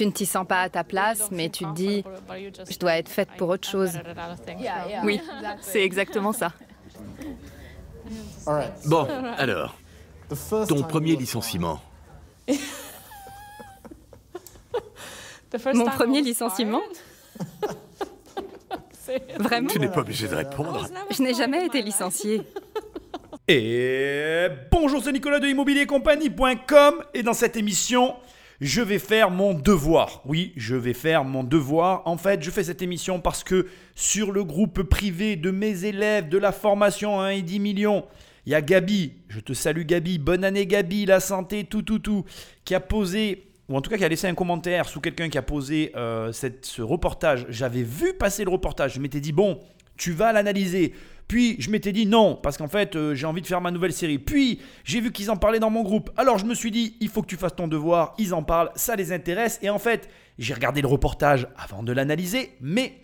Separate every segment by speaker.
Speaker 1: Tu ne t'y sens pas à ta place, mais tu te dis, je dois être faite pour autre chose.
Speaker 2: Oui, c'est exactement ça.
Speaker 3: Bon, alors, ton premier licenciement.
Speaker 1: Mon premier licenciement Vraiment
Speaker 3: Tu n'es pas obligé de répondre.
Speaker 1: Je n'ai jamais été licenciée.
Speaker 4: Et bonjour, c'est Nicolas de immobiliercompagnie.com et dans cette émission, je vais faire mon devoir. Oui, je vais faire mon devoir. En fait, je fais cette émission parce que sur le groupe privé de mes élèves de la formation 1 et 10 millions, il y a Gabi, je te salue Gabi, bonne année Gabi, la santé, tout, tout, tout, qui a posé ou en tout cas qui a laissé un commentaire sous quelqu'un qui a posé euh, ce reportage. J'avais vu passer le reportage, je m'étais dit, bon, tu vas l'analyser. Puis je m'étais dit non, parce qu'en fait euh, j'ai envie de faire ma nouvelle série. Puis j'ai vu qu'ils en parlaient dans mon groupe. Alors je me suis dit, il faut que tu fasses ton devoir, ils en parlent, ça les intéresse. Et en fait, j'ai regardé le reportage avant de l'analyser, mais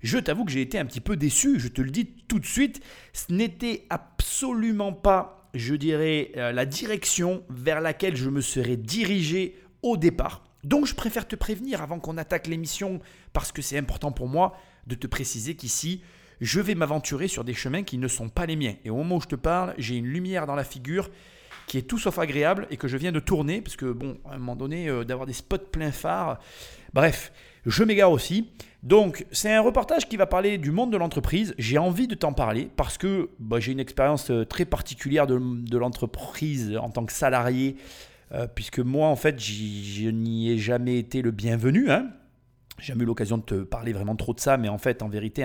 Speaker 4: je t'avoue que j'ai été un petit peu déçu, je te le dis tout de suite. Ce n'était absolument pas, je dirais, euh, la direction vers laquelle je me serais dirigé au départ. Donc je préfère te prévenir avant qu'on attaque l'émission, parce que c'est important pour moi de te préciser qu'ici, je vais m'aventurer sur des chemins qui ne sont pas les miens. Et au moment où je te parle, j'ai une lumière dans la figure qui est tout sauf agréable et que je viens de tourner, parce que bon, à un moment donné, euh, d'avoir des spots plein phare, bref, je m'égare aussi. Donc, c'est un reportage qui va parler du monde de l'entreprise. J'ai envie de t'en parler parce que bah, j'ai une expérience euh, très particulière de, de l'entreprise en tant que salarié euh, puisque moi, en fait, je n'y ai jamais été le bienvenu. Hein. J'ai jamais eu l'occasion de te parler vraiment trop de ça, mais en fait, en vérité,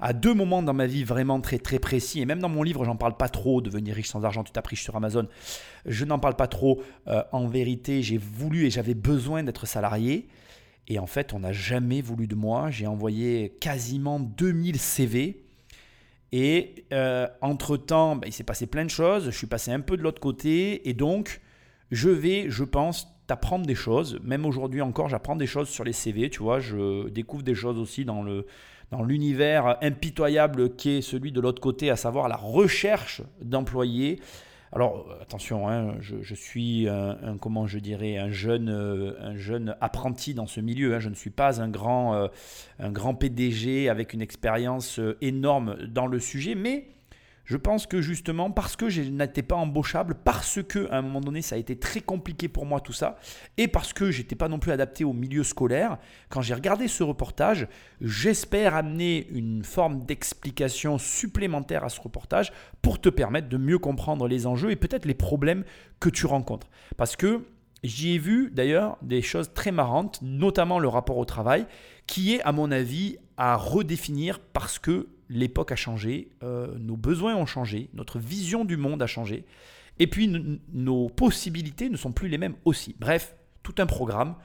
Speaker 4: à deux moments dans ma vie vraiment très très précis, et même dans mon livre, j'en parle pas trop, Devenir riche sans argent, tu t'as sur Amazon, je n'en parle pas trop. Euh, en vérité, j'ai voulu et j'avais besoin d'être salarié, et en fait, on n'a jamais voulu de moi. J'ai envoyé quasiment 2000 CV, et euh, entre-temps, bah, il s'est passé plein de choses, je suis passé un peu de l'autre côté, et donc je vais, je pense, t'apprendre des choses. Même aujourd'hui encore, j'apprends des choses sur les CV, tu vois, je découvre des choses aussi dans le dans l'univers impitoyable qui est celui de l'autre côté, à savoir la recherche d'employés. Alors attention, hein, je, suis un, comment je dirais un jeune, euh, un jeune apprenti dans ce milieu. Hein. je ne suis pas un grand, euh, un grand PDG avec une expérience euh, énorme dans le sujet, mais je pense que justement parce que je n'étais pas embauchable, parce que à un moment donné ça a été très compliqué pour moi tout ça, et parce que j'étais pas non plus adapté au milieu scolaire, quand j'ai regardé ce reportage, j'espère amener une forme d'explication supplémentaire à ce reportage pour te permettre de mieux comprendre les enjeux et peut-être les problèmes que tu rencontres. Parce que J'y ai vu d'ailleurs des choses très marrantes, notamment le rapport au travail, qui est à mon avis à redéfinir parce que l'époque a changé, euh, nos besoins ont changé, notre vision du monde a changé, et puis nos possibilités ne sont plus les mêmes aussi. Bref, tout un programme,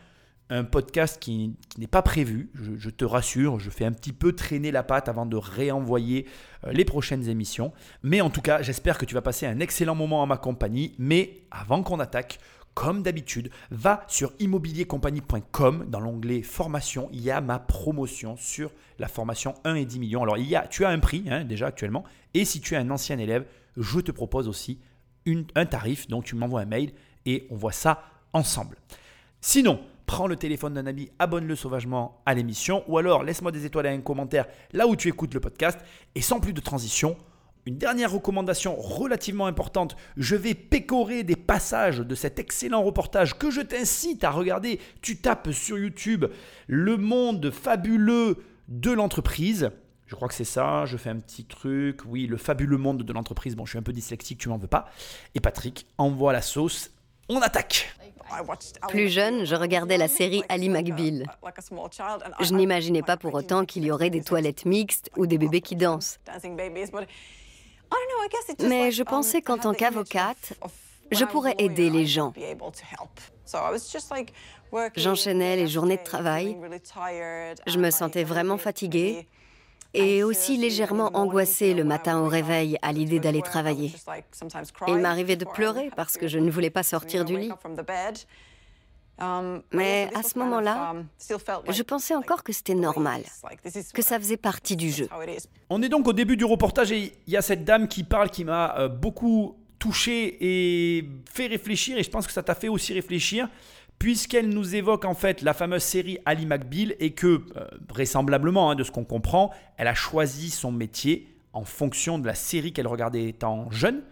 Speaker 4: un podcast qui, n'est pas prévu, je, te rassure, je fais un petit peu traîner la patte avant de réenvoyer euh, les prochaines émissions, mais en tout cas, j'espère que tu vas passer un excellent moment à ma compagnie, mais avant qu'on attaque, comme d'habitude, va sur immobiliercompagnie.com dans l'onglet formation. Il y a ma promotion sur la formation 1 et 10 millions. Alors, il tu as un prix hein, déjà actuellement. Et si tu es un ancien élève, je te propose aussi un tarif. Donc, tu m'envoies un mail et on voit ça ensemble. Sinon, prends le téléphone d'un ami, abonne-le sauvagement à l'émission ou alors laisse-moi des étoiles et un commentaire là où tu écoutes le podcast. Et sans plus de transition, une dernière recommandation relativement importante, je vais pécorer des passages de cet excellent reportage que je t'incite à regarder. Tu tapes sur YouTube le monde fabuleux de l'entreprise. Je crois que c'est ça, je fais un petit truc. Oui, le fabuleux monde de l'entreprise. Bon, je suis un peu dyslexique, tu m'en veux pas. Et Patrick envoie la sauce. On attaque
Speaker 5: plus jeune, je regardais la série Ali McBeal. Je n'imaginais pas pour autant qu'il y aurait des toilettes mixtes ou des bébés qui dansent. Mais je pensais qu'en tant qu'avocate, je pourrais aider les gens. J'enchaînais les journées de travail. Je me sentais vraiment fatiguée et aussi légèrement angoissée le matin au réveil à l'idée d'aller travailler. Il m'arrivait de pleurer parce que je ne voulais pas sortir du lit. Um, Mais à ce moment-là, um, je pensais encore que c'était normal, que ça faisait partie du jeu.
Speaker 4: On est donc au début du reportage et il y a cette dame qui parle qui m'a euh, beaucoup touché et fait réfléchir et je pense que ça t'a fait aussi réfléchir puisqu'elle nous évoque en fait la fameuse série Ali McBeal et que, euh, vraisemblablement, hein, de ce qu'on comprend, elle a choisi son métier en fonction de la série qu'elle regardait étant jeune.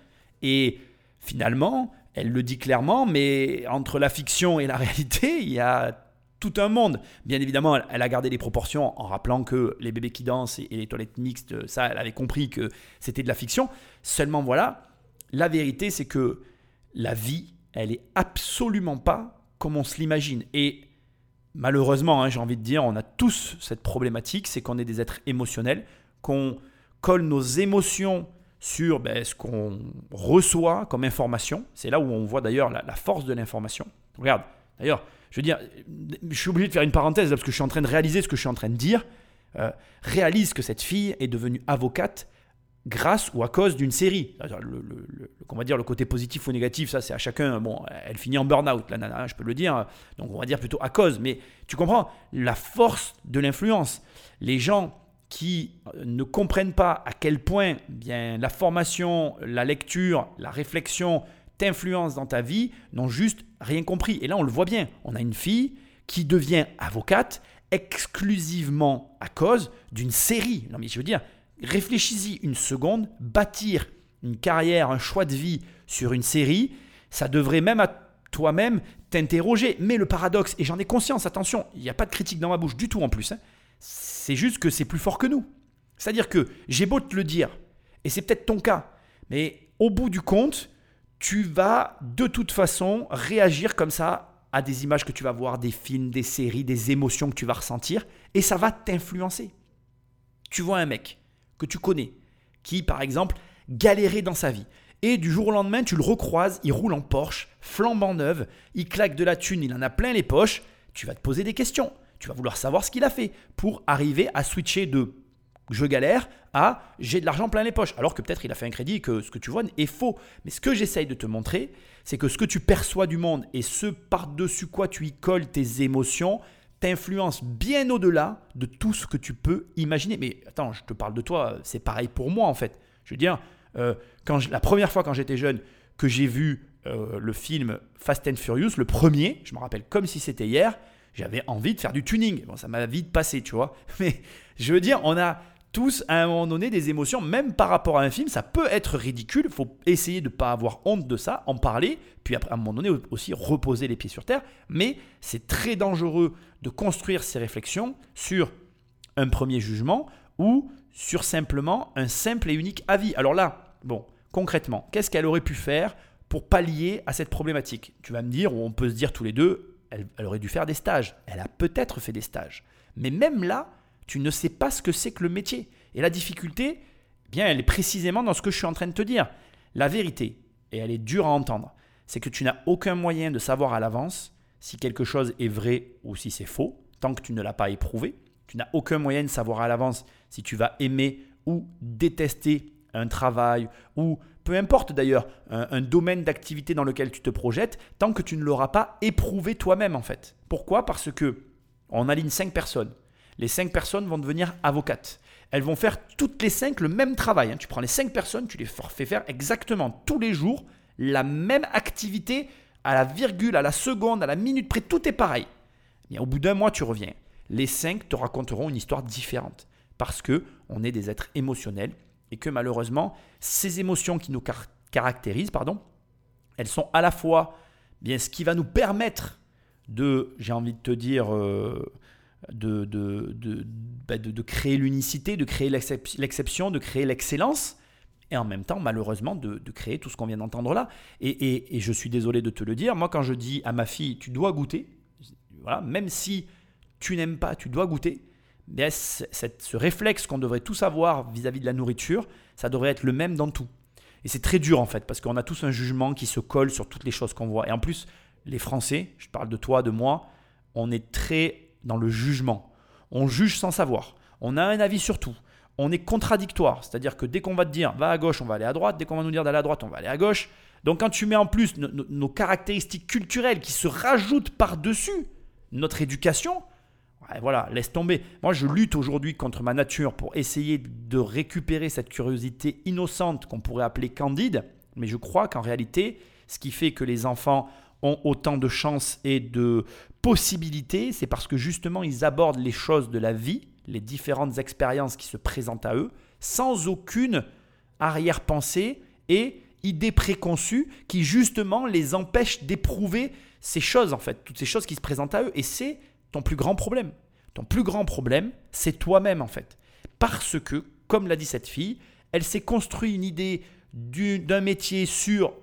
Speaker 4: Et finalement, elle le dit clairement, mais entre la fiction et la réalité, il y a tout un monde. Bien évidemment, elle a gardé les proportions en rappelant que les bébés qui dansent et les toilettes mixtes, ça, elle avait compris que c'était de la fiction. Seulement voilà, la vérité, c'est que la vie, elle est absolument pas comme on se l'imagine. Et malheureusement, hein, j'ai envie de dire, on a tous cette problématique, c'est qu'on est des êtres émotionnels, qu'on colle nos émotions sur ben, ce qu'on reçoit comme information. C'est là où on voit d'ailleurs la, force de l'information. Regarde, d'ailleurs, je veux dire, je suis obligé de faire une parenthèse parce que je suis en train de réaliser ce que je suis en train de dire. Euh, réalise que cette fille est devenue avocate grâce ou à cause d'une série. Le, on va dire le côté positif ou négatif, ça c'est à chacun. Bon, elle finit en burn-out, la nana, je peux le dire. Donc on va dire plutôt à cause. Mais tu comprends la force de l'influence. Les gens qui ne comprennent pas à quel point bien la formation, la lecture, la réflexion t'influencent dans ta vie n'ont juste rien compris. Et là on le voit bien. On a une fille qui devient avocate exclusivement à cause d'une série. Non mais je veux dire, réfléchis-y une seconde, bâtir une carrière, un choix de vie sur une série, ça devrait même à toi-même t'interroger. Mais le paradoxe, et j'en ai conscience, attention, il n'y a pas de critique dans ma bouche du tout en plus, hein, c'est juste que c'est plus fort que nous. C'est-à-dire que j'ai beau te le dire, et c'est peut-être ton cas, mais au bout du compte, tu vas de toute façon réagir comme ça à des images que tu vas voir, des films, des séries, des émotions que tu vas ressentir, et ça va t'influencer. Tu vois un mec, que tu connais, qui par exemple galérait dans sa vie. Et du jour au lendemain, tu le recroises, il roule en Porsche, flambant neuve, il claque de la thune, il en a plein les poches, tu vas te poser des questions. Tu vas vouloir savoir ce qu'il a fait pour arriver à switcher de je galère à j'ai de l'argent plein les poches. Alors que peut-être il a fait un crédit et que ce que tu vois est faux. Mais ce que j'essaye de te montrer, c'est que ce que tu perçois du monde et ce par-dessus quoi tu y colles tes émotions, t'influence bien au-delà de tout ce que tu peux imaginer. Mais attends, je te parle de toi, c'est pareil pour moi en fait. Je veux dire, euh, quand la première fois quand j'étais jeune que j'ai vu euh, le film Fast and Furious, le premier, je me rappelle comme si c'était hier, j'avais envie de faire du tuning. Bon, ça m'a vite passé, tu vois. Mais je veux dire, on a tous à un moment donné des émotions, même par rapport à un film, ça peut être ridicule, il faut essayer de ne pas avoir honte de ça, en parler, puis après, à un moment donné aussi reposer les pieds sur terre, mais c'est très dangereux de construire ces réflexions sur un premier jugement ou sur simplement un simple et unique avis. Alors là, bon, concrètement, qu'est-ce qu'elle aurait pu faire pour pallier à cette problématique? Tu vas me dire, ou on peut se dire tous les deux, elle, aurait dû faire des stages. Elle a peut-être fait des stages. Mais même là, tu ne sais pas ce que c'est que le métier. Et la difficulté, eh bien, elle est précisément dans ce que je suis en train de te dire. La vérité, et elle est dure à entendre, c'est que tu n'as aucun moyen de savoir à l'avance si quelque chose est vrai ou si c'est faux, tant que tu ne l'as pas éprouvé. Tu n'as aucun moyen de savoir à l'avance si tu vas aimer ou détester un travail ou peu importe d'ailleurs un, domaine d'activité dans lequel tu te projettes, tant que tu ne l'auras pas éprouvé toi-même en fait. Pourquoi? Parce que on aligne cinq personnes les cinq personnes vont devenir avocates. Elles vont faire toutes les cinq le même travail. Hein. Tu prends les cinq personnes, tu les fais faire exactement tous les jours la même activité à la virgule, à la seconde, à la minute près, tout est pareil. Et au bout d'un mois, tu reviens. Les cinq te raconteront une histoire différente parce que on est des êtres émotionnels et que malheureusement, ces émotions qui nous caractérisent, pardon, elles sont à la fois bien ce qui va nous permettre de, j'ai envie de te dire, euh, de, bah, de, de, créer l'unicité, de créer l'exception, de créer l'excellence, et en même temps, malheureusement, de, créer tout ce qu'on vient d'entendre là. Et, je suis désolé de te le dire, moi quand je dis à ma fille, tu dois goûter, voilà, même si tu n'aimes pas, tu dois goûter, bien, ce réflexe qu'on devrait tous avoir vis-à-vis de la nourriture, ça devrait être le même dans tout? Et c'est très dur en fait, parce qu'on a tous un jugement qui se colle sur toutes les choses qu'on voit. Et en plus, les Français, je parle de toi, de moi, on est très dans le jugement. On juge sans savoir. On a un avis sur tout. On est contradictoire. C'est-à-dire que dès qu'on va te dire va à gauche, on va aller à droite. Dès qu'on va nous dire d'aller à droite, on va aller à gauche. Donc quand tu mets en plus nos, caractéristiques culturelles qui se rajoutent par-dessus notre éducation, voilà, laisse tomber. Moi, je lutte aujourd'hui contre ma nature pour essayer de récupérer cette curiosité innocente qu'on pourrait appeler candide. Mais je crois qu'en réalité, ce qui fait que les enfants ont autant de chances et de possibilités, c'est parce que justement ils abordent les choses de la vie, les différentes expériences qui se présentent à eux, sans aucune arrière-pensée et idée préconçue qui justement les empêche d'éprouver ces choses en fait, toutes ces choses qui se présentent à eux. Et c'est ton plus grand problème. Ton plus grand problème, c'est toi-même en fait. Parce que, comme l'a dit cette fille, elle s'est construit une idée d'un métier sur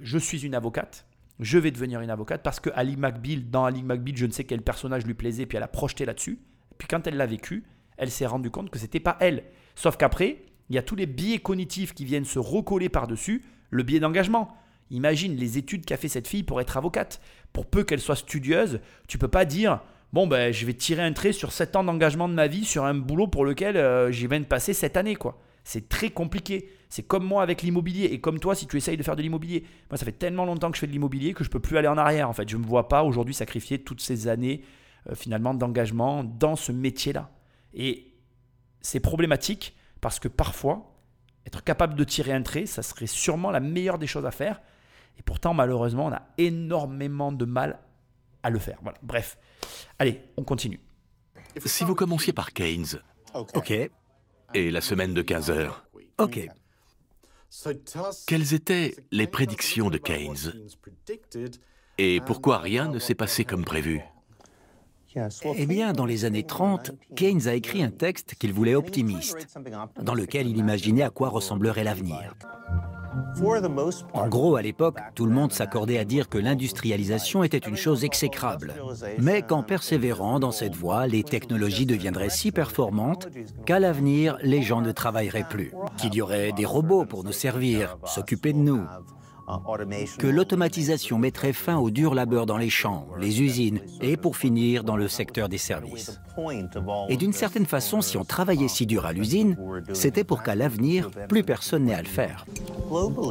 Speaker 4: je suis une avocate, je vais devenir une avocate parce que Ali McBeal, dans Ali McBeal, je ne sais quel personnage lui plaisait, puis elle a projeté là-dessus. Puis quand elle l'a vécu, elle s'est rendue compte que c'était pas elle. Sauf qu'après, il y a tous les biais cognitifs qui viennent se recoller par-dessus, le biais d'engagement. Imagine les études qu'a fait cette fille pour être avocate. Pour peu qu'elle soit studieuse, tu peux pas dire bon ben je vais tirer un trait sur 7 ans d'engagement de ma vie sur un boulot pour lequel euh, j'y viens de passer cette année quoi. C'est très compliqué. C'est comme moi avec l'immobilier et comme toi si tu essayes de faire de l'immobilier. Moi ça fait tellement longtemps que je fais de l'immobilier que je peux plus aller en arrière en fait. Je me vois pas aujourd'hui sacrifier toutes ces années euh, finalement d'engagement dans ce métier-là. Et c'est problématique parce que parfois être capable de tirer un trait, ça serait sûrement la meilleure des choses à faire. Et pourtant, malheureusement, on a énormément de mal à le faire. Voilà. Bref. Allez, on continue.
Speaker 3: Si vous commenciez par Keynes.
Speaker 6: OK.
Speaker 3: Et la semaine de 15 heures.
Speaker 6: OK.
Speaker 3: Quelles étaient les prédictions de Keynes Et pourquoi rien ne s'est passé comme prévu
Speaker 6: eh bien, dans les années 30, Keynes a écrit un texte qu'il voulait optimiste, dans lequel il imaginait à quoi ressemblerait l'avenir. En gros, à l'époque, tout le monde s'accordait à dire que l'industrialisation était une chose exécrable, mais qu'en persévérant dans cette voie, les technologies deviendraient si performantes qu'à l'avenir, les gens ne travailleraient plus, qu'il y aurait des robots pour nous servir, s'occuper de nous, que l'automatisation mettrait fin au dur labeur dans les champs, les usines et pour finir dans le secteur des services. Et d'une certaine façon, si on travaillait si dur à l'usine, c'était pour qu'à l'avenir, plus personne n'ait à le faire.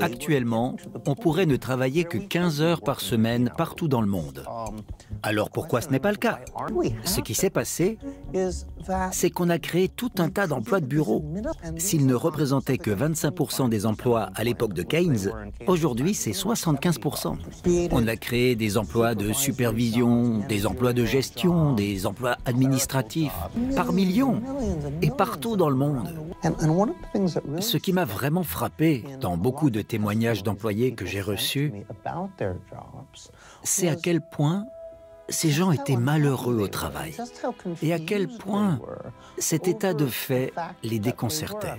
Speaker 6: Actuellement, on pourrait ne travailler que 15 heures par semaine partout dans le monde. Alors pourquoi ce n'est pas le cas? Ce qui s'est passé, c'est qu'on a créé tout un tas d'emplois de bureau. S'ils ne représentaient que 25% des emplois à l'époque de Keynes, aujourd'hui c'est 75%. On a créé des emplois de supervision, des emplois de gestion, des emplois administratifs, par millions, et partout dans le monde. Ce qui m'a vraiment frappé dans beaucoup de témoignages d'employés que j'ai reçus, c'est à quel point ces gens étaient malheureux au travail et à quel point cet état de fait les déconcertait.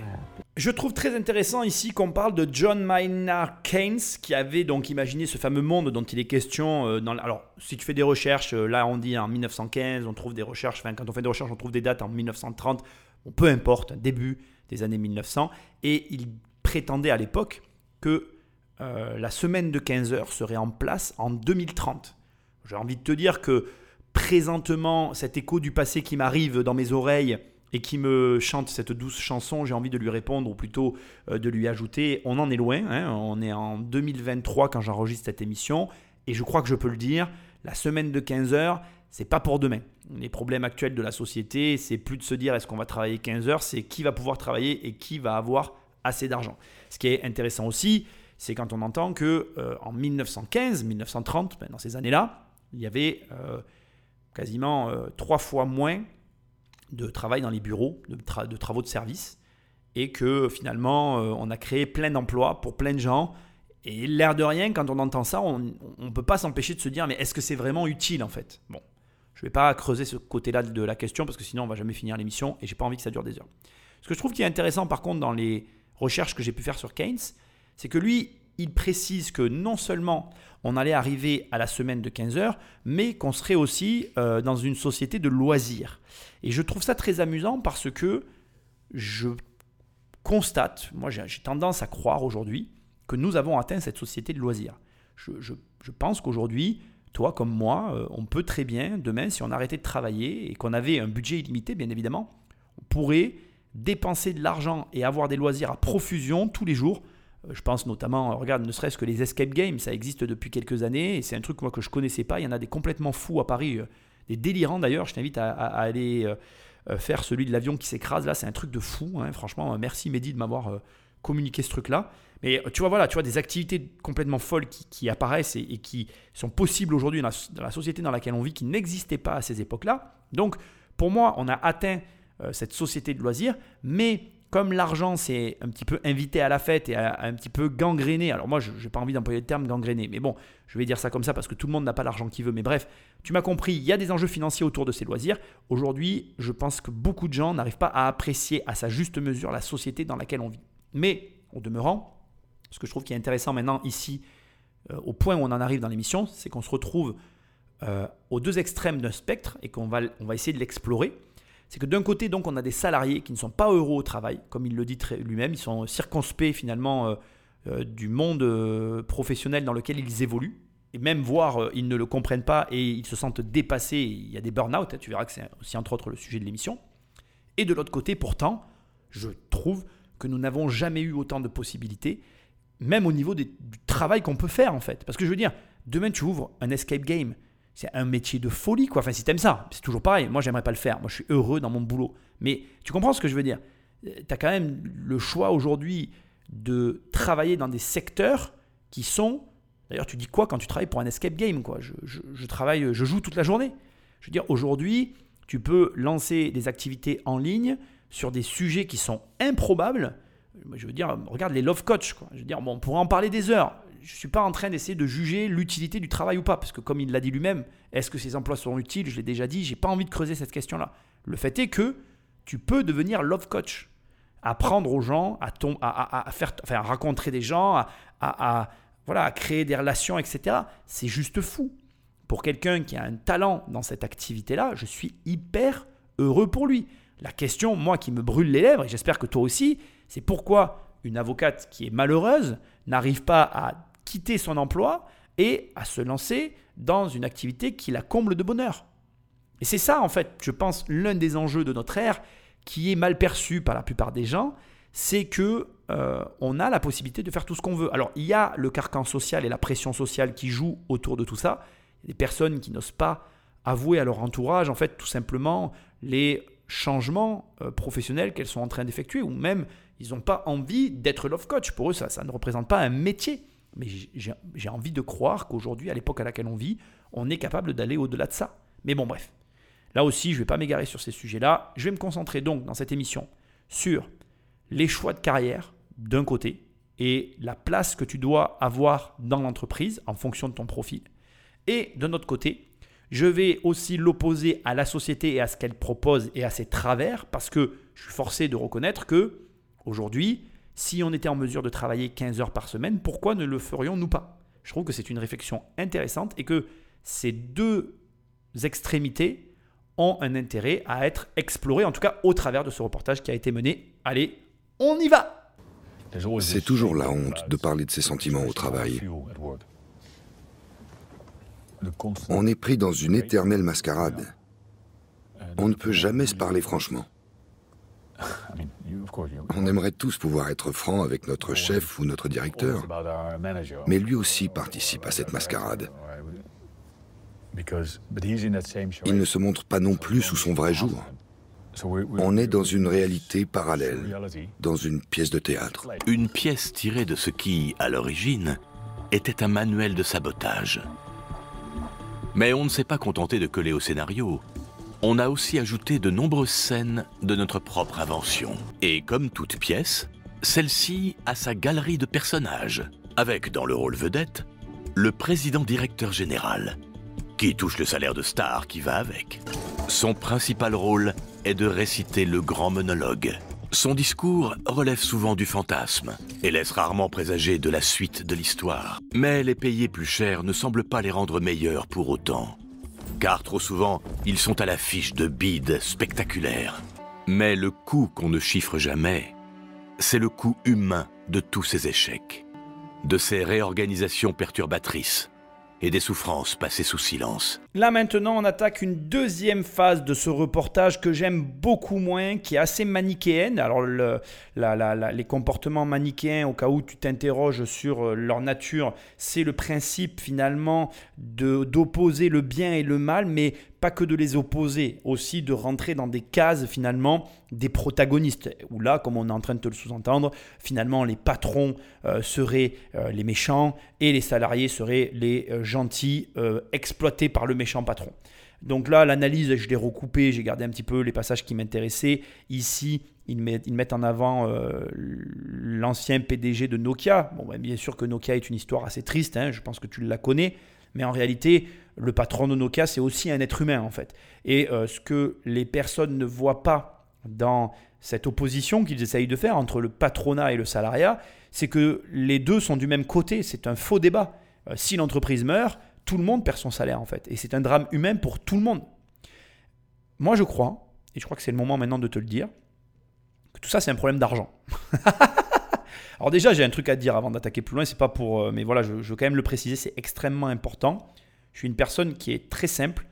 Speaker 4: Je trouve très intéressant ici qu'on parle de John Maynard Keynes qui avait donc imaginé ce fameux monde dont il est question. Euh, alors, si tu fais des recherches, euh, là on dit en 1915, on trouve des recherches, enfin quand on fait des recherches, on trouve des dates en 1930, bon, peu importe, début des années 1900, et il prétendait à l'époque que euh, la semaine de 15 heures serait en place en 2030. J'ai envie de te dire que présentement, cet écho du passé qui m'arrive dans mes oreilles et qui me chante cette douce chanson, j'ai envie de lui répondre, ou plutôt euh, de lui ajouter, on en est loin, hein. on est en 2023 quand j'enregistre cette émission, et je crois que je peux le dire, la semaine de 15 heures, c'est pas pour demain. Les problèmes actuels de la société, c'est plus de se dire est-ce qu'on va travailler 15 heures, c'est qui va pouvoir travailler et qui va avoir assez d'argent. Ce qui est intéressant aussi, c'est quand on entend que euh, en 1915, 1930, ben, dans ces années-là, il y avait euh, quasiment trois fois moins de travail dans les bureaux, de, travaux de service, et que finalement, euh, on a créé plein d'emplois pour plein de gens. Et l'air de rien, quand on entend ça, on ne peut pas s'empêcher de se dire, mais est-ce que c'est vraiment utile en fait? Bon, je ne vais pas creuser ce côté-là de la question, parce que sinon on va jamais finir l'émission, et j'ai pas envie que ça dure des heures. Ce que je trouve qui est intéressant par contre dans les recherches que j'ai pu faire sur Keynes, c'est que lui, il précise que non seulement on allait arriver à la semaine de 15 heures, mais qu'on serait aussi euh, dans une société de loisirs. Et je trouve ça très amusant parce que je constate, moi j'ai tendance à croire aujourd'hui, que nous avons atteint cette société de loisirs. Je, pense qu'aujourd'hui, toi comme moi, euh, on peut très bien, demain, si on arrêtait de travailler et qu'on avait un budget illimité, bien évidemment, on pourrait dépenser de l'argent et avoir des loisirs à profusion tous les jours je pense notamment, regarde, ne serait-ce que les escape games, ça existe depuis quelques années et c'est un truc moi, que je connaissais pas. Il y en a des complètement fous à Paris, euh, des délirants d'ailleurs. Je t'invite à, aller euh, faire celui de l'avion qui s'écrase. Là, c'est un truc de fou. Hein. Franchement, merci Mehdi de m'avoir communiquer ce truc-là. Mais tu vois, voilà, tu vois, des activités complètement folles qui, apparaissent et, qui sont possibles aujourd'hui dans, la société dans laquelle on vit, qui n'existaient pas à ces époques-là. Donc, pour moi, on a atteint euh, cette société de loisirs, mais comme l'argent s'est un petit peu invité à la fête et un petit peu gangréné, alors moi je n'ai pas envie d'employer le terme gangréné, mais bon, je vais dire ça comme ça parce que tout le monde n'a pas l'argent qu'il veut, mais bref, tu m'as compris, il y a des enjeux financiers autour de ces loisirs. Aujourd'hui, je pense que beaucoup de gens n'arrivent pas à apprécier à sa juste mesure la société dans laquelle on vit. Mais, au demeurant, ce que je trouve qui est intéressant maintenant ici, euh, au point où on en arrive dans l'émission, c'est qu'on se retrouve euh, aux deux extrêmes d'un spectre et qu'on va, on va essayer de l'explorer c'est que d'un côté, donc, on a des salariés qui ne sont pas heureux au travail, comme il le dit lui-même, ils sont circonspects finalement euh, euh, du monde euh, professionnel dans lequel ils évoluent, et même voire ils ne le comprennent pas et ils se sentent dépassés, il y a des burn-out, hein, tu verras que c'est aussi entre autres le sujet de l'émission. Et de l'autre côté, pourtant, je trouve que nous n'avons jamais eu autant de possibilités, même au niveau du travail qu'on peut faire en fait. Parce que je veux dire, demain tu ouvres un escape game, c'est un métier de folie, quoi. Enfin, si t'aimes ça, c'est toujours pareil. Moi, j'aimerais pas le faire. Moi, je suis heureux dans mon boulot. Mais tu comprends ce que je veux dire? Euh, Tu as quand même le choix aujourd'hui de travailler dans des secteurs qui sont. D'ailleurs, tu dis quoi quand tu travailles pour un escape game, quoi? Je, je, travaille, je joue toute la journée. Je veux dire, aujourd'hui, tu peux lancer des activités en ligne sur des sujets qui sont improbables. Je veux dire, regarde les love coach. Quoi. Je veux dire, bon, on pourrait en parler des heures je ne suis pas en train d'essayer de juger l'utilité du travail ou pas, parce que comme il l'a dit lui-même, est-ce que ces emplois sont utiles? Je l'ai déjà dit, j'ai pas envie de creuser cette question-là. Le fait est que tu peux devenir love coach, apprendre aux gens à, à, faire, enfin, à rencontrer des gens, à, voilà, à créer des relations, etc. C'est juste fou. Pour quelqu'un qui a un talent dans cette activité-là, je suis hyper heureux pour lui. La question, moi, qui me brûle les lèvres, et j'espère que toi aussi, c'est pourquoi une avocate qui est malheureuse n'arrive pas à quitter son emploi et à se lancer dans une activité qui la comble de bonheur. Et c'est ça, en fait, je pense, l'un des enjeux de notre ère qui est mal perçu par la plupart des gens, c'est que euh, on a la possibilité de faire tout ce qu'on veut. Alors, il y a le carcan social et la pression sociale qui jouent autour de tout ça. Il y a des personnes qui n'osent pas avouer à leur entourage, en fait, tout simplement, les changements euh, professionnels qu'elles sont en train d'effectuer, ou même ils n'ont pas envie d'être love coach. Pour eux, ça, ça ne représente pas un métier. Mais j'ai envie de croire qu'aujourd'hui, à l'époque à laquelle on vit, on est capable d'aller au-delà de ça. Mais bon, bref. Là aussi, je ne vais pas m'égarer sur ces sujets-là. Je vais me concentrer donc dans cette émission sur les choix de carrière d'un côté et la place que tu dois avoir dans l'entreprise en fonction de ton profil. Et de notre côté, je vais aussi l'opposer à la société et à ce qu'elle propose et à ses travers parce que je suis forcé de reconnaître que aujourd'hui, si on était en mesure de travailler 15 heures par semaine, pourquoi ne le ferions-nous pas? Je trouve que c'est une réflexion intéressante et que ces deux extrémités ont un intérêt à être explorées, en tout cas au travers de ce reportage qui a été mené. Allez, on y va
Speaker 7: C'est toujours la honte de parler de ses sentiments au travail. On est pris dans une éternelle mascarade. On ne peut jamais se parler franchement. On aimerait tous pouvoir être francs avec notre chef ou notre directeur, mais lui aussi participe à cette mascarade. Il ne se montre pas non plus sous son vrai jour. On est dans une réalité parallèle, dans une pièce de théâtre.
Speaker 3: Une pièce tirée de ce qui, à l'origine, était un manuel de sabotage. Mais on ne s'est pas contenté de coller au scénario on a aussi ajouté de nombreuses scènes de notre propre invention. Et comme toute pièce, celle-ci a sa galerie de personnages, avec dans le rôle vedette le président directeur général, qui touche le salaire de star qui va avec. Son principal rôle est de réciter le grand monologue. Son discours relève souvent du fantasme et laisse rarement présager de la suite de l'histoire. Mais les payer plus cher ne semble pas les rendre meilleurs pour autant car trop souvent, ils sont à l'affiche de bides spectaculaires. Mais le coût qu'on ne chiffre jamais, c'est le coût humain de tous ces échecs, de ces réorganisations perturbatrices et des souffrances passées sous silence.
Speaker 4: Là maintenant, on attaque une deuxième phase de ce reportage que j'aime beaucoup moins, qui est assez manichéenne. Alors les comportements manichéens, au cas où tu t'interroges sur euh, leur nature, c'est le principe finalement d'opposer le bien et le mal, mais pas que de les opposer, aussi de rentrer dans des cases finalement des protagonistes. Où là, comme on est en train de te le sous-entendre, finalement les patrons euh, seraient euh, les méchants et les salariés seraient les gentils exploités par le méchant patron. Donc là, l'analyse, je l'ai recoupée, j'ai gardé un petit peu les passages qui m'intéressaient. Ici, ils mettent, en avant l'ancien PDG de Nokia. Bon, ben, bien sûr que Nokia est une histoire assez triste, hein, je pense que tu la connais. Mais en réalité, le patron de Nokia, c'est aussi un être humain en fait. Et euh, ce que les personnes ne voient pas dans cette opposition qu'ils essayent de faire entre le patronat et le salariat, c'est que les deux sont du même côté. C'est un faux débat. Euh, si l'entreprise meurt, tout le monde perd son salaire en fait. Et c'est un drame humain pour tout le monde. Moi je crois, et je crois que c'est le moment maintenant de te le dire, que tout ça c'est un problème d'argent. Alors déjà, j'ai un truc à dire avant d'attaquer plus loin, c'est pas pour... Euh, mais voilà, je, veux quand même le préciser, c'est extrêmement important. Je suis une personne qui est très simple.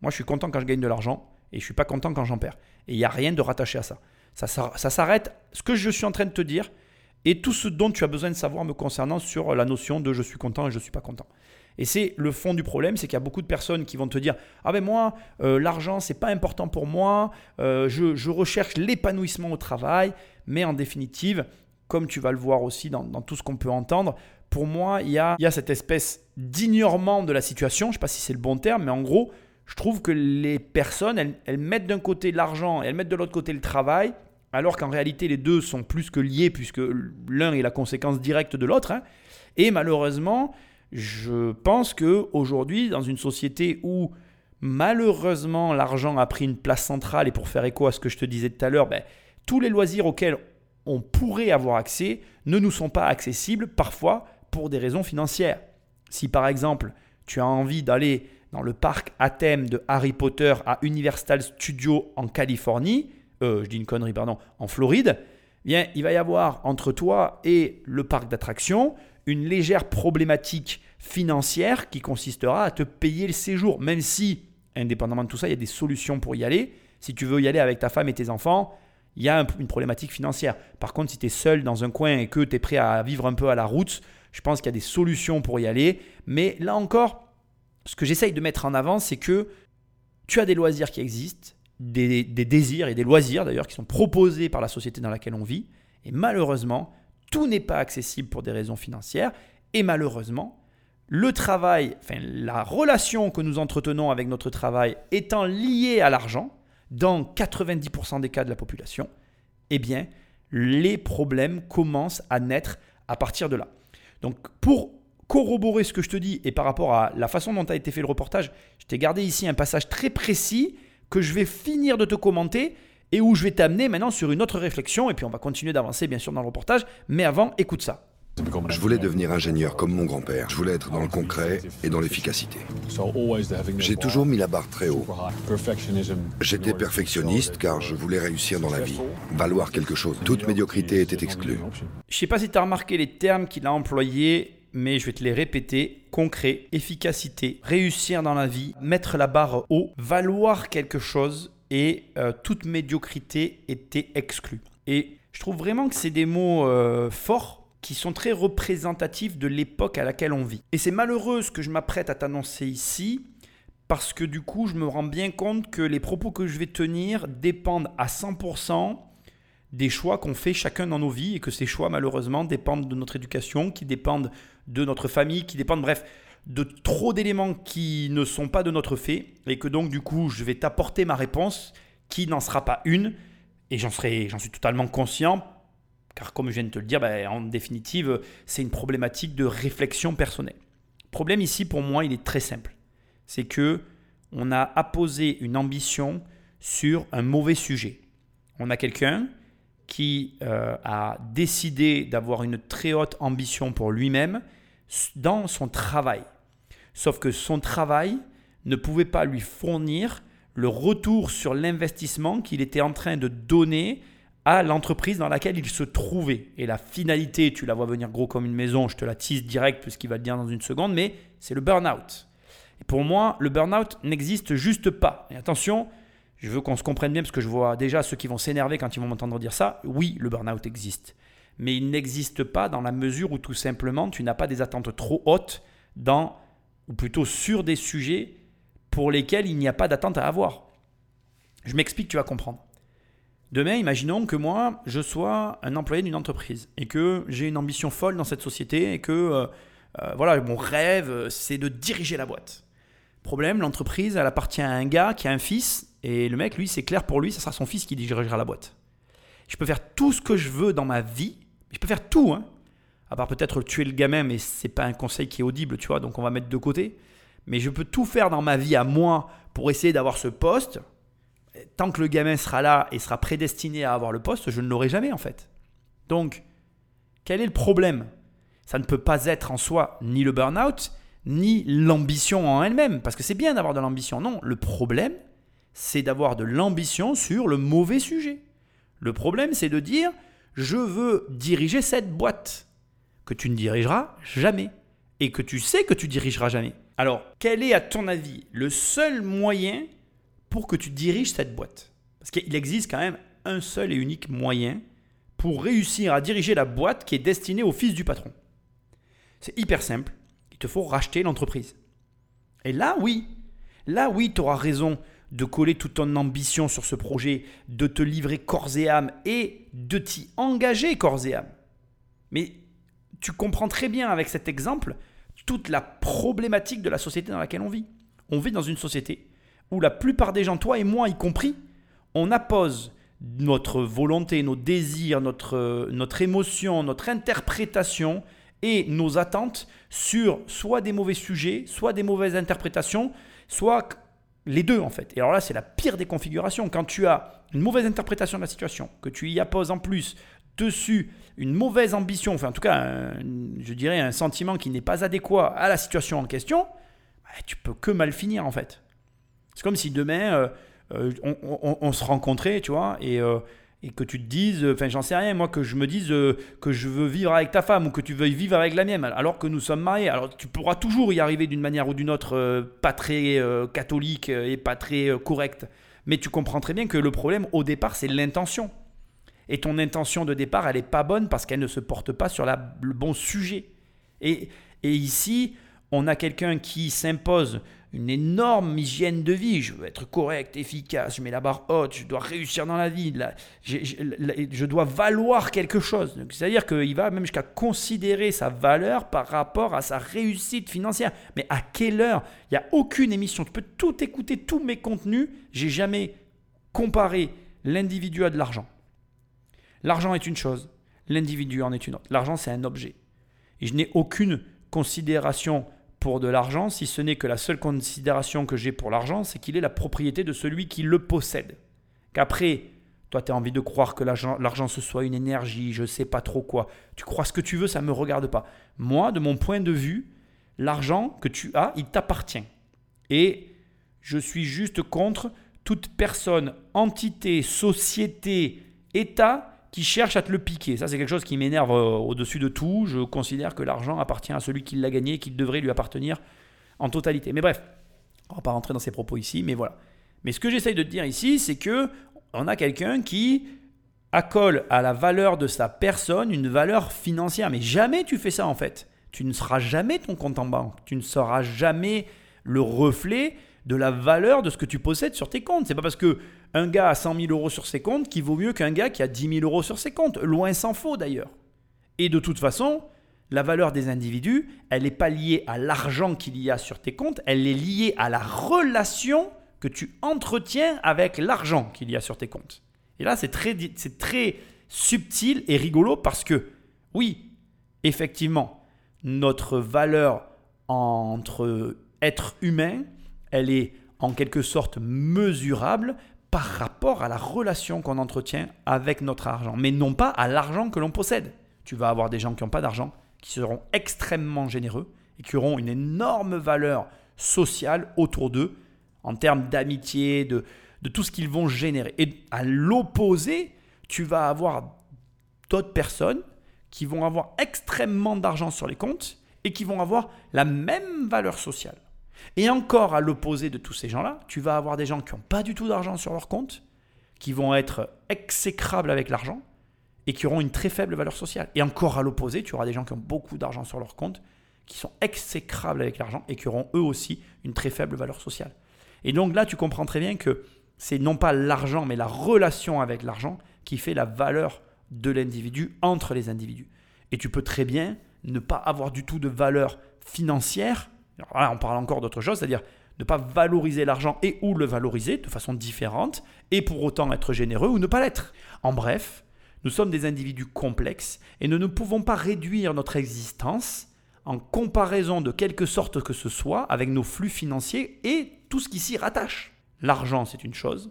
Speaker 4: Moi, je suis content quand je gagne de l'argent et je suis pas content quand j'en perds. Et il n'y a rien de rattaché à ça. Ça, ça, s'arrête. Ce que je suis en train de te dire et tout ce dont tu as besoin de savoir me concernant sur la notion de je suis content et je suis pas content. Et c'est le fond du problème, c'est qu'il y a beaucoup de personnes qui vont te dire ah ben moi euh, l'argent c'est pas important pour moi, euh, je, je, recherche l'épanouissement au travail, mais en définitive comme tu vas le voir aussi dans, tout ce qu'on peut entendre, pour moi, il y a, cette espèce d'ignorement de la situation. Je ne sais pas si c'est le bon terme, mais en gros, je trouve que les personnes, elles, mettent d'un côté l'argent et elles mettent de l'autre côté le travail, alors qu'en réalité, les deux sont plus que liés, puisque l'un est la conséquence directe de l'autre. Hein. Et malheureusement, je pense qu'aujourd'hui, dans une société où malheureusement l'argent a pris une place centrale, et pour faire écho à ce que je te disais tout à l'heure, ben, tous les loisirs auxquels on pourrait avoir accès ne nous sont pas accessibles parfois pour des raisons financières. Si par exemple tu as envie d'aller dans le parc à thème de Harry Potter à Universal Studios en Californie, euh, je dis une connerie, pardon, en Floride, eh bien, il va y avoir entre toi et le parc d'attractions une légère problématique financière qui consistera à te payer le séjour, même si, indépendamment de tout ça, il y a des solutions pour y aller. Si tu veux y aller avec ta femme et tes enfants, il y a une problématique financière. Par contre, si tu es seul dans un coin et que tu es prêt à vivre un peu à la route, je pense qu'il y a des solutions pour y aller. Mais là encore, ce que j'essaye de mettre en avant, c'est que tu as des loisirs qui existent, des, désirs et des loisirs d'ailleurs qui sont proposés par la société dans laquelle on vit. Et malheureusement, tout n'est pas accessible pour des raisons financières. Et malheureusement, le travail, enfin la relation que nous entretenons avec notre travail étant liée à l'argent, dans 90% des cas de la population, eh bien, les problèmes commencent à naître à partir de là. Donc, pour corroborer ce que je te dis et par rapport à la façon dont a été fait le reportage, je t'ai gardé ici un passage très précis que je vais finir de te commenter et où je vais t'amener maintenant sur une autre réflexion et puis on va continuer d'avancer bien sûr dans le reportage. Mais avant, écoute ça.
Speaker 7: Je voulais devenir ingénieur comme mon grand-père. Je voulais être dans le concret et dans l'efficacité. J'ai toujours mis la barre très haut. J'étais perfectionniste car je voulais réussir dans la vie, valoir quelque chose. Toute médiocrité était exclue.
Speaker 4: Je sais pas si tu as remarqué les termes qu'il a employés, mais je vais te les répéter. Concret, efficacité, réussir dans la vie, mettre la barre haut, valoir quelque chose et euh, toute médiocrité était exclue. Et je trouve vraiment que c'est des mots euh, forts qui sont très représentatifs de l'époque à laquelle on vit. Et c'est malheureux ce que je m'apprête à t'annoncer ici, parce que du coup, je me rends bien compte que les propos que je vais tenir dépendent à 100% des choix qu'on fait chacun dans nos vies, et que ces choix, malheureusement, dépendent de notre éducation, qui dépendent de notre famille, qui dépendent, bref, de trop d'éléments qui ne sont pas de notre fait, et que donc, du coup, je vais t'apporter ma réponse, qui n'en sera pas une, et j'en j'en suis totalement conscient, car comme je viens de te le dire, ben, en définitive, c'est une problématique de réflexion personnelle. Le problème ici, pour moi, il est très simple. C'est que on a apposé une ambition sur un mauvais sujet. On a quelqu'un qui euh, a décidé d'avoir une très haute ambition pour lui-même dans son travail. Sauf que son travail ne pouvait pas lui fournir le retour sur l'investissement qu'il était en train de donner à l'entreprise dans laquelle il se trouvait. Et la finalité, tu la vois venir gros comme une maison, je te la tease direct puisqu'il va le dire dans une seconde, mais c'est le burn-out. Et pour moi, le burn-out n'existe juste pas. Et attention, je veux qu'on se comprenne bien parce que je vois déjà ceux qui vont s'énerver quand ils vont m'entendre dire ça. Oui, le burn-out existe. Mais il n'existe pas dans la mesure où tout simplement tu n'as pas des attentes trop hautes dans, ou plutôt sur des sujets pour lesquels il n'y a pas d'attente à avoir. Je m'explique, tu vas comprendre. Demain, imaginons que moi, je sois un employé d'une entreprise et que j'ai une ambition folle dans cette société et que euh, euh, voilà, mon rêve, c'est de diriger la boîte. Problème, l'entreprise, elle appartient à un gars qui a un fils et le mec, lui, c'est clair pour lui, ce sera son fils qui dirigera la boîte. Je peux faire tout ce que je veux dans ma vie, je peux faire tout, hein. À part peut-être tuer le gamin, mais c'est pas un conseil qui est audible, tu vois, donc on va mettre de côté. Mais je peux tout faire dans ma vie à moi pour essayer d'avoir ce poste tant que le gamin sera là et sera prédestiné à avoir le poste, je ne l'aurai jamais en fait. Donc, quel est le problème? Ça ne peut pas être en soi ni le burn-out, ni l'ambition en elle-même, parce que c'est bien d'avoir de l'ambition. Non, le problème, c'est d'avoir de l'ambition sur le mauvais sujet. Le problème, c'est de dire, je veux diriger cette boîte, que tu ne dirigeras jamais, et que tu sais que tu dirigeras jamais. Alors, quel est à ton avis le seul moyen pour que tu diriges cette boîte? Parce qu'il existe quand même un seul et unique moyen pour réussir à diriger la boîte qui est destinée au fils du patron. C'est hyper simple. Il te faut racheter l'entreprise. Et là, oui, là, oui, tu auras raison de coller toute ton ambition sur ce projet, de te livrer corps et âme et de t'y engager corps et âme. Mais tu comprends très bien avec cet exemple toute la problématique de la société dans laquelle on vit. On vit dans une société où la plupart des gens, toi et moi y compris, on appose notre volonté, nos désirs, notre, notre émotion, notre interprétation et nos attentes sur soit des mauvais sujets, soit des mauvaises interprétations, soit les deux en fait. Et alors là, c'est la pire des configurations. Quand tu as une mauvaise interprétation de la situation, que tu y apposes en plus dessus une mauvaise ambition, enfin en tout cas, je dirais un sentiment qui n'est pas adéquat à la situation en question, bah, tu peux que mal finir en fait. C'est comme si demain, euh, euh, on, se rencontrait, tu vois, et, euh, et que tu te dises, enfin, j'en sais rien, moi, que je me dise que je veux vivre avec ta femme ou que tu veuilles vivre avec la mienne, alors que nous sommes mariés. Alors, tu pourras toujours y arriver d'une manière ou d'une autre, pas très catholique et pas très correcte. Mais tu comprends très bien que le problème, au départ, c'est l'intention. Et ton intention de départ, elle n'est pas bonne parce qu'elle ne se porte pas sur le bon sujet. Et, et ici, on a quelqu'un qui s'impose une énorme hygiène de vie. Je veux être correct, efficace, je mets la barre haute, je dois réussir dans la vie, je, dois valoir quelque chose. C'est-à-dire qu'il va même jusqu'à considérer sa valeur par rapport à sa réussite financière. Mais à quelle heure? Il n'y a aucune émission. Tu peux tout écouter, tous mes contenus. J'ai jamais comparé l'individu à de l'argent. L'argent est une chose, l'individu en est une autre. L'argent, c'est un objet. Et je n'ai aucune considération pour de l'argent, si ce n'est que la seule considération que j'ai pour l'argent, c'est qu'il est la propriété de celui qui le possède. Qu'après, toi, tu as envie de croire que l'argent, ce soit une énergie, je sais pas trop quoi. Tu crois ce que tu veux, ça ne me regarde pas. Moi, de mon point de vue, l'argent que tu as, il t'appartient. Et je suis juste contre toute personne, entité, société, État qui cherche à te le piquer. Ça, c'est quelque chose qui m'énerve euh, au-dessus de tout. Je considère que l'argent appartient à celui qui l'a gagné et qu'il devrait lui appartenir en totalité. Mais bref, on va pas rentrer dans ces propos ici, mais voilà. Mais ce que j'essaye de te dire ici, c'est que on a quelqu'un qui accole à la valeur de sa personne une valeur financière. Mais jamais tu fais ça en fait. Tu ne seras jamais ton compte en banque. Tu ne seras jamais le reflet de la valeur de ce que tu possèdes sur tes comptes. C'est pas parce que un gars a 100 000 euros sur ses comptes qui vaut mieux qu'un gars qui a 10 000 euros sur ses comptes. Loin s'en faut d'ailleurs. Et de toute façon, la valeur des individus, elle n'est pas liée à l'argent qu'il y a sur tes comptes, elle est liée à la relation que tu entretiens avec l'argent qu'il y a sur tes comptes. Et là, c'est très, c'est très subtil et rigolo parce que, oui, effectivement, notre valeur entre êtres humains, elle est en quelque sorte mesurable par rapport à la relation qu'on entretient avec notre argent, mais non pas à l'argent que l'on possède. Tu vas avoir des gens qui n'ont pas d'argent, qui seront extrêmement généreux et qui auront une énorme valeur sociale autour d'eux en termes d'amitié, de, tout ce qu'ils vont générer. Et à l'opposé, tu vas avoir d'autres personnes qui vont avoir extrêmement d'argent sur les comptes et qui vont avoir la même valeur sociale. Et encore à l'opposé de tous ces gens-là, tu vas avoir des gens qui n'ont pas du tout d'argent sur leur compte, qui vont être exécrables avec l'argent et qui auront une très faible valeur sociale. Et encore à l'opposé, tu auras des gens qui ont beaucoup d'argent sur leur compte, qui sont exécrables avec l'argent et qui auront eux aussi une très faible valeur sociale. Et donc là, tu comprends très bien que c'est non pas l'argent, mais la relation avec l'argent qui fait la valeur de l'individu entre les individus. Et tu peux très bien ne pas avoir du tout de valeur financière. On parle encore d'autre chose, c'est-à-dire ne pas valoriser l'argent et ou le valoriser de façon différente, et pour autant être généreux ou ne pas l'être. En bref, nous sommes des individus complexes et nous ne pouvons pas réduire notre existence en comparaison de quelque sorte que ce soit avec nos flux financiers et tout ce qui s'y rattache. L'argent, c'est une chose,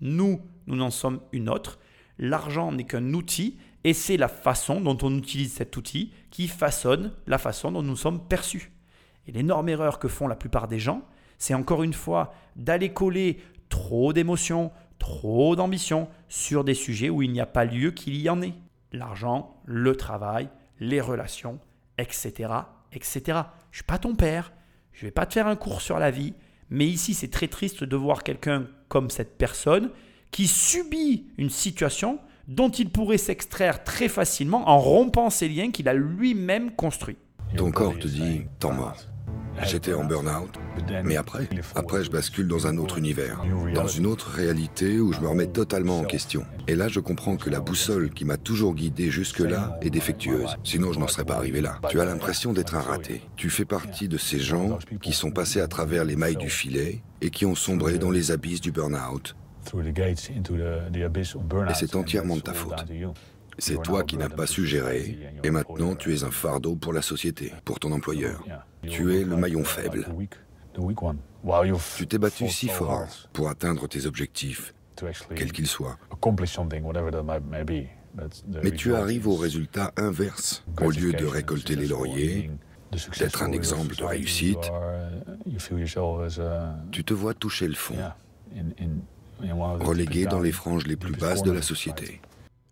Speaker 4: nous, nous en sommes une autre. L'argent n'est qu'un outil et c'est la façon dont on utilise cet outil qui façonne la façon dont nous sommes perçus. Et l'énorme erreur que font la plupart des gens, c'est encore une fois d'aller coller trop d'émotions, trop d'ambition sur des sujets où il n'y a pas lieu qu'il y en ait. L'argent, le travail, les relations, etc. etc. Je ne suis pas ton père, je ne vais pas te faire un cours sur la vie, mais ici c'est très triste de voir quelqu'un comme cette personne qui subit une situation dont il pourrait s'extraire très facilement en rompant ces liens qu'il a lui-même construits.
Speaker 7: Ton corps te dit, temps mort. J'étais en burn-out, mais après, après je bascule dans un autre univers, dans une autre réalité où je me remets totalement en question. Et là, je comprends que la boussole qui m'a toujours guidé jusque-là est défectueuse. Sinon, je n'en serais pas arrivé là. Tu as l'impression d'être un raté. Tu fais partie de ces gens qui sont passés à travers les mailles du filet et qui ont sombré dans les abysses du burn-out. Et c'est entièrement de ta faute. C'est toi qui n'as pas su gérer, et maintenant tu es un fardeau pour la société, pour ton employeur. Tu es le maillon faible. Tu t'es battu si fort pour atteindre tes objectifs, quels qu'ils soient. Mais tu arrives au résultat inverse. Au lieu de récolter les lauriers, d'être un exemple de réussite, tu te vois toucher le fond, relégué dans les franges les plus basses de la société.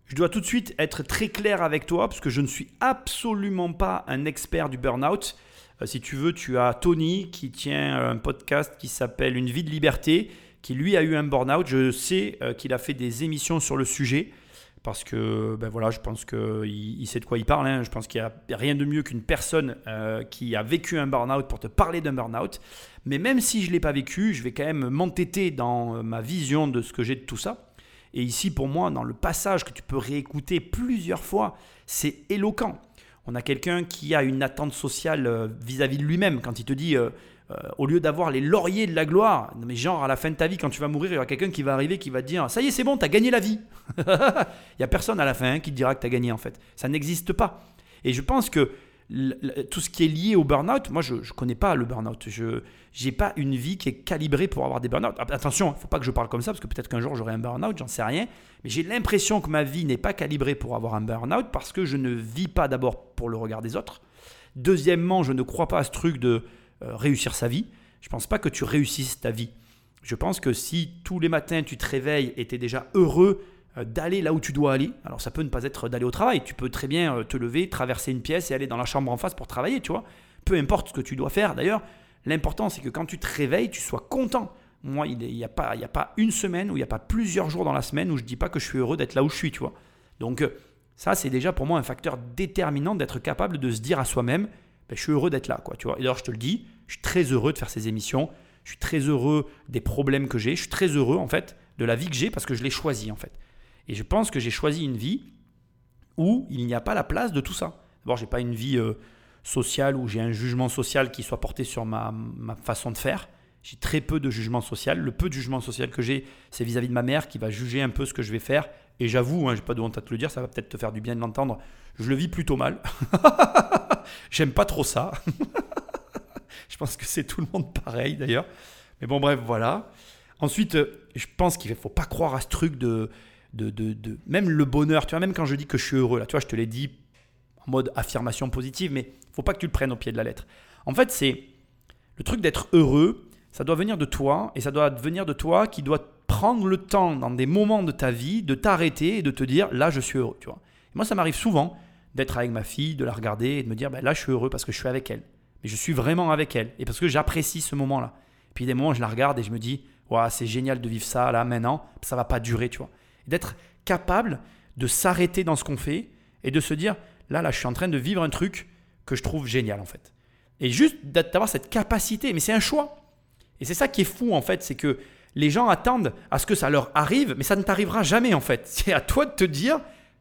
Speaker 4: Je dois tout de suite être très clair avec toi parce que je ne suis absolument pas un expert du burn-out. Euh, si tu veux, tu as Tony qui tient un podcast qui s'appelle Une vie de liberté, qui lui a eu un burn-out. Je sais euh, qu'il a fait des émissions sur le sujet parce que ben voilà, je pense qu'il il sait de quoi il parle. Hein. Je pense qu'il n'y a rien de mieux qu'une personne euh, qui a vécu un burn-out pour te parler d'un burn-out. Mais même si je ne l'ai pas vécu, je vais quand même m'entêter dans ma vision de ce que j'ai de tout ça. Et ici, pour moi, dans le passage que tu peux réécouter plusieurs fois, c'est éloquent. On a quelqu'un qui a une attente sociale euh, vis-à-vis de lui-même quand il te dit, euh, euh, au lieu d'avoir les lauriers de la gloire, mais genre à la fin de ta vie, quand tu vas mourir, il y aura quelqu'un qui va arriver qui va te dire, ça y est, c'est bon, tu as gagné la vie. il n'y a personne à la fin qui te dira que tu as gagné en fait. Ça n'existe pas. Et je pense que tout ce qui est lié au burn-out, moi je ne connais pas le burn-out. Je n'ai pas une vie qui est calibrée pour avoir des burn-out. Attention, il ne faut pas que je parle comme ça parce que peut-être qu'un jour j'aurai un burn-out, j'en sais rien. Mais j'ai l'impression que ma vie n'est pas calibrée pour avoir un burn-out parce que je ne vis pas d'abord pour le regard des autres. Deuxièmement, je ne crois pas à ce truc de euh, réussir sa vie. Je ne pense pas que tu réussisses ta vie. Je pense que si tous les matins tu te réveilles et tu es déjà heureux, d'aller là où tu dois aller. Alors ça peut ne pas être d'aller au travail, tu peux très bien euh, te lever, traverser une pièce et aller dans la chambre en face pour travailler, tu vois. Peu importe ce que tu dois faire d'ailleurs, l'important c'est que quand tu te réveilles, tu sois content. Moi, il n'y a, pas, a pas une semaine ou il n'y a pas plusieurs jours dans la semaine où je ne dis pas que je suis heureux d'être là où je suis, tu vois. Donc euh, ça, c'est déjà pour moi un facteur déterminant d'être capable de se dire à soi-même, ben, je suis heureux d'être là, quoi, tu vois. Et alors je te le dis, je suis très heureux de faire ces émissions, je suis très heureux des problèmes que j'ai, je suis très heureux en fait de la vie que j'ai parce que je l'ai choisi en fait. Et je pense que j'ai choisi une vie où il n'y a pas la place de tout ça. D'abord, je n'ai pas une vie euh, sociale où j'ai un jugement social qui soit porté sur ma, façon de faire. J'ai très peu de jugement social. Le peu de jugement social que j'ai, c'est vis-à-vis de ma mère qui va juger un peu ce que je vais faire. Et j'avoue, hein, j'ai pas de honte à te le dire, ça va peut-être te faire du bien de l'entendre. Je le vis plutôt mal. J'aime pas trop ça. je pense que c'est tout le monde pareil d'ailleurs. Mais bon, bref, voilà. Ensuite, euh, je pense qu'il ne faut pas croire à ce truc de de, même le bonheur, tu vois, même quand je dis que je suis heureux, là, tu vois, je te l'ai dit en mode affirmation positive, mais faut pas que tu le prennes au pied de la lettre. En fait, c'est le truc d'être heureux, ça doit venir de toi, et ça doit venir de toi qui doit prendre le temps dans des moments de ta vie de t'arrêter et de te dire là, je suis heureux, tu vois. moi, ça m'arrive souvent d'être avec ma fille, de la regarder et de me dire ben, là, je suis heureux parce que je suis avec elle. Mais je suis vraiment avec elle. Et parce que j'apprécie ce moment-là. Puis des moments, je la regarde et je me dis, ouais, c'est génial de vivre ça là, maintenant. Ça va pas durer, tu vois. D'être capable de s'arrêter dans ce qu'on fait et de se dire, là, là, je suis en train de vivre un truc que je trouve génial, en fait. Et juste d'avoir cette capacité, mais c'est un choix. Et c'est ça qui est fou, en fait, c'est que les gens attendent à ce que ça leur arrive, mais ça ne t'arrivera jamais, en fait. C'est à toi de te dire,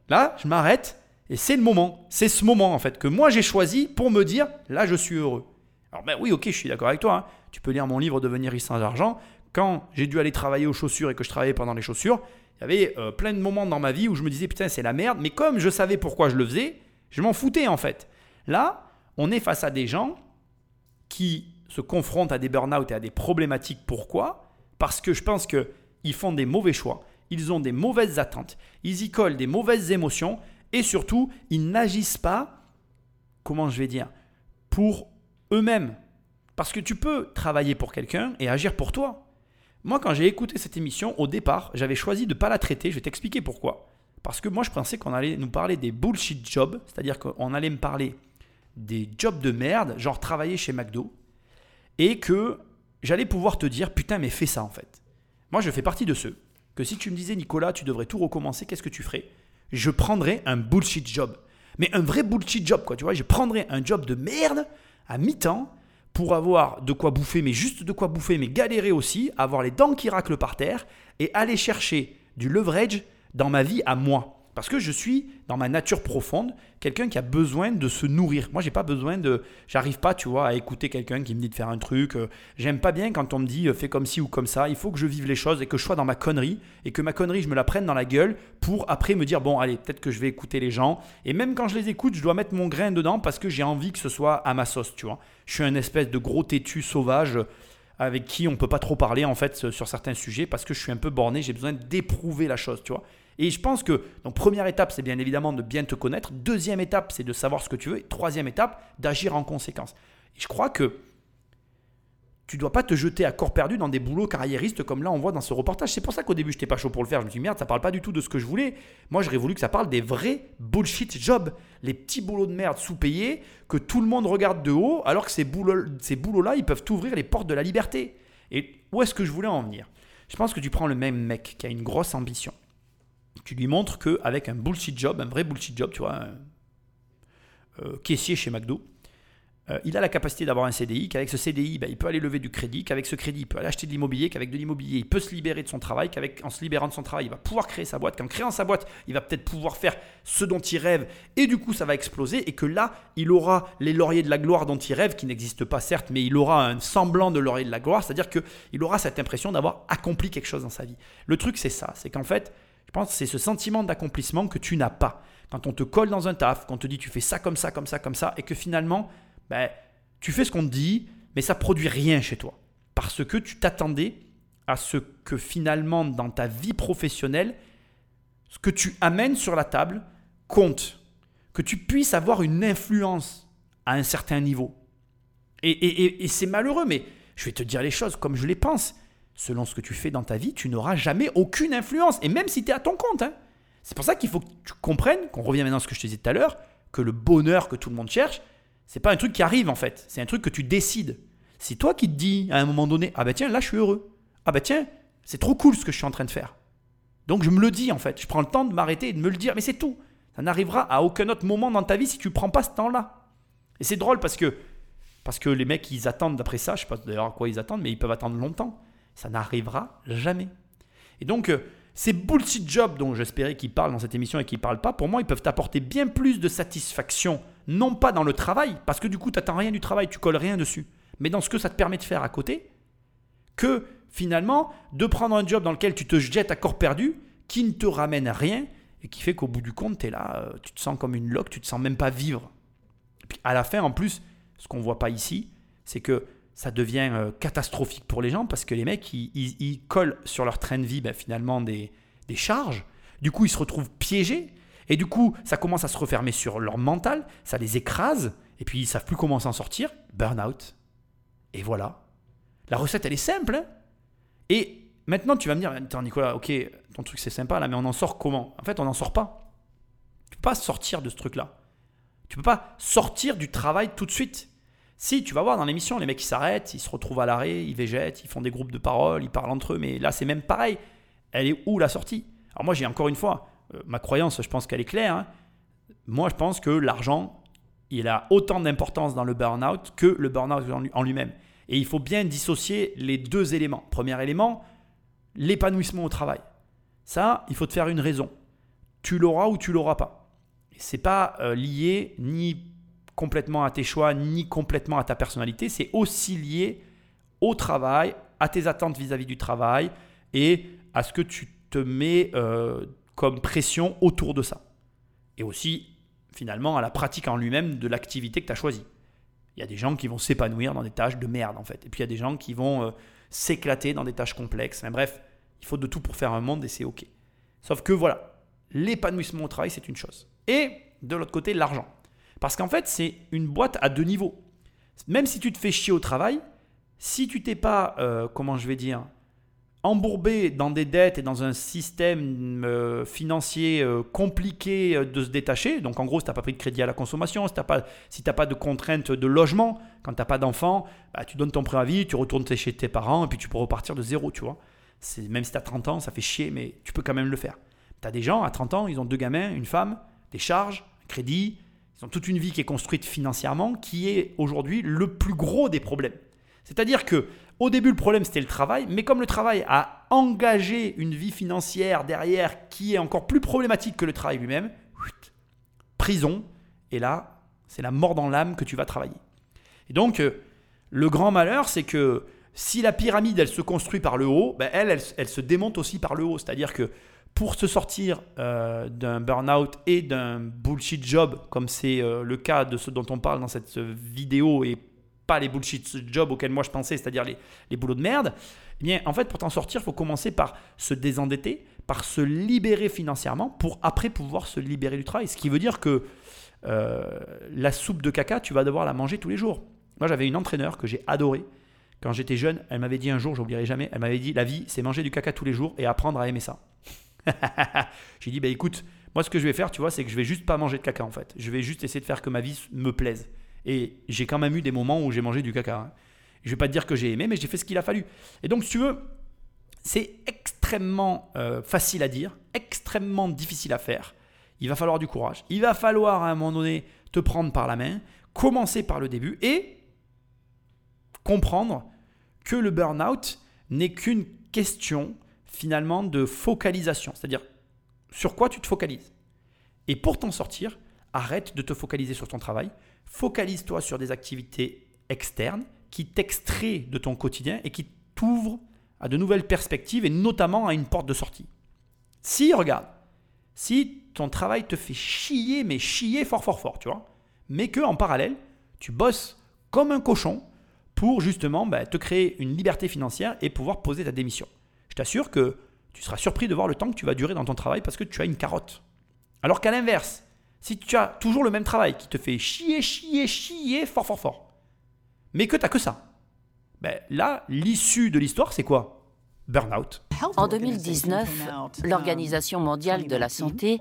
Speaker 4: là, je m'arrête, et c'est le moment. C'est ce moment, en fait, que moi j'ai choisi pour me dire, là, je suis heureux. Alors, ben oui, ok, je suis d'accord avec toi. Hein. Tu peux lire mon livre Devenir riche sans argent. Quand j'ai dû aller travailler aux chaussures et que je travaillais pendant les chaussures, il y avait euh, plein de moments dans ma vie où je me disais, putain, c'est la merde. Mais comme je savais pourquoi je le faisais, je m'en foutais, en fait. Là, on est face à des gens qui se confrontent à des burn-out et à des problématiques. Pourquoi? Parce que je pense qu'ils font des mauvais choix, ils ont des mauvaises attentes, ils y collent des mauvaises émotions et surtout, ils n'agissent pas, comment je vais dire, pour eux-mêmes. Parce que tu peux travailler pour quelqu'un et agir pour toi. Moi, quand j'ai écouté cette émission, au départ, j'avais choisi de ne pas la traiter. Je vais t'expliquer pourquoi. Parce que moi, je pensais qu'on allait nous parler des bullshit jobs, c'est-à-dire qu'on allait me parler des jobs de merde, genre travailler chez McDo, et que j'allais pouvoir te dire putain, mais fais ça en fait. Moi, je fais partie de ceux que si tu me disais Nicolas, tu devrais tout recommencer, qu'est-ce que tu ferais? Je prendrais un bullshit job. Mais un vrai bullshit job, quoi. Tu vois, je prendrais un job de merde à mi-temps pour avoir de quoi bouffer, mais juste de quoi bouffer, mais galérer aussi, avoir les dents qui raclent par terre et aller chercher du leverage dans ma vie à moi. Parce que je suis, dans ma nature profonde, quelqu'un qui a besoin de se nourrir. Moi, j'ai pas besoin de. J'arrive pas, tu vois, à écouter quelqu'un qui me dit de faire un truc. Euh, j'aime pas bien quand on me dit euh, fais comme ci ou comme ça. Il faut que je vive les choses et que je sois dans ma connerie et que ma connerie, je me la prenne dans la gueule pour après me dire bon, allez, peut-être que je vais écouter les gens. Et même quand je les écoute, je dois mettre mon grain dedans parce que j'ai envie que ce soit à ma sauce, tu vois. Je suis un espèce de gros têtu sauvage avec qui on peut pas trop parler en fait sur certains sujets parce que je suis un peu borné, j'ai besoin d'éprouver la chose, tu vois. Et je pense que, donc, première étape, c'est bien évidemment de bien te connaître. Deuxième étape, c'est de savoir ce que tu veux. Troisième étape, d'agir en conséquence. Et je crois que tu dois pas te jeter à corps perdu dans des boulots carriéristes comme là on voit dans ce reportage. C'est pour ça qu'au début, je n'étais pas chaud pour le faire. Je me suis dit, merde, ça parle pas du tout de ce que je voulais. Moi, j'aurais voulu que ça parle des vrais bullshit jobs. Les petits boulots de merde sous-payés que tout le monde regarde de haut, alors que ces boulots-là, ils peuvent t'ouvrir les portes de la liberté. Et où est-ce que je voulais en venir? Je pense que tu prends le même mec qui a une grosse ambition, tu lui montres qu'avec un bullshit job, un vrai bullshit job, tu vois, euh, caissier chez McDo, euh, il a la capacité d'avoir un CDI, qu'avec ce CDI, ben, il peut aller lever du crédit, qu'avec ce crédit, il peut aller acheter de l'immobilier, qu'avec de l'immobilier, il peut se libérer de son travail, qu'en se libérant de son travail, il va pouvoir créer sa boîte, qu'en créant sa boîte, il va peut-être pouvoir faire ce dont il rêve, et du coup, ça va exploser, et que là, il aura les lauriers de la gloire dont il rêve, qui n'existent pas certes, mais il aura un semblant de laurier de la gloire, c'est-à-dire qu'il aura cette impression d'avoir accompli quelque chose dans sa vie. Le truc, c'est ça, c'est qu'en fait, je pense que c'est ce sentiment d'accomplissement que tu n'as pas. Quand on te colle dans un taf, qu'on te dit tu fais ça comme ça, comme ça, comme ça, et que finalement, ben, tu fais ce qu'on te dit, mais ça produit rien chez toi. Parce que tu t'attendais à ce que finalement, dans ta vie professionnelle, ce que tu amènes sur la table compte. Que tu puisses avoir une influence à un certain niveau. Et, et c'est malheureux, mais je vais te dire les choses comme je les pense selon ce que tu fais dans ta vie, tu n'auras jamais aucune influence. Et même si tu es à ton compte. Hein. C'est pour ça qu'il faut que tu comprennes, qu'on revient maintenant à ce que je te disais tout à l'heure, que le bonheur que tout le monde cherche, c'est pas un truc qui arrive en fait. C'est un truc que tu décides. C'est toi qui te dis à un moment donné, ah bah tiens, là je suis heureux. Ah bah tiens, c'est trop cool ce que je suis en train de faire. Donc je me le dis en fait. Je prends le temps de m'arrêter et de me le dire. Mais c'est tout. Ça n'arrivera à aucun autre moment dans ta vie si tu ne prends pas ce temps-là. Et c'est drôle parce que, parce que les mecs, ils attendent d'après ça. Je sais pas d'ailleurs à quoi ils attendent, mais ils peuvent attendre longtemps. Ça n'arrivera jamais. Et donc, euh, ces bullshit jobs dont j'espérais qu'ils parlent dans cette émission et qu'ils parlent pas, pour moi, ils peuvent t'apporter bien plus de satisfaction, non pas dans le travail, parce que du coup, tu n'attends rien du travail, tu colles rien dessus, mais dans ce que ça te permet de faire à côté, que finalement, de prendre un job dans lequel tu te jettes à corps perdu, qui ne te ramène rien, et qui fait qu'au bout du compte, tu là, euh, tu te sens comme une loque, tu te sens même pas vivre. Et puis à la fin, en plus, ce qu'on voit pas ici, c'est que ça devient euh, catastrophique pour les gens parce que les mecs, ils, collent sur leur train de vie ben, finalement des, charges. Du coup, ils se retrouvent piégés. Et du coup, ça commence à se refermer sur leur mental, ça les écrase, et puis ils savent plus comment s'en sortir. Burnout. Et voilà. La recette, elle est simple. Hein. et maintenant, tu vas me dire, attends Nicolas, ok, ton truc c'est sympa là, mais on en sort comment? En fait, on n'en sort pas. Tu peux pas sortir de ce truc-là. Tu peux pas sortir du travail tout de suite. Si, tu vas voir dans l'émission, les mecs qui s'arrêtent, ils se retrouvent à l'arrêt, ils végètent, ils font des groupes de parole, ils parlent entre eux, mais là c'est même pareil. Elle est où la sortie? Alors moi j'ai encore une fois, euh, ma croyance, je pense qu'elle est claire. Hein. Moi je pense que l'argent, il a autant d'importance dans le burn-out que le burn-out en lui-même. Et il faut bien dissocier les deux éléments. Premier élément, l'épanouissement au travail. Ça, il faut te faire une raison. Tu l'auras ou tu l'auras pas. C'est pas euh, lié ni complètement à tes choix, ni complètement à ta personnalité. C'est aussi lié au travail, à tes attentes vis-à-vis du travail et à ce que tu te mets euh, comme pression autour de ça. Et aussi, finalement, à la pratique en lui-même de l'activité que tu as choisie. Il y a des gens qui vont s'épanouir dans des tâches de merde, en fait. Et puis il y a des gens qui vont euh, s'éclater dans des tâches complexes. bref, il faut de tout pour faire un monde et c'est OK. Sauf que voilà, l'épanouissement au travail, c'est une chose. Et de l'autre côté, l'argent. Parce qu'en fait, c'est une boîte à deux niveaux. Même si tu te fais chier au travail, si tu t'es pas, euh, comment je vais dire, embourbé dans des dettes et dans un système euh, financier euh, compliqué de se détacher, donc en gros, si tu n'as pas pris de crédit à la consommation, si tu n'as pas de contraintes de logement, quand tu n'as pas d'enfant, bah, tu donnes ton préavis, tu retournes chez tes parents et puis tu peux repartir de zéro, tu vois. Même si tu as 30 ans, ça fait chier, mais tu peux quand même le faire. Tu as des gens à 30 ans, ils ont deux gamins, une femme, des charges, un crédit, ils ont toute une vie qui est construite financièrement, qui est aujourd'hui le plus gros des problèmes. C'est-à-dire que au début, le problème c'était le travail, mais comme le travail a engagé une vie financière derrière qui est encore plus problématique que le travail lui-même, prison, et là, c'est la mort dans l'âme que tu vas travailler. Et donc, euh, le grand malheur, c'est que si la pyramide, elle se construit par le haut, ben elle, elle, se démonte aussi par le haut. C'est-à-dire que pour se sortir euh, d'un burn-out et d'un bullshit job, comme c'est euh, le cas de ce dont on parle dans cette vidéo et pas les bullshit jobs auxquels moi je pensais, c'est-à-dire les, les, boulots de merde, eh bien, en fait, pour t'en sortir, il faut commencer par se désendetter, par se libérer financièrement, pour après pouvoir se libérer du travail. Ce qui veut dire que euh, la soupe de caca, tu vas devoir la manger tous les jours. Moi, j'avais une entraîneur que j'ai adorée. Quand j'étais jeune, elle m'avait dit un jour, j'oublierai jamais, elle m'avait dit la vie, c'est manger du caca tous les jours et apprendre à aimer ça. J'ai dit, bah écoute, moi ce que je vais faire, tu vois, c'est que je vais juste pas manger de caca en fait. Je vais juste essayer de faire que ma vie me plaise. Et j'ai quand même eu des moments où j'ai mangé du caca. Hein. Je vais pas te dire que j'ai aimé, mais j'ai fait ce qu'il a fallu. Et donc, si tu veux, c'est extrêmement euh, facile à dire, extrêmement difficile à faire. Il va falloir du courage. Il va falloir à un moment donné te prendre par la main, commencer par le début et comprendre que le burn-out n'est qu'une question finalement de focalisation, c'est-à-dire sur quoi tu te focalises? Et pour t'en sortir, arrête de te focaliser sur ton travail, focalise-toi sur des activités externes qui t'extraient de ton quotidien et qui t'ouvrent à de nouvelles perspectives et notamment à une porte de sortie. Si, regarde, si ton travail te fait chier, mais chier fort, fort, fort, tu vois, mais que en parallèle, tu bosses comme un cochon pour justement bah, te créer une liberté financière et pouvoir poser ta démission je t'assure que tu seras surpris de voir le temps que tu vas durer dans ton travail parce que tu as une carotte. Alors qu'à l'inverse, si tu as toujours le même travail qui te fait chier, chier, chier fort, fort, fort, mais que tu n'as que ça, ben là, l'issue de l'histoire, c'est quoi? Burnout.
Speaker 8: En 2019, l'Organisation mondiale de la santé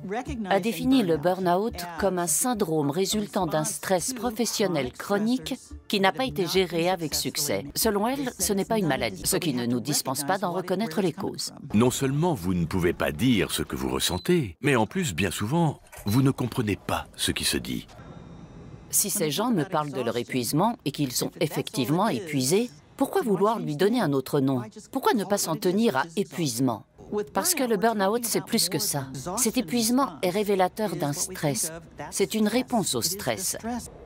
Speaker 8: a défini le burn-out comme un syndrome résultant d'un stress professionnel chronique qui n'a pas été géré avec succès. Selon elle, ce n'est pas une maladie, ce qui ne nous dispense pas d'en reconnaître les causes.
Speaker 3: Non seulement vous ne pouvez pas dire ce que vous ressentez, mais en plus, bien souvent, vous ne comprenez pas ce qui se dit.
Speaker 8: Si ces gens me parlent de leur épuisement et qu'ils sont effectivement épuisés, pourquoi vouloir lui donner un autre nom Pourquoi ne pas s'en tenir à épuisement parce que le burn-out, c'est plus que ça. Cet épuisement est révélateur d'un stress. C'est une réponse au stress,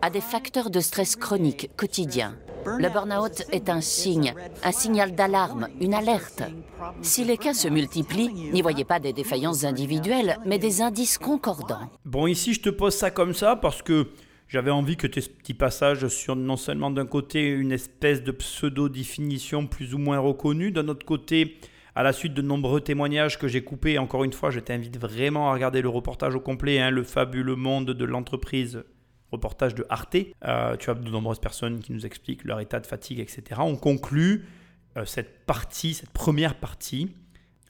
Speaker 8: à des facteurs de stress chroniques quotidiens. Le burn-out est un signe, un signal d'alarme, une alerte. Si les cas se multiplient, n'y voyez pas des défaillances individuelles, mais des indices concordants.
Speaker 4: Bon, ici, je te pose ça comme ça parce que j'avais envie que tes petits passages sur non seulement d'un côté une espèce de pseudo-définition plus ou moins reconnue, d'un autre côté, à la suite de nombreux témoignages que j'ai coupés, encore une fois, je t'invite vraiment à regarder le reportage au complet, hein, le fabuleux monde de l'entreprise, reportage de Arte. Euh, tu as de nombreuses personnes qui nous expliquent leur état de fatigue, etc. On conclut euh, cette partie, cette première partie,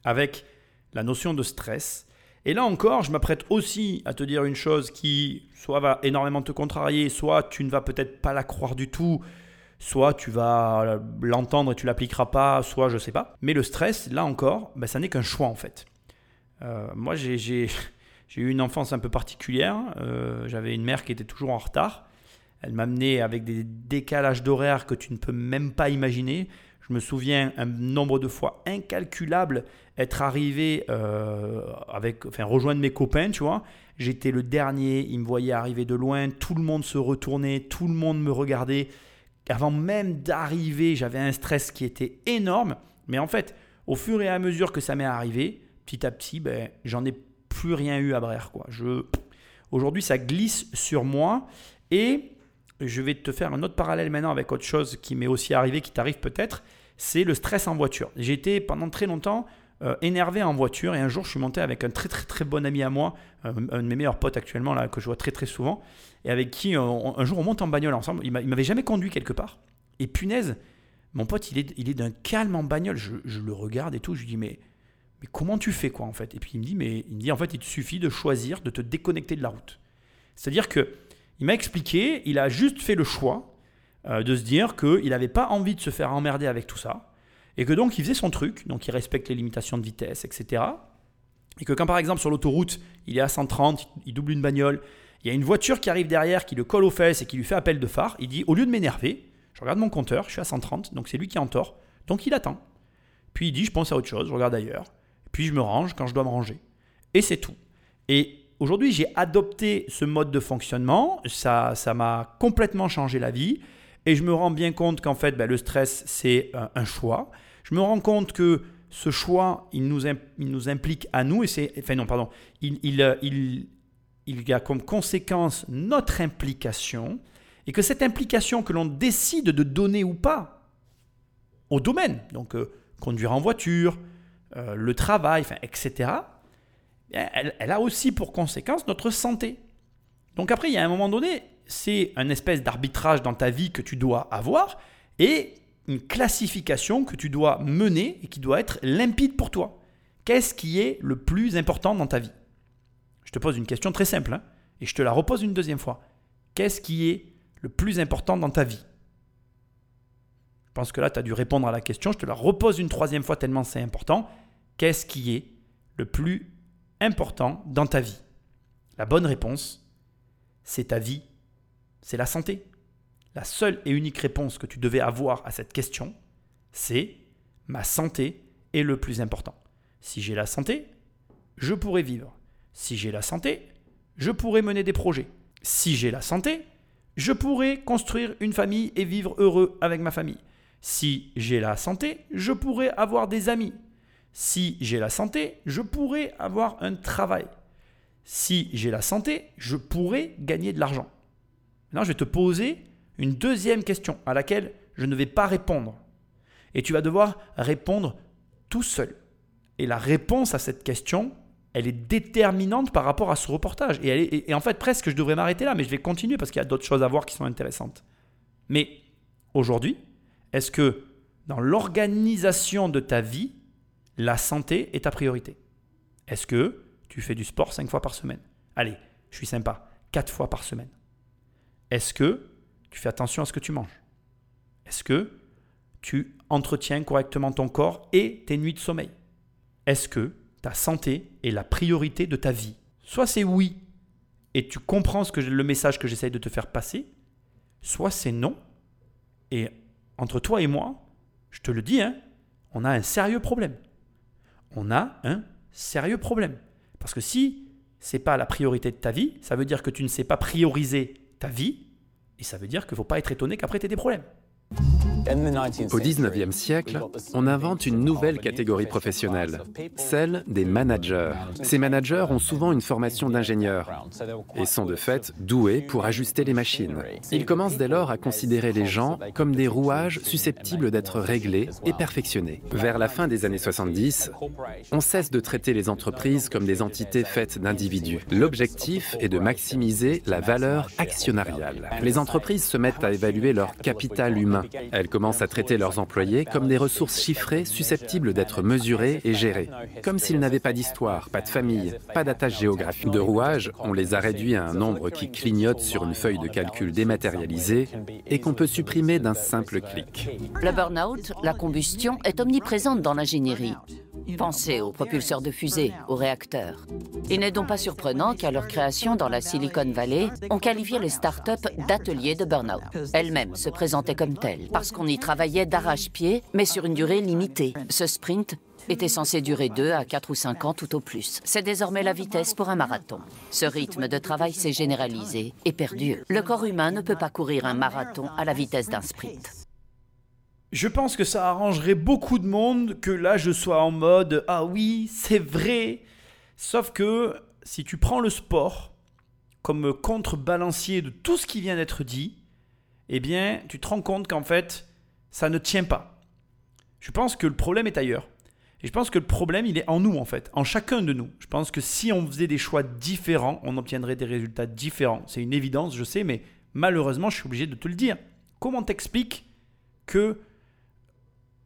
Speaker 4: avec la notion de stress Et là encore, je m'apprête aussi à te dire une chose qui soit va énormément te contrarier, soit tu ne vas peut-être pas la croire du tout, soit tu vas l'entendre et tu l'appliqueras pas, soit je sais pas. Mais le stress, là encore, ben, ça n'est qu'un choix en fait. Euh, moi, j'ai eu une enfance un peu particulière. Euh, j'avais une mère qui était toujours en retard. Elle m'amenait avec des décalages d'horaire que tu ne peux même pas imaginer. Je me souviens un nombre de fois incalculable être arrivé euh, avec, enfin, rejoindre mes copains, tu vois. J'étais le dernier, ils me voyaient arriver de loin, tout le monde se retournait, tout le monde me regardait. Avant même d'arriver, j'avais un stress qui était énorme. Mais en fait, au fur et à mesure que ça m'est arrivé, petit à petit, ben, j'en ai plus rien eu à Brère. Quoi. Je... Aujourd'hui, ça glisse sur moi et je vais te faire un autre parallèle maintenant avec autre chose qui m'est aussi arrivé, qui t'arrive peut-être, c'est le stress en voiture. J'ai été pendant très longtemps euh, énervé en voiture et un jour je suis monté avec un très très très bon ami à moi, un, de mes meilleurs potes actuellement là que je vois très très souvent et avec qui euh, un jour on monte en bagnole ensemble. Il m'avait jamais conduit quelque part et punaise, mon pote il est, il est d'un calme en bagnole. Je, je, le regarde et tout, je lui dis mais mais comment tu fais quoi en fait? Et puis il me dit mais il me dit en fait il te suffit de choisir de te déconnecter de la route. C'est-à-dire que il m'a expliqué, il a juste fait le choix euh, de se dire qu'il n'avait pas envie de se faire emmerder avec tout ça et que donc il faisait son truc, donc il respecte les limitations de vitesse, etc. Et que quand par exemple sur l'autoroute, il est à 130, il double une bagnole, il y a une voiture qui arrive derrière, qui le colle aux fesses et qui lui fait appel de phare, il dit au lieu de m'énerver, je regarde mon compteur, je suis à 130, donc c'est lui qui est en tort, donc il attend. Puis il dit je pense à autre chose, je regarde ailleurs, puis je me range quand je dois me ranger. Et c'est tout. Et aujourd'hui j'ai adopté ce mode de fonctionnement, ça ça m'a complètement changé la vie. Et je me rends bien compte qu'en fait, ben, le stress, c'est un, choix. Je me rends compte que ce choix, il nous, implique à nous, et c'est, enfin non, pardon, il, il, il a comme conséquence notre implication, et que cette implication que l'on décide de donner ou pas au domaine, donc euh, conduire en voiture, euh, le travail, etc., elle, elle, a aussi pour conséquence notre santé. Donc après, il y a un moment donné, c'est un espèce d'arbitrage dans ta vie que tu dois avoir et une classification que tu dois mener et qui doit être limpide pour toi. Qu'est-ce qui est le plus important dans ta vie? Je te pose une question très simple hein, et je te la repose une deuxième fois. Qu'est-ce qui est le plus important dans ta vie? Je pense que là, tu as dû répondre à la question. Je te la repose une troisième fois tellement c'est important. Qu'est-ce qui est le plus important dans ta vie? La bonne réponse, c'est ta vie c'est la santé. La seule et unique réponse que tu devais avoir à cette question, c'est ma santé est le plus important. Si j'ai la santé, je pourrai vivre. Si j'ai la santé, je pourrai mener des projets. Si j'ai la santé, je pourrai construire une famille et vivre heureux avec ma famille. Si j'ai la santé, je pourrai avoir des amis. Si j'ai la santé, je pourrai avoir un travail. Si j'ai la santé, je pourrai gagner de l'argent. Maintenant, je vais te poser une deuxième question à laquelle je ne vais pas répondre. Et tu vas devoir répondre tout seul. Et la réponse à cette question, elle est déterminante par rapport à ce reportage. Et, en fait, presque, je devrais m'arrêter là, mais je vais continuer parce qu'il y a d'autres choses à voir qui sont intéressantes. Mais aujourd'hui, est-ce que dans l'organisation de ta vie, la santé est ta priorité? Est-ce que tu fais du sport cinq fois par semaine? Allez, je suis sympa, quatre fois par semaine. Est-ce que tu fais attention à ce que tu manges? Est-ce que tu entretiens correctement ton corps et tes nuits de sommeil? Est-ce que ta santé est la priorité de ta vie? Soit c'est oui et tu comprends ce que le message que j'essaye de te faire passer, soit c'est non. Et entre toi et moi, je te le dis, hein, on a un sérieux problème. On a un sérieux problème. Parce que si c'est pas la priorité de ta vie, ça veut dire que tu ne sais pas prioriser ta vie, et ça veut dire qu'il ne faut pas être étonné qu'après tu aies des problèmes.
Speaker 9: Au 19e siècle, on invente une nouvelle catégorie professionnelle, celle des managers. Ces managers ont souvent une formation d'ingénieur et sont de fait doués pour ajuster les machines. Ils commencent dès lors à considérer les gens comme des rouages susceptibles d'être réglés et perfectionnés. Vers la fin des années 70, on cesse de traiter les entreprises comme des entités faites d'individus. L'objectif est de maximiser la valeur actionnariale. Les entreprises se mettent à évaluer leur capital humain. Elles commencent à traiter leurs employés comme des ressources chiffrées susceptibles d'être mesurées et gérées, comme s'ils n'avaient pas d'histoire, pas de famille, pas d'attache géographique. De rouage, on les a réduits à un nombre qui clignote sur une feuille de calcul dématérialisée et qu'on peut supprimer d'un simple clic.
Speaker 8: Le burn-out, la combustion, est omniprésente dans l'ingénierie. Pensez aux propulseurs de fusée, aux réacteurs. Il n'est donc pas surprenant qu'à leur création dans la Silicon Valley, on qualifiait les startups d'ateliers de burn-out. Elles-mêmes se présentaient comme telles, parce qu'on y travaillait d'arrache-pied, mais sur une durée limitée. Ce sprint était censé durer 2 à 4 ou 5 ans tout au plus. C'est désormais la vitesse pour un marathon. Ce rythme de travail s'est généralisé et perdu. Le corps humain ne peut pas courir un marathon à la vitesse d'un sprint.
Speaker 4: Je pense que ça arrangerait beaucoup de monde que là je sois en mode ah oui, c'est vrai. Sauf que si tu prends le sport comme contrebalancier de tout ce qui vient d'être dit, eh bien, tu te rends compte qu'en fait, ça ne tient pas. Je pense que le problème est ailleurs. Et je pense que le problème, il est en nous, en fait, en chacun de nous. Je pense que si on faisait des choix différents, on obtiendrait des résultats différents. C'est une évidence, je sais, mais malheureusement, je suis obligé de te le dire. Comment t'expliques que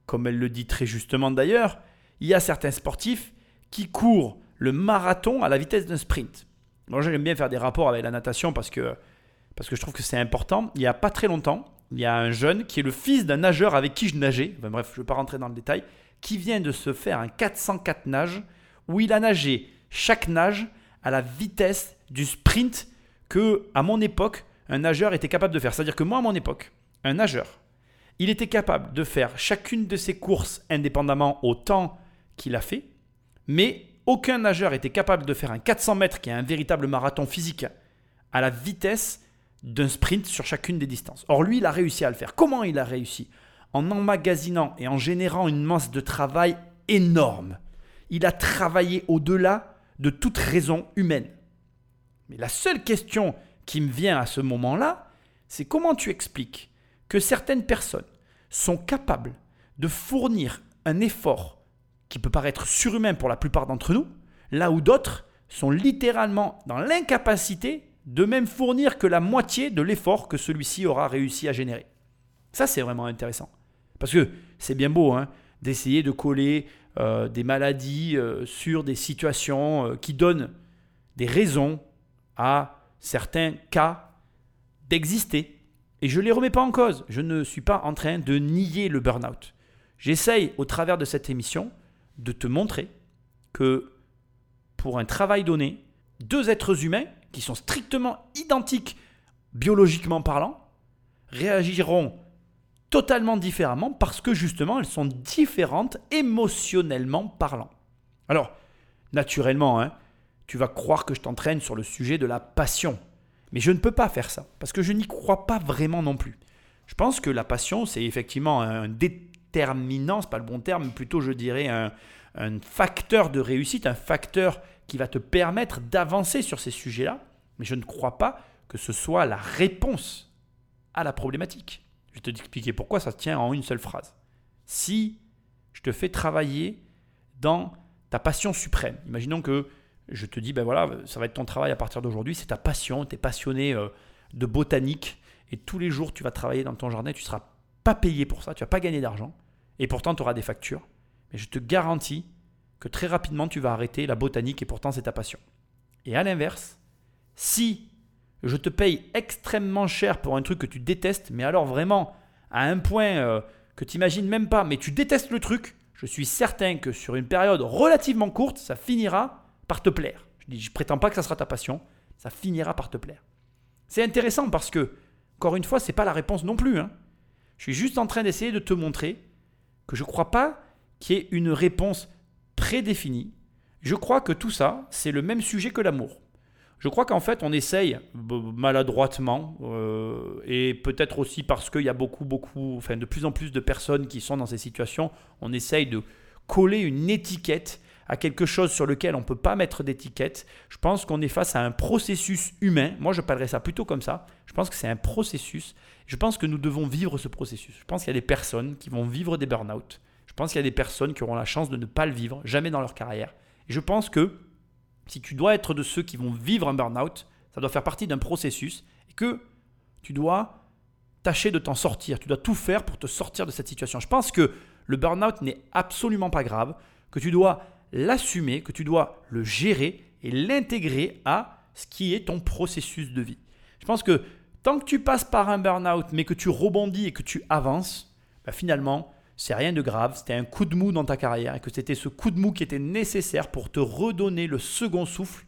Speaker 4: comme elle le dit très justement d'ailleurs, il y a certains sportifs qui courent le marathon à la vitesse d'un sprint. Moi, j'aime bien faire des rapports avec la natation parce que, parce que je trouve que c'est important. Il n'y a pas très longtemps, il y a un jeune qui est le fils d'un nageur avec qui je nageais, bref, je ne vais pas rentrer dans le détail, qui vient de se faire un 404 nage où il a nagé chaque nage à la vitesse du sprint que, à mon époque, un nageur était capable de faire. C'est-à-dire que moi, à mon époque, un nageur il était capable de faire chacune de ses courses indépendamment au temps qu'il a fait, mais aucun nageur était capable de faire un 400 mètres qui est un véritable marathon physique à la vitesse d'un sprint sur chacune des distances. Or lui, il a réussi à le faire. Comment il a réussi? En emmagasinant et en générant une masse de travail énorme. Il a travaillé au-delà de toute raison humaine. Mais la seule question qui me vient à ce moment-là, c'est comment tu expliques certaines personnes sont capables de fournir un effort qui peut paraître surhumain pour la plupart d'entre nous, là où d'autres sont littéralement dans l'incapacité de même fournir que la moitié de l'effort que celui-ci aura réussi à générer. Ça, c'est vraiment intéressant. Parce que c'est bien beau hein, d'essayer de coller euh, des maladies euh, sur des situations euh, qui donnent des raisons à certains cas d'exister. Et je ne les remets pas en cause. Je ne suis pas en train de nier le burn-out. J'essaye, au travers de cette émission, de te montrer que pour un travail donné, deux êtres humains qui sont strictement identiques biologiquement parlant réagiront totalement différemment parce que justement elles sont différentes émotionnellement parlant. Alors, naturellement, hein, tu vas croire que je t'entraîne sur le sujet de la passion. Mais je ne peux pas faire ça, parce que je n'y crois pas vraiment non plus. Je pense que la passion, c'est effectivement un déterminant, n'est pas le bon terme, plutôt je dirais un, un facteur de réussite, un facteur qui va te permettre d'avancer sur ces sujets-là. Mais je ne crois pas que ce soit la réponse à la problématique. Je vais te expliquer pourquoi ça tient en une seule phrase. Si je te fais travailler dans ta passion suprême, imaginons que je te dis, ben voilà, ça va être ton travail à partir d'aujourd'hui, c'est ta passion, tu es passionné euh, de botanique, et tous les jours tu vas travailler dans ton jardin, tu ne seras pas payé pour ça, tu vas pas gagner d'argent, et pourtant tu auras des factures. Mais je te garantis que très rapidement tu vas arrêter la botanique, et pourtant c'est ta passion. Et à l'inverse, si je te paye extrêmement cher pour un truc que tu détestes, mais alors vraiment à un point euh, que tu n'imagines même pas, mais tu détestes le truc, je suis certain que sur une période relativement courte, ça finira par te plaire. Je je prétends pas que ça sera ta passion, ça finira par te plaire. C'est intéressant parce que, encore une fois, c'est pas la réponse non plus. Hein. Je suis juste en train d'essayer de te montrer que je ne crois pas qu'il y ait une réponse prédéfinie. Je crois que tout ça, c'est le même sujet que l'amour. Je crois qu'en fait, on essaye maladroitement, euh, et peut-être aussi parce qu'il y a beaucoup, beaucoup, enfin de plus en plus de personnes qui sont dans ces situations, on essaye de coller une étiquette à quelque chose sur lequel on ne peut pas mettre d'étiquette. Je pense qu'on est face à un processus humain. Moi, je parlerais ça plutôt comme ça. Je pense que c'est un processus. Je pense que nous devons vivre ce processus. Je pense qu'il y a des personnes qui vont vivre des burn-out. Je pense qu'il y a des personnes qui auront la chance de ne pas le vivre, jamais dans leur carrière. Et je pense que si tu dois être de ceux qui vont vivre un burn-out, ça doit faire partie d'un processus et que tu dois tâcher de t'en sortir. Tu dois tout faire pour te sortir de cette situation. Je pense que le burn-out n'est absolument pas grave, que tu dois l'assumer, que tu dois le gérer et l'intégrer à ce qui est ton processus de vie. Je pense que tant que tu passes par un burn-out, mais que tu rebondis et que tu avances, bah, finalement, c'est rien de grave. C'était un coup de mou dans ta carrière et que c'était ce coup de mou qui était nécessaire pour te redonner le second souffle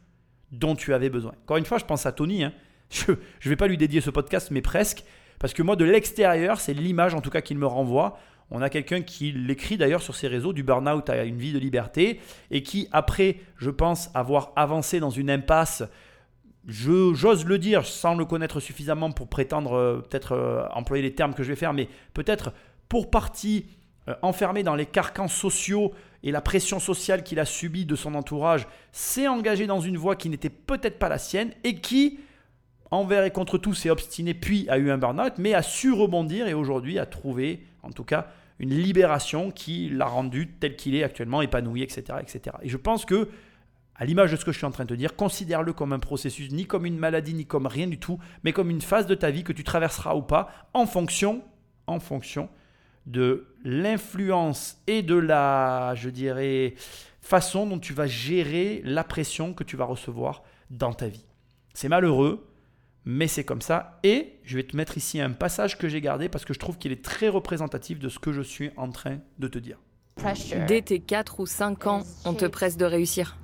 Speaker 4: dont tu avais besoin. Encore une fois, je pense à Tony. Hein. Je ne vais pas lui dédier ce podcast, mais presque. Parce que moi, de l'extérieur, c'est l'image en tout cas qu'il me renvoie. On a quelqu'un qui l'écrit d'ailleurs sur ses réseaux, du burn-out à une vie de liberté, et qui, après, je pense, avoir avancé dans une impasse, j'ose le dire sans le connaître suffisamment pour prétendre euh, peut-être euh, employer les termes que je vais faire, mais peut-être pour partie euh, enfermé dans les carcans sociaux et la pression sociale qu'il a subie de son entourage, s'est engagé dans une voie qui n'était peut-être pas la sienne et qui, envers et contre tout, s'est obstiné, puis a eu un burn-out, mais a su rebondir et aujourd'hui a trouvé, en tout cas, une libération qui l'a rendu tel qu'il est actuellement, épanoui, etc., etc. Et je pense que, à l'image de ce que je suis en train de te dire, considère-le comme un processus, ni comme une maladie, ni comme rien du tout, mais comme une phase de ta vie que tu traverseras ou pas, en fonction, en fonction de l'influence et de la, je dirais, façon dont tu vas gérer la pression que tu vas recevoir dans ta vie. C'est malheureux, mais c'est comme ça. Et je vais te mettre ici un passage que j'ai gardé parce que je trouve qu'il est très représentatif de ce que je suis en train de te dire.
Speaker 1: Dès tes 4 ou 5 ans, on te presse de réussir.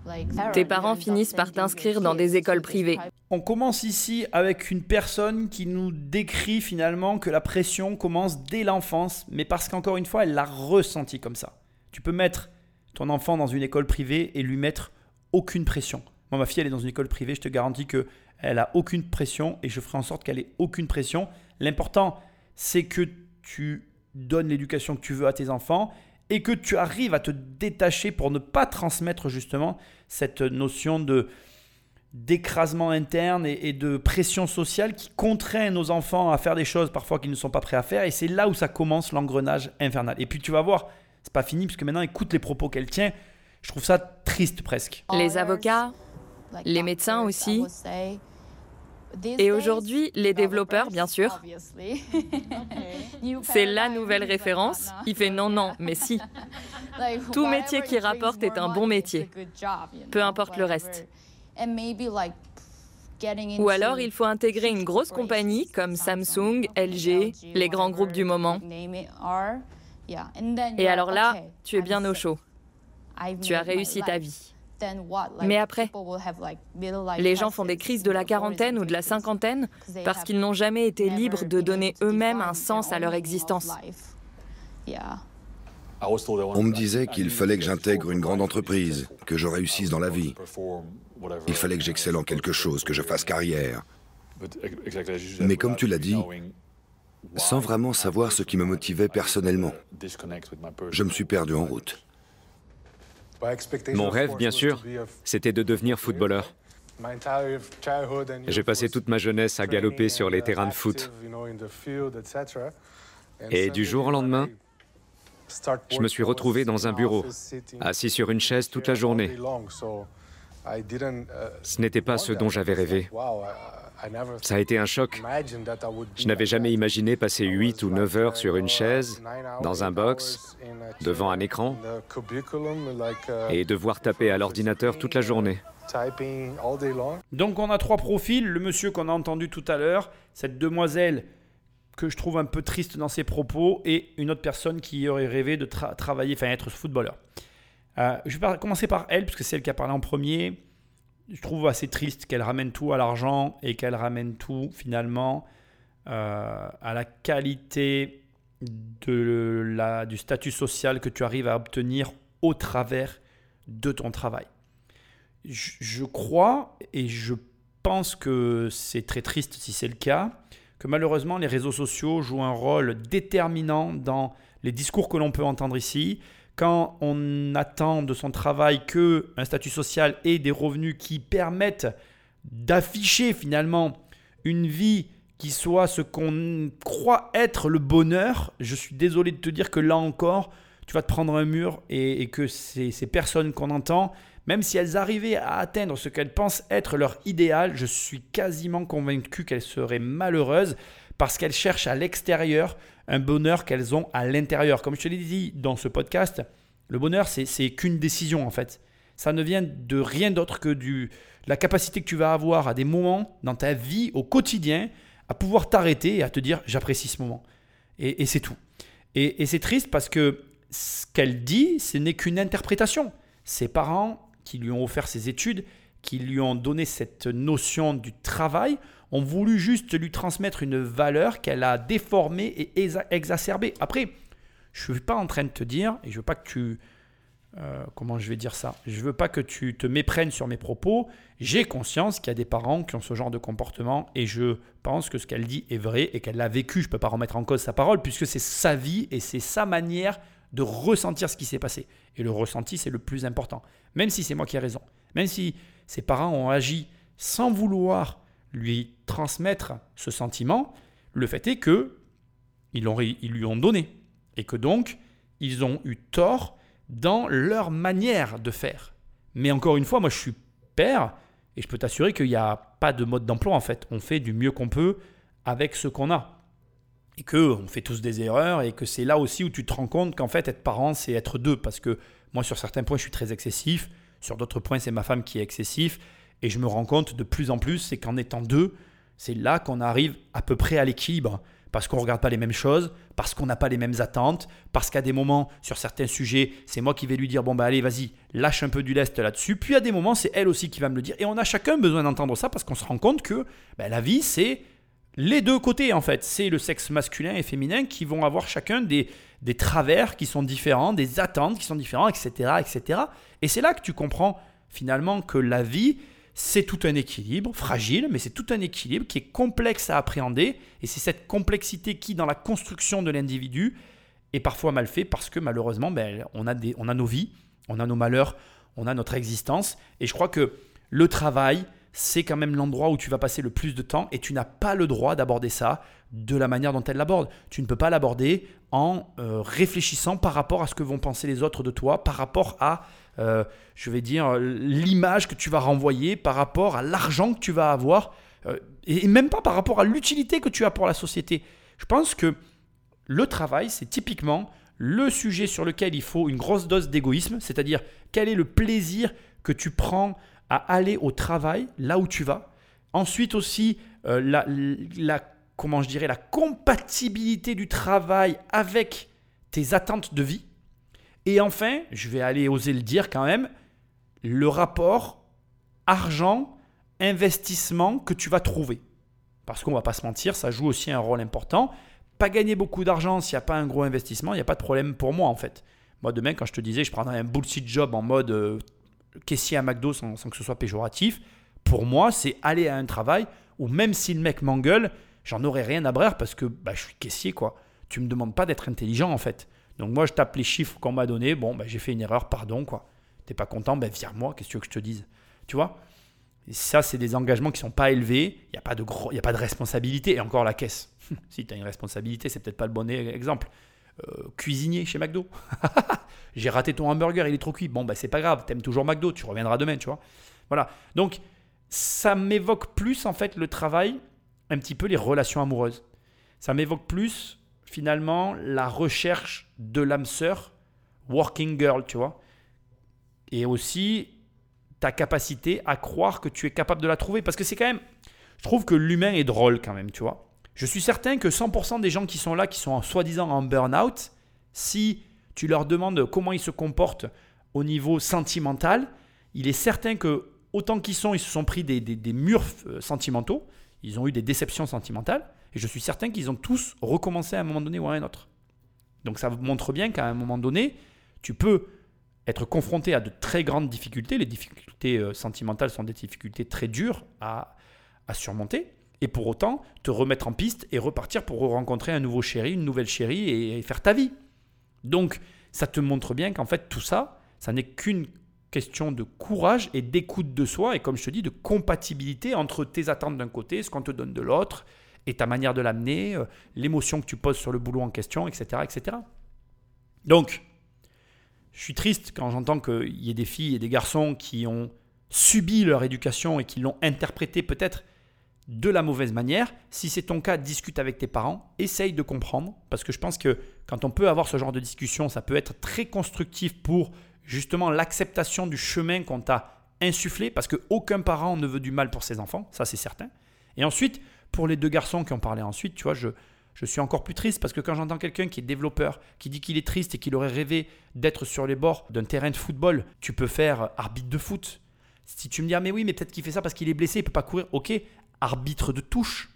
Speaker 1: Tes parents finissent par t'inscrire dans des écoles privées.
Speaker 4: On commence ici avec une personne qui nous décrit finalement que la pression commence dès l'enfance, mais parce qu'encore une fois, elle l'a ressenti comme ça. Tu peux mettre ton enfant dans une école privée et lui mettre aucune pression. Moi, ma fille, elle est dans une école privée, je te garantis que elle a aucune pression et je ferai en sorte qu'elle ait aucune pression. L'important, c'est que tu donnes l'éducation que tu veux à tes enfants et que tu arrives à te détacher pour ne pas transmettre justement cette notion de d'écrasement interne et, de pression sociale qui contraint nos enfants à faire des choses parfois qu'ils ne sont pas prêts à faire et c'est là où ça commence l'engrenage infernal. Et puis tu vas voir, c'est pas fini parce que maintenant écoute les propos qu'elle tient, je trouve ça triste presque.
Speaker 1: Les avocats, les médecins aussi, et aujourd'hui, les développeurs, bien sûr. C'est la nouvelle référence. Il fait non, non, mais si. Tout métier qui rapporte est un bon métier, peu importe le reste. Ou alors, il faut intégrer une grosse compagnie comme Samsung, LG, les grands groupes du moment. Et alors là, tu es bien au chaud. Tu as réussi ta vie. Mais après, les gens font des crises de la quarantaine ou de la cinquantaine parce qu'ils n'ont jamais été libres de donner eux-mêmes un sens à leur existence.
Speaker 7: On me disait qu'il fallait que j'intègre une grande entreprise, que je réussisse dans la vie. Il fallait que j'excelle en quelque chose, que je fasse carrière. Mais comme tu l'as dit, sans vraiment savoir ce qui me motivait personnellement, je me suis perdu en route.
Speaker 9: Mon rêve, bien sûr, c'était de devenir footballeur. J'ai passé toute ma jeunesse à galoper sur les terrains de foot. Et du jour au lendemain, je me suis retrouvé dans un bureau, assis sur une chaise toute la journée. Ce n'était pas ce dont j'avais rêvé. Ça a été un choc. Je n'avais jamais imaginé passer 8 ou 9 heures sur une chaise, dans un box, devant un écran, et devoir taper à l'ordinateur toute la journée.
Speaker 4: Donc on a trois profils. Le monsieur qu'on a entendu tout à l'heure, cette demoiselle que je trouve un peu triste dans ses propos, et une autre personne qui aurait rêvé de travailler, enfin être footballeur. Euh, je vais commencer par elle, puisque c'est elle qui a parlé en premier je trouve assez triste qu'elle ramène tout à l'argent et qu'elle ramène tout finalement euh, à la qualité de la, du statut social que tu arrives à obtenir au travers de ton travail. Je, je crois et je pense que c'est très triste si c'est le cas, que malheureusement les réseaux sociaux jouent un rôle déterminant dans les discours que l'on peut entendre ici, quand on attend de son travail que un statut social et des revenus qui permettent d'afficher finalement une vie qui soit ce qu'on croit être le bonheur, je suis désolé de te dire que là encore, tu vas te prendre un mur et, que ces, personnes qu'on entend, même si elles arrivaient à atteindre ce qu'elles pensent être leur idéal, je suis quasiment convaincu qu'elles seraient malheureuses parce qu'elles cherchent à l'extérieur un bonheur qu'elles ont à l'intérieur. Comme je te l'ai dit dans ce podcast, le bonheur, c'est qu'une décision en fait. Ça ne vient de rien d'autre que du, la capacité que tu vas avoir à des moments dans ta vie, au quotidien, à pouvoir t'arrêter et à te dire j'apprécie ce moment. Et, c'est tout. Et, et c'est triste parce que ce qu'elle dit, ce n'est qu'une interprétation. Ses parents qui lui ont offert ses études, qui lui ont donné cette notion du travail, ont voulu juste lui transmettre une valeur qu'elle a déformée et exacerbée. Après, je ne suis pas en train de te dire, et je veux pas que tu... Euh, comment je vais dire ça? Je veux pas que tu te méprennes sur mes propos. J'ai conscience qu'il y a des parents qui ont ce genre de comportement et je pense que ce qu'elle dit est vrai et qu'elle l'a vécu. Je ne peux pas remettre en cause sa parole puisque c'est sa vie et c'est sa manière de ressentir ce qui s'est passé. Et le ressenti, c'est le plus important. Même si c'est moi qui ai raison. Même si ses parents ont agi sans vouloir lui transmettre ce sentiment, le fait est que ils, ils lui ont donné. Et que donc, ils ont eu tort dans leur manière de faire. Mais encore une fois, moi je suis père et je peux t'assurer qu'il n'y a pas de mode d'emploi en fait. On fait du mieux qu'on peut avec ce qu'on a et que on fait tous des erreurs et que c'est là aussi où tu te rends compte qu'en fait être parent c'est être deux parce que moi sur certains points je suis très excessif, sur d'autres points c'est ma femme qui est excessif et je me rends compte de plus en plus c'est qu'en étant deux, c'est là qu'on arrive à peu près à l'équilibre parce qu'on ne regarde pas les mêmes choses, parce qu'on n'a pas les mêmes attentes, parce qu'à des moments, sur certains sujets, c'est moi qui vais lui dire, bon bah allez, vas-y, lâche un peu du lest là-dessus, puis à des moments, c'est elle aussi qui va me le dire, et on a chacun besoin d'entendre ça, parce qu'on se rend compte que bah, la vie, c'est les deux côtés en fait. C'est le sexe masculin et féminin qui vont avoir chacun des, des travers qui sont différents, des attentes qui sont différentes, etc. etc. Et c'est là que tu comprends finalement que la vie, c'est tout un équilibre, fragile, mais c'est tout un équilibre qui est complexe à appréhender. Et c'est cette complexité qui, dans la construction de l'individu, est parfois mal fait parce que malheureusement, ben, on, a nos vies, on a nos malheurs, on a notre existence. Et je crois que le travail, c'est quand même l'endroit où tu vas passer le plus de temps et tu n'as pas le droit d'aborder ça de la manière dont elle l'aborde. Tu ne peux pas l'aborder en euh, réfléchissant par rapport à ce que vont penser les autres de toi, par rapport à, euh, je vais dire, l'image que tu vas renvoyer, par rapport à l'argent que tu vas avoir, euh, et même pas par rapport à l'utilité que tu as pour la société. Je pense que le travail, c'est typiquement le sujet sur lequel il faut une grosse dose d'égoïsme, c'est-à-dire quel est le plaisir que tu prends à aller au travail, là où tu vas. Ensuite aussi, euh, la, comment je dirais, la compatibilité du travail avec tes attentes de vie. Et enfin, je vais aller oser le dire quand même, le rapport argent, investissement que tu vas trouver. Parce qu'on va pas se mentir, ça joue aussi un rôle important. Pas gagner beaucoup d'argent s'il n'y a pas un gros investissement, il n'y a pas de problème pour moi en fait. Moi demain, quand je te disais, je prendrais un bullshit job en mode euh, caissier à McDo sans, que ce soit péjoratif, pour moi, c'est aller à un travail où même si le mec m'engueule, j'en aurais rien à brère parce que bah, je suis caissier, quoi. Tu me demandes pas d'être intelligent, en fait. Donc moi, je tape les chiffres qu'on m'a donnés. Bon, bah, j'ai fait une erreur, pardon, quoi. T'es pas content, ben vire-moi, qu'est-ce que tu veux que je te dise? Tu vois? Et ça, c'est des engagements qui sont pas élevés. Il n'y a, pas de a pas de responsabilité. Et encore la caisse. si tu as une responsabilité, c'est peut-être pas le bon exemple. Euh, cuisinier chez McDo. J'ai raté ton hamburger, il est trop cuit. Bon, bah, c'est pas grave, t'aimes toujours McDo, tu reviendras demain, tu vois. Voilà. Donc, ça m'évoque plus, en fait, le travail, un petit peu les relations amoureuses. Ça m'évoque plus, finalement, la recherche de l'âme sœur, working girl, tu vois. Et aussi ta capacité à croire que tu es capable de la trouver. Parce que c'est quand même. Je trouve que l'humain est drôle quand même, tu vois. Je suis certain que 100% des gens qui sont là, qui sont soi-disant en burn-out, si tu leur demandes comment ils se comportent au niveau sentimental, il est certain que autant qu'ils sont, ils se sont pris des, murs euh, sentimentaux, ils ont eu des déceptions sentimentales, et je suis certain qu'ils ont tous recommencé à un moment donné ou à un autre. Donc ça montre bien qu'à un moment donné, tu peux être confronté à de très grandes difficultés. Les difficultés euh, sentimentales sont des difficultés très dures à surmonter et pour autant te remettre en piste et repartir pour rencontrer un nouveau chéri, une nouvelle chérie et, faire ta vie. Donc ça te montre bien qu'en fait tout ça, ça n'est qu'une question de courage et d'écoute de soi et comme je te dis de compatibilité entre tes attentes d'un côté, ce qu'on te donne de l'autre et ta manière de l'amener, euh, l'émotion que tu poses sur le boulot en question, etc. etc. Donc, je suis triste quand j'entends qu'il y ait des filles et des garçons qui ont subi leur éducation et qui l'ont interprétée peut-être de la mauvaise manière. Si c'est ton cas, discute avec tes parents, essaye de comprendre, parce que je pense que quand on peut avoir ce genre de discussion, ça peut être très constructif pour justement l'acceptation du chemin qu'on t'a insufflé, parce qu'aucun parent ne veut du mal pour ses enfants, ça c'est certain. Et ensuite, pour les deux garçons qui ont parlé ensuite, tu vois, je, je suis encore plus triste parce que quand j'entends quelqu'un qui est développeur, qui dit qu'il est triste et qu'il aurait rêvé d'être sur les bords d'un terrain de football, tu peux faire arbitre de foot. Si tu me dis, ah mais oui, mais peut-être qu'il fait ça parce qu'il est blessé, il peut pas courir, ok, arbitre de touche.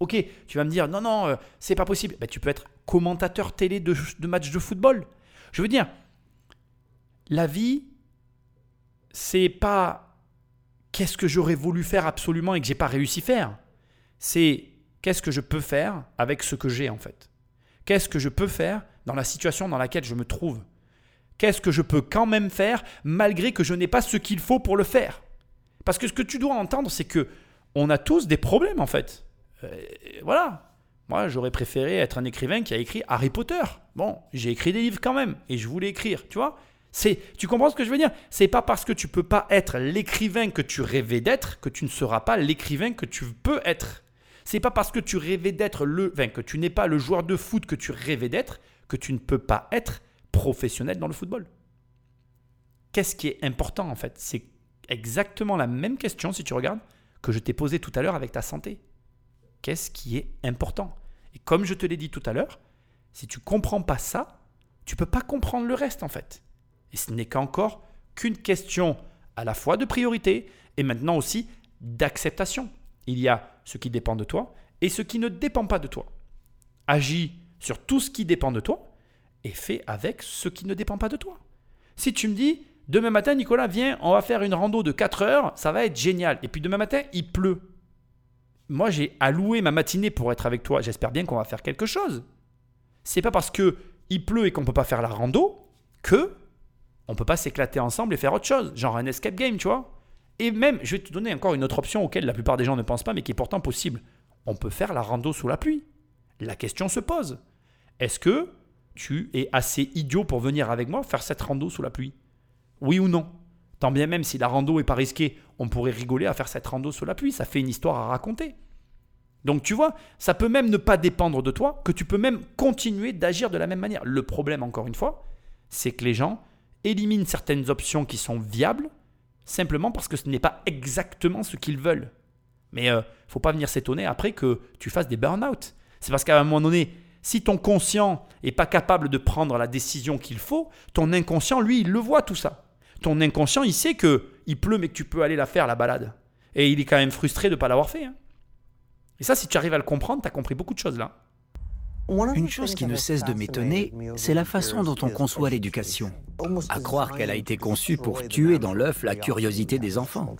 Speaker 4: Ok, tu vas me dire, non, non, euh, c'est pas possible. Ben, tu peux être commentateur télé de, de matchs de football. Je veux dire, la vie, c'est pas qu'est-ce que j'aurais voulu faire absolument et que j'ai pas réussi à faire. C'est qu'est-ce que je peux faire avec ce que j'ai en fait? Qu'est-ce que je peux faire dans la situation dans laquelle je me trouve? Qu'est-ce que je peux quand même faire malgré que je n'ai pas ce qu'il faut pour le faire? Parce que ce que tu dois entendre, c'est que on a tous des problèmes en fait. Euh, voilà. Moi, j'aurais préféré être un écrivain qui a écrit Harry Potter. Bon, j'ai écrit des livres quand même et je voulais écrire, tu vois? C'est, tu comprends ce que je veux dire? C'est pas parce que tu peux pas être l'écrivain que tu rêvais d'être que tu ne seras pas l'écrivain que tu peux être. C'est pas parce que tu rêvais d'être le, enfin, que tu n'es pas le joueur de foot que tu rêvais d'être que tu ne peux pas être professionnel dans le football. Qu'est-ce qui est important en fait? C'est exactement la même question si tu regardes que je t'ai posé tout à l'heure avec ta santé. Qu'est-ce qui est important? Et comme je te l'ai dit tout à l'heure, si tu comprends pas ça, tu peux pas comprendre le reste en fait. Et ce n'est qu'encore qu'une question à la fois de priorité et maintenant aussi d'acceptation. Il y a ce qui dépend de toi et ce qui ne dépend pas de toi. Agis sur tout ce qui dépend de toi et fais avec ce qui ne dépend pas de toi. Si tu me dis, Demain matin, Nicolas, viens, on va faire une rando de 4 heures, ça va être génial. Et puis demain matin, il pleut. Moi, j'ai alloué ma matinée pour être avec toi. J'espère bien qu'on va faire quelque chose. C'est pas parce que il pleut et qu'on peut pas faire la rando que on peut pas s'éclater ensemble et faire autre chose, genre un escape game, tu vois. Et même, je vais te donner encore une autre option auquel la plupart des gens ne pensent pas, mais qui est pourtant possible. On peut faire la rando sous la pluie. La question se pose. Est-ce que tu es assez idiot pour venir avec moi faire cette rando sous la pluie? Oui ou non? Tant bien même si la rando est pas risquée, on pourrait rigoler à faire cette rando sous la pluie, ça fait une histoire à raconter. Donc tu vois, ça peut même ne pas dépendre de toi, que tu peux même continuer d'agir de la même manière. Le problème, encore une fois, c'est que les gens éliminent certaines options qui sont viables simplement parce que ce n'est pas exactement ce qu'ils veulent. Mais ne euh, faut pas venir s'étonner après que tu fasses des burn-out. C'est parce qu'à un moment donné, si ton conscient n'est pas capable de prendre la décision qu'il faut, ton inconscient, lui, il le voit tout ça ton inconscient, il sait que il pleut, mais que tu peux aller la faire, la balade. Et il est quand même frustré de ne pas l'avoir fait. Hein. Et ça, si tu arrives à le comprendre, tu as compris beaucoup de choses là.
Speaker 6: Une chose qui ne cesse de m'étonner, c'est la façon dont on conçoit l'éducation. À croire qu'elle a été conçue pour tuer dans l'œuf la curiosité des enfants.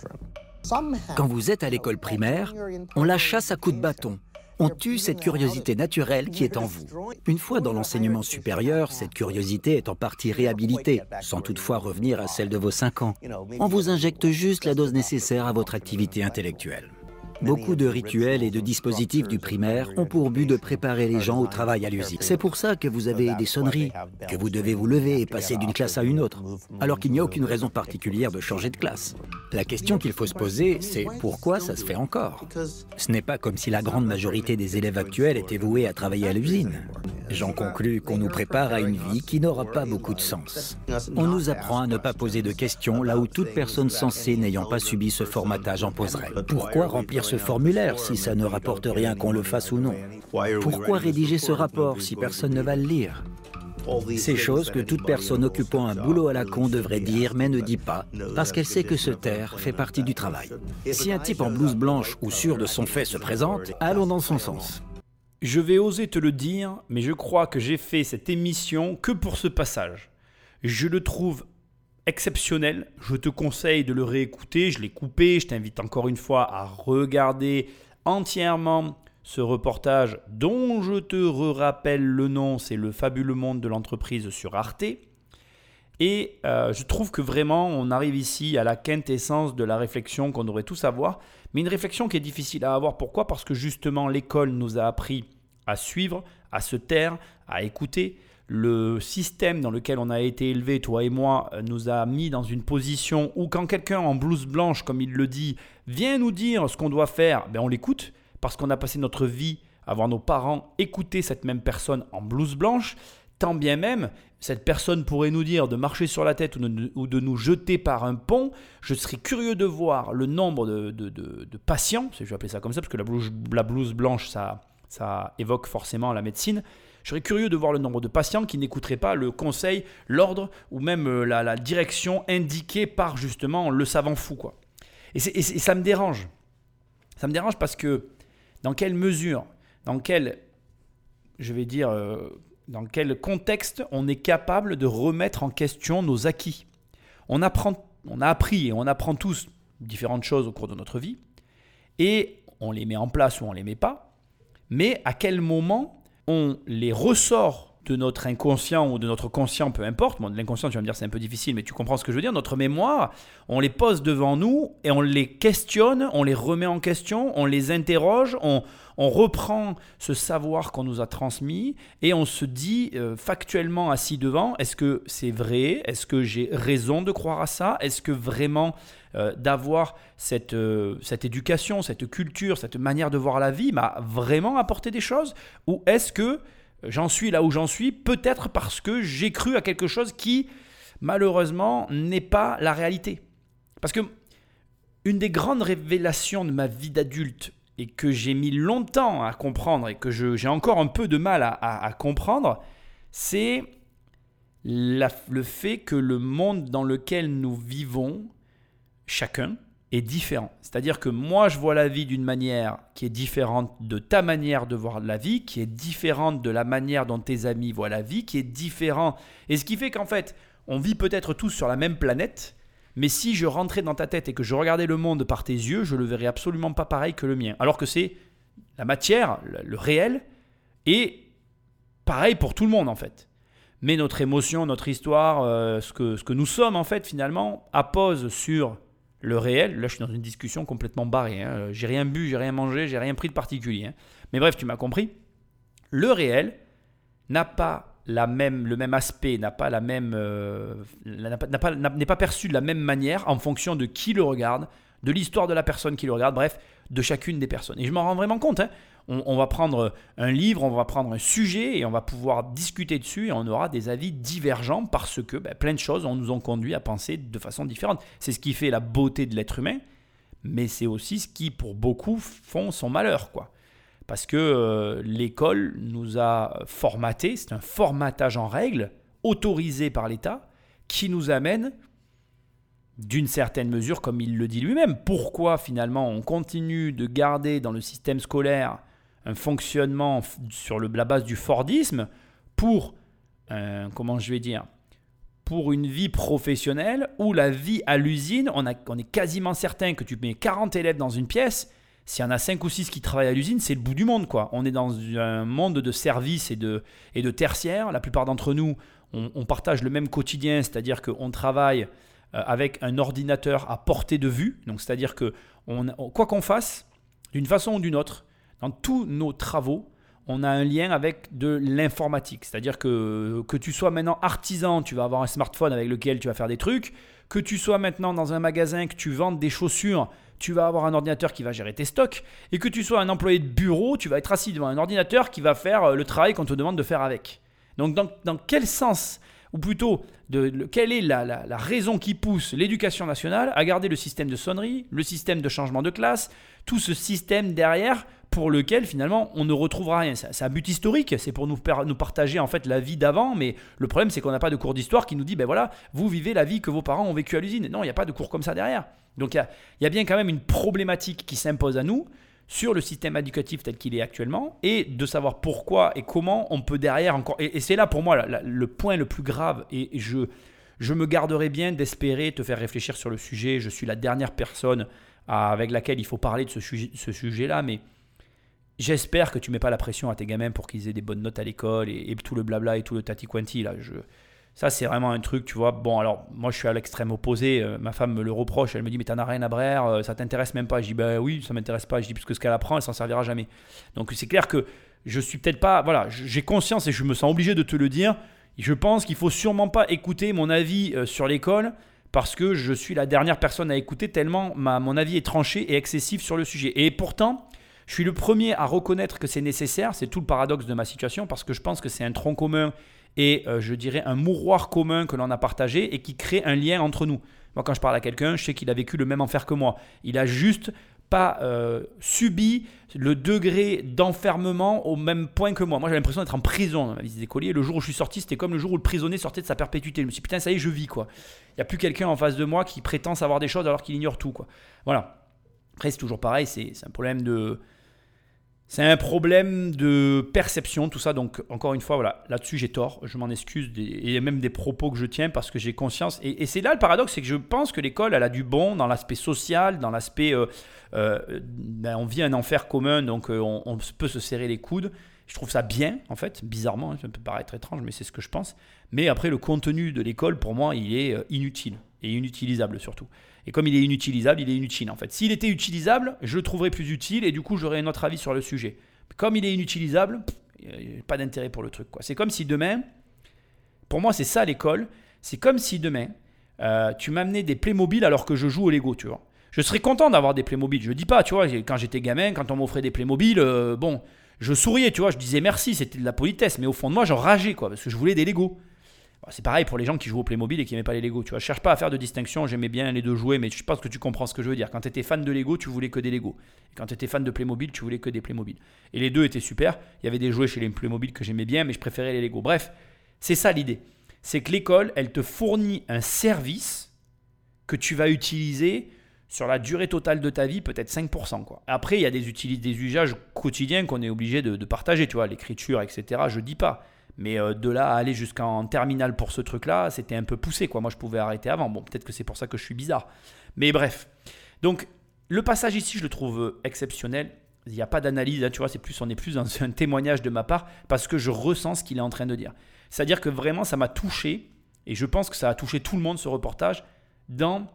Speaker 6: Quand vous êtes à l'école primaire, on la chasse à coups de bâton on tue cette curiosité naturelle qui est en vous. Une fois dans l'enseignement supérieur, cette curiosité est en partie réhabilitée, sans toutefois revenir à celle de vos 5 ans. On vous injecte juste la dose nécessaire à votre activité intellectuelle. Beaucoup de rituels et de dispositifs du primaire ont pour but de préparer les gens au travail à l'usine. C'est pour ça que vous avez des sonneries, que vous devez vous lever et passer d'une classe à une autre, alors qu'il n'y a aucune raison particulière de changer de classe. La question qu'il faut se poser, c'est pourquoi ça se fait encore? Ce n'est pas comme si la grande majorité des élèves actuels étaient voués à travailler à l'usine. J'en conclus qu'on nous prépare à une vie qui n'aura pas beaucoup de sens. On nous apprend à ne pas poser de questions là où toute personne sensée n'ayant pas subi ce formatage en poserait. Pourquoi remplir ce formulaire si ça ne rapporte rien qu'on le fasse ou non Pourquoi rédiger ce rapport si personne ne va le lire? Ces choses que toute personne occupant un boulot à la con devrait dire mais ne dit pas, parce qu'elle sait que se taire fait partie du travail. Si un type en blouse blanche ou sûr de son fait se présente, allons dans son sens.
Speaker 4: Je vais oser te le dire, mais je crois que j'ai fait cette émission que pour ce passage. Je le trouve exceptionnel. Je te conseille de le réécouter. Je l'ai coupé. Je t'invite encore une fois à regarder entièrement ce reportage dont je te rappelle le nom. C'est Le fabuleux monde de l'entreprise sur Arte. Et euh, je trouve que vraiment, on arrive ici à la quintessence de la réflexion qu'on devrait tous avoir. Mais une réflexion qui est difficile à avoir. Pourquoi? Parce que justement, l'école nous a appris à suivre, à se taire, à écouter. Le système dans lequel on a été élevé, toi et moi, euh, nous a mis dans une position où quand quelqu'un en blouse blanche, comme il le dit, vient nous dire ce qu'on doit faire, ben on l'écoute, parce qu'on a passé notre vie à voir nos parents écouter cette même personne en blouse blanche, tant bien même cette personne pourrait nous dire de marcher sur la tête ou de, nous jeter par un pont, je serais curieux de voir le nombre de, patients, je vais appeler ça comme ça, parce que la blouse, la blouse blanche, ça évoque forcément la médecine, je serais curieux de voir le nombre de patients qui n'écouteraient pas le conseil, l'ordre ou même euh, la, direction indiquée par justement le savant fou. Quoi. Et, ça me dérange. Ça me dérange parce que dans quelle mesure, dans quel, je vais dire, euh, dans quel contexte on est capable de remettre en question nos acquis? On, apprend, on a appris et on apprend tous différentes choses au cours de notre vie et on les met en place ou on les met pas. Mais à quel moment les ressort de notre inconscient ou de notre conscient, peu importe. L'inconscient, tu vas me dire c'est un peu difficile, mais tu comprends ce que je veux dire. Notre mémoire, on les pose devant nous et on les questionne, on les remet en question, on les interroge, on, reprend ce savoir qu'on nous a transmis et on se dit euh, factuellement assis devant, est-ce que c'est vrai? Est-ce que j'ai raison de croire à ça? Est-ce que vraiment euh, d'avoir cette, euh, cette éducation, cette culture, cette manière de voir la vie m'a vraiment apporté des choses? Ou est-ce que j'en suis là où j'en suis, peut-être parce que j'ai cru à quelque chose qui, malheureusement, n'est pas la réalité? Parce que une des grandes révélations de ma vie d'adulte, et que j'ai mis longtemps à comprendre, et que j'ai encore un peu de mal à, comprendre, c'est le fait que le monde dans lequel nous vivons chacun est différent. C'est-à-dire que moi, je vois la vie d'une manière qui est différente de ta manière de voir la vie, qui est différente de la manière dont tes amis voient la vie, qui est différent. Et ce qui fait qu'en fait, on vit peut-être tous sur la même planète, mais si je rentrais dans ta tête et que je regardais le monde par tes yeux, je le verrais absolument pas pareil que le mien. Alors que c'est la matière, le réel, et pareil pour tout le monde en fait mais notre émotion, notre histoire, euh, ce, que, ce que nous sommes en fait finalement, appose sur le réel, là je suis dans une discussion complètement barrée, hein. j'ai rien bu, j'ai rien mangé, j'ai rien pris de particulier. Hein. Mais bref, tu m'as compris. Le réel n'a pas la même, le même aspect, n'a pas la même, euh, n'est pas perçu de la même manière en fonction de qui le regarde, de l'histoire de la personne qui le regarde, bref, de chacune des personnes. Et je m'en rends vraiment compte. Hein. On, va prendre un livre, on va prendre un sujet et on va pouvoir discuter dessus et on aura des avis divergents parce que ben, plein de choses nous ont conduit à penser de façon différente. C'est ce qui fait la beauté de l'être humain, mais c'est aussi ce qui, pour beaucoup, font son malheur. quoi. Parce que euh, l'école nous a formaté, c'est un formatage en règle autorisé par l'État qui nous amène d'une certaine mesure, comme il le dit lui-même. Pourquoi finalement on continue de garder dans le système scolaire un fonctionnement sur la base du Fordisme pour, euh, comment je vais dire, pour une vie professionnelle où la vie à l'usine, on, on est quasiment certain que tu mets 40 élèves dans une pièce, s'il y en a 5 ou 6 qui travaillent à l'usine, c'est le bout du monde. quoi. On est dans un monde de services et de, et de tertiaires. La plupart d'entre nous, on, partage le même quotidien, c'est-à-dire qu'on travaille euh, avec un ordinateur à portée de vue. Donc, c'est-à-dire que on, quoi qu'on fasse, d'une façon ou d'une autre, dans tous nos travaux, on a un lien avec de l'informatique. C'est-à-dire que que tu sois maintenant artisan, tu vas avoir un smartphone avec lequel tu vas faire des trucs. Que tu sois maintenant dans un magasin, que tu vendes des chaussures, tu vas avoir un ordinateur qui va gérer tes stocks. Et que tu sois un employé de bureau, tu vas être assis devant un ordinateur qui va faire euh, le travail qu'on te demande de faire avec. Donc dans, quel sens ou plutôt quelle est la, raison qui pousse l'éducation nationale à garder le système de sonnerie, le système de changement de classe, tout ce système derrière pour lequel finalement on ne retrouvera rien. C'est un but historique, c'est pour nous, nous partager en fait la vie d'avant, mais le problème c'est qu'on n'a pas de cours d'histoire qui nous dit ben voilà, vous vivez la vie que vos parents ont vécue à l'usine. Non, il n'y a pas de cours comme ça derrière. Donc il y a bien quand même une problématique qui s'impose à nous sur le système éducatif tel qu'il est actuellement et de savoir pourquoi et comment on peut derrière encore. Et, c'est là pour moi le point le plus grave et je, je me garderai bien d'espérer te faire réfléchir sur le sujet. Je suis la dernière personne avec laquelle il faut parler de ce, sujet, ce sujet-là, mais j'espère que tu mets pas la pression à tes gamins pour qu'ils aient des bonnes notes à l'école et, tout le blabla et tout le tati quanti là. Ça, c'est vraiment un truc, tu vois. Bon, alors, moi, je suis à l'extrême opposé. Euh, ma femme me le reproche. Elle me dit, mais t'en as rien à brère, euh, ça t'intéresse même pas. Je dis, bah oui, ça m'intéresse pas. Je dis, parce que ce qu'elle apprend, elle s'en servira jamais. Donc, c'est clair que je suis peut-être pas. Voilà, j'ai conscience et je me sens obligé de te le dire. Je pense qu'il faut sûrement pas écouter mon avis euh, sur l'école parce que je suis la dernière personne à écouter tellement ma, mon avis est tranché et excessif sur le sujet. Et pourtant, je suis le premier à reconnaître que c'est nécessaire, c'est tout le paradoxe de ma situation, parce que je pense que c'est un tronc commun et euh, je dirais un mouroir commun que l'on a partagé et qui crée un lien entre nous. Moi, quand je parle à quelqu'un, je sais qu'il a vécu le même enfer que moi. Il a juste pas euh, subi le degré d'enfermement au même point que moi. Moi, j'avais l'impression d'être en prison dans ma visite d'écolier. Le jour où je suis sorti, c'était comme le jour où le prisonnier sortait de sa perpétuité. Je me suis dit, putain, ça y est, je vis, quoi. Il n'y a plus quelqu'un en face de moi qui prétend savoir des choses alors qu'il ignore tout, quoi. Voilà. Après, c'est toujours pareil, c'est un problème de c'est un problème de perception, tout ça. Donc, encore une fois, là-dessus, j'ai tort. Je m'en excuse. et même des propos que je tiens parce que j'ai conscience. Et, c'est là le paradoxe, c'est que je pense que l'école, elle a du bon dans l'aspect social, dans l'aspect. Euh, euh, ben, on vit un enfer commun, donc euh, on, peut se serrer les coudes. Je trouve ça bien, en fait, bizarrement. Hein, ça peut paraître étrange, mais c'est ce que je pense. Mais après, le contenu de l'école, pour moi, il est inutile et inutilisable surtout. Et comme il est inutilisable, il est inutile en fait. S'il était utilisable, je le trouverais plus utile et du coup j'aurais un autre avis sur le sujet. Comme il est inutilisable, pas d'intérêt pour le truc. C'est comme si demain, pour moi c'est ça l'école, c'est comme si demain euh, tu m'amenais des Playmobil alors que je joue au Lego, tu vois. Je serais content d'avoir des Playmobil. Je dis pas, tu vois, quand j'étais gamin, quand on m'offrait des Playmobil, euh, bon, je souriais, tu vois, je disais merci, c'était de la politesse, mais au fond de moi, j'en rageais, quoi, parce que je voulais des Lego. C'est pareil pour les gens qui jouent au Playmobil et qui n'aimaient pas les Lego. Tu vois, je cherche pas à faire de distinction. J'aimais bien les deux jouets, mais je pense que tu comprends ce que je veux dire. Quand tu étais fan de Lego, tu voulais que des Lego. Et quand tu étais fan de Playmobil, tu voulais que des Playmobil. Et les deux étaient super. Il y avait des jouets chez les Playmobil que j'aimais bien, mais je préférais les Lego. Bref, c'est ça l'idée. C'est que l'école, elle te fournit un service que tu vas utiliser sur la durée totale de ta vie, peut-être 5%. Quoi. Après, il y a des, des usages quotidiens qu'on est obligé de, de partager, tu vois, l'écriture, etc. Je dis pas. Mais euh, de là à aller jusqu'en terminale pour ce truc-là, c'était un peu poussé. Moi, je pouvais arrêter avant. Bon, peut-être que c'est pour ça que je suis bizarre. Mais bref. Donc, le passage ici, je le trouve exceptionnel. Il n'y a pas d'analyse, hein, tu vois, c'est plus, on est plus dans un témoignage de ma part parce que je ressens ce qu'il est en train de dire. C'est-à-dire que vraiment, ça m'a touché, et je pense que ça a touché tout le monde, ce reportage, dans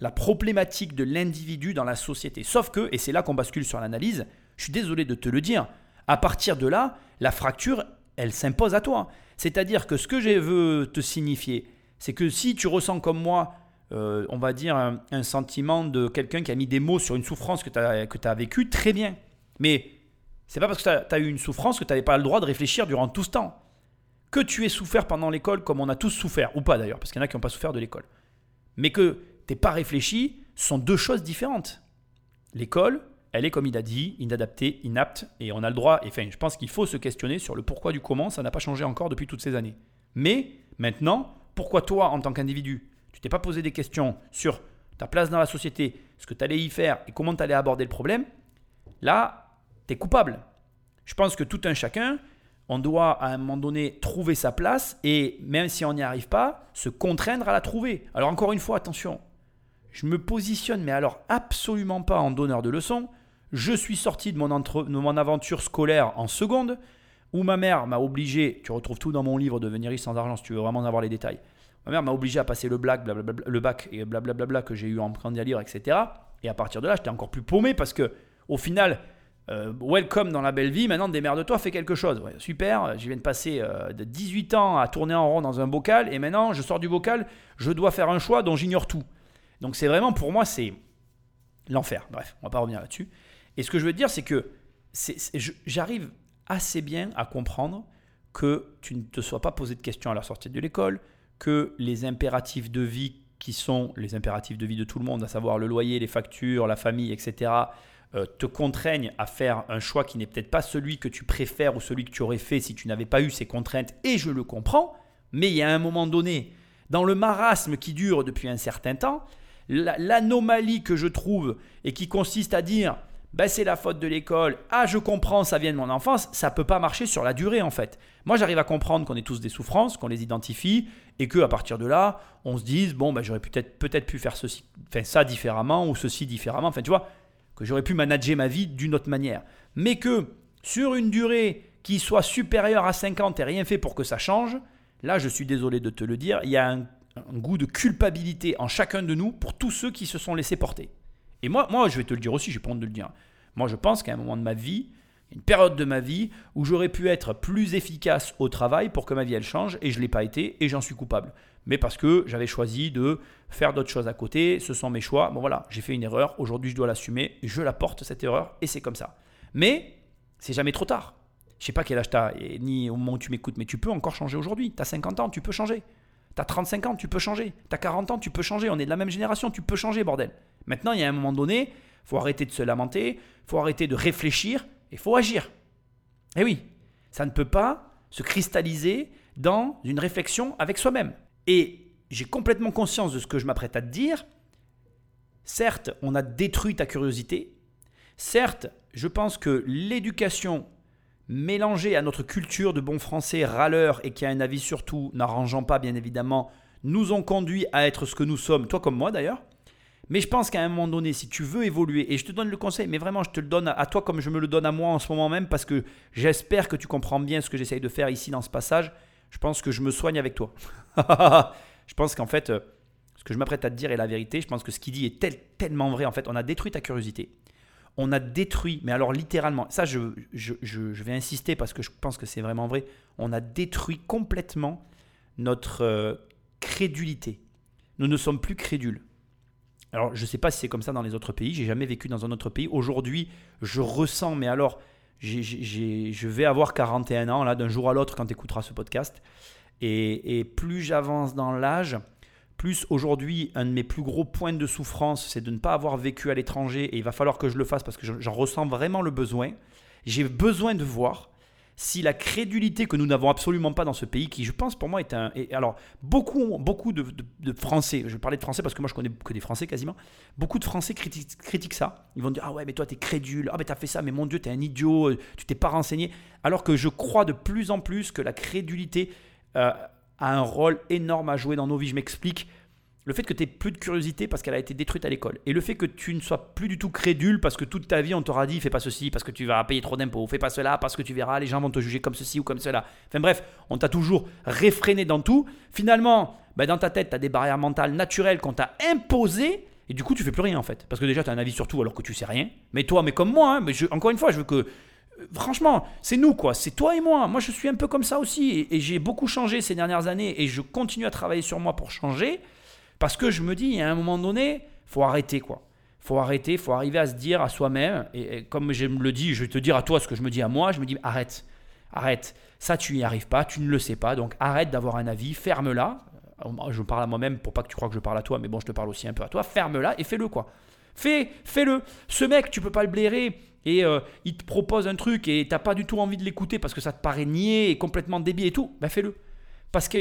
Speaker 4: la problématique de l'individu dans la société. Sauf que, et c'est là qu'on bascule sur l'analyse, je suis désolé de te le dire, à partir de là, la fracture, elle s'impose à toi. C'est-à-dire que ce que je veux te signifier, c'est que si tu ressens comme moi, euh, on va dire, un, sentiment de quelqu'un qui a mis des mots sur une souffrance que tu as, vécue, très bien. Mais c'est pas parce que tu as, eu une souffrance que tu n'avais pas le droit de réfléchir durant tout ce temps. Que tu aies souffert pendant l'école, comme on a tous souffert, ou pas d'ailleurs, parce qu'il y en a qui n'ont pas souffert de l'école. Mais que tu pas réfléchi, sont deux choses différentes. L'école, elle est, comme il a dit, inadaptée, inapte, et on a le droit, et enfin, je pense qu'il faut se questionner sur le pourquoi du comment, ça n'a pas changé encore depuis toutes ces années. Mais maintenant, pourquoi toi, en tant qu'individu, tu t'es pas posé des questions sur ta place dans la société, ce que tu allais y faire et comment tu allais aborder le problème, là, tu es coupable. Je pense que tout un chacun, on doit à un moment donné trouver sa place et même si on n'y arrive pas, se contraindre à la trouver. Alors encore une fois, attention, je me positionne mais alors absolument pas en donneur de leçons, je suis sorti de mon, aventure scolaire en seconde, où ma mère m'a obligé, tu retrouves tout dans mon livre Devenir riche sans argent si tu veux vraiment avoir les détails. Ma mère m'a obligé à passer le, bac, le bac et blablabla que j'ai eu en candidat libre, etc. Et à partir de là, j'étais encore plus paumé parce que, au final, euh, welcome dans la belle vie, maintenant démerde-toi, fais quelque chose. super, je viens de passer euh, de 18 ans à tourner en rond dans un bocal et maintenant je sors du bocal, je dois faire un choix dont j'ignore tout. Donc c'est vraiment pour moi, c'est l'enfer. Bref, on va pas revenir là-dessus. Et ce que je veux dire, c'est que j'arrive assez bien à comprendre que tu ne te sois pas posé de questions à la sortie de l'école, que les impératifs de vie qui sont les impératifs de vie de tout le monde, à savoir le loyer, les factures, la famille, etc., euh, te contraignent à faire un choix qui n'est peut-être pas celui que tu préfères ou celui que tu aurais fait si tu n'avais pas eu ces contraintes, et je le comprends, mais il y a un moment donné, dans le marasme qui dure depuis un certain temps, l'anomalie que je trouve et qui consiste à dire ben, c'est la faute de l'école, ah je comprends, ça vient de mon enfance, ça peut pas marcher sur la durée en fait. Moi j'arrive à comprendre qu'on est tous des souffrances, qu'on les identifie et que à partir de là, on se dise bon ben j'aurais peut-être peut-être pu faire ceci, enfin ça différemment ou ceci différemment, enfin tu vois, que j'aurais pu manager ma vie d'une autre manière. Mais que sur une durée qui soit supérieure à 50 et rien fait pour que ça change, là je suis désolé de te le dire, il y a un, un goût de culpabilité en chacun de nous pour tous ceux qui se sont laissés porter. Et moi, moi, je vais te le dire aussi, j'ai pas honte de le dire. Moi, je pense qu'à un moment de ma vie, Une période de ma vie où j'aurais pu être plus efficace au travail pour que ma vie elle change et je ne l'ai pas été et j'en suis coupable. Mais parce que j'avais choisi de faire d'autres choses à côté, ce sont mes choix. Bon voilà, j'ai fait une erreur, aujourd'hui je dois l'assumer, je la porte cette erreur et c'est comme ça. Mais c'est jamais trop tard. Je sais pas quel âge tu as, ni au moment où tu m'écoutes, mais tu peux encore changer aujourd'hui. Tu as 50 ans, tu peux changer. Tu as 35 ans, tu peux changer. Tu as 40 ans, tu peux changer. On est de la même génération, tu peux changer, bordel. Maintenant, il y a un moment donné, faut arrêter de se lamenter, faut arrêter de réfléchir et faut agir. Eh oui, ça ne peut pas se cristalliser dans une réflexion avec soi-même. Et j'ai complètement conscience de ce que je m'apprête à te dire. Certes, on a détruit ta curiosité. Certes, je pense que l'éducation mélangée à notre culture de bon français râleur et qui a un avis sur tout, n'arrangeant pas bien évidemment, nous ont conduit à être ce que nous sommes, toi comme moi d'ailleurs. Mais je pense qu'à un moment donné, si tu veux évoluer, et je te donne le conseil, mais vraiment je te le donne à toi comme je me le donne à moi en ce moment même, parce que j'espère que tu comprends bien ce que j'essaye de faire ici dans ce passage, je pense que je me soigne avec toi. je pense qu'en fait, euh, ce que je m'apprête à te dire est la vérité. Je pense que ce qu'il dit est tellement vrai. En fait, on a détruit ta curiosité. On a détruit, mais alors littéralement, ça je, je, vais insister parce que je pense que c'est vraiment vrai. On a détruit complètement notre euh, crédulité. Nous ne sommes plus crédules. Alors, je ne sais pas si c'est comme ça dans les autres pays. J'ai jamais vécu dans un autre pays. Aujourd'hui, je ressens, mais alors, je vais avoir 41 ans, là, d'un jour à l'autre, quand tu écouteras ce podcast. Et, plus j'avance dans l'âge, plus aujourd'hui, un de mes plus gros points de souffrance, c'est de ne pas avoir vécu à l'étranger. Et il va falloir que je le fasse parce que j'en ressens vraiment le besoin. J'ai besoin de voir si la crédulité que nous n'avons absolument pas dans ce pays, qui je pense pour moi est un... alors, beaucoup, beaucoup de, Français, je parler de Français parce que moi je connais que des Français quasiment, beaucoup de Français critiquent, ça. Ils vont dire, ah ouais, mais toi t'es crédule, ah mais t'as fait ça, mais mon Dieu, t'es un idiot, euh, tu t'es pas renseigné. Alors que je crois de plus en plus que la crédulité euh, a un rôle énorme à jouer dans nos vies. Je m'explique le fait que tu aies plus de curiosité parce qu'elle a été détruite à l'école, et le fait que tu ne sois plus du tout crédule parce que toute ta vie on t'aura dit fais pas ceci, parce que tu vas payer trop d'impôts, fais pas cela, parce que tu verras, les gens vont te juger comme ceci ou comme cela. Enfin bref, on t'a toujours réfréné dans tout. Finalement, ben, dans ta tête, tu as des barrières mentales naturelles qu'on t'a imposées, et du coup tu fais plus rien en fait. Parce que déjà tu as un avis sur tout alors que tu sais rien. Mais toi, mais comme moi, hein, mais encore une fois, je veux que euh, franchement, c'est nous quoi, c'est toi et moi. Moi je suis un peu comme ça aussi et j'ai beaucoup changé ces dernières années et je continue à travailler sur moi pour changer. Parce que je me dis, à un moment donné, faut arrêter quoi. Faut arrêter, faut arriver à se dire à soi-même, et, comme je me le dis, je vais te dire à toi ce que je me dis à moi, je me dis arrête, arrête, ça tu n'y arrives pas, tu ne le sais pas, donc arrête d'avoir un avis, ferme-la. Euh, je parle à moi-même pour pas que tu crois que je parle à toi, mais bon, je te parle aussi un peu à toi, ferme-la et fais-le quoi. Fais, fais-le. Ce mec, tu peux pas le blairer et euh, il te propose un truc et t'as pas du tout envie de l'écouter parce que ça te paraît niais et complètement débile et tout, ben fais-le. Parce que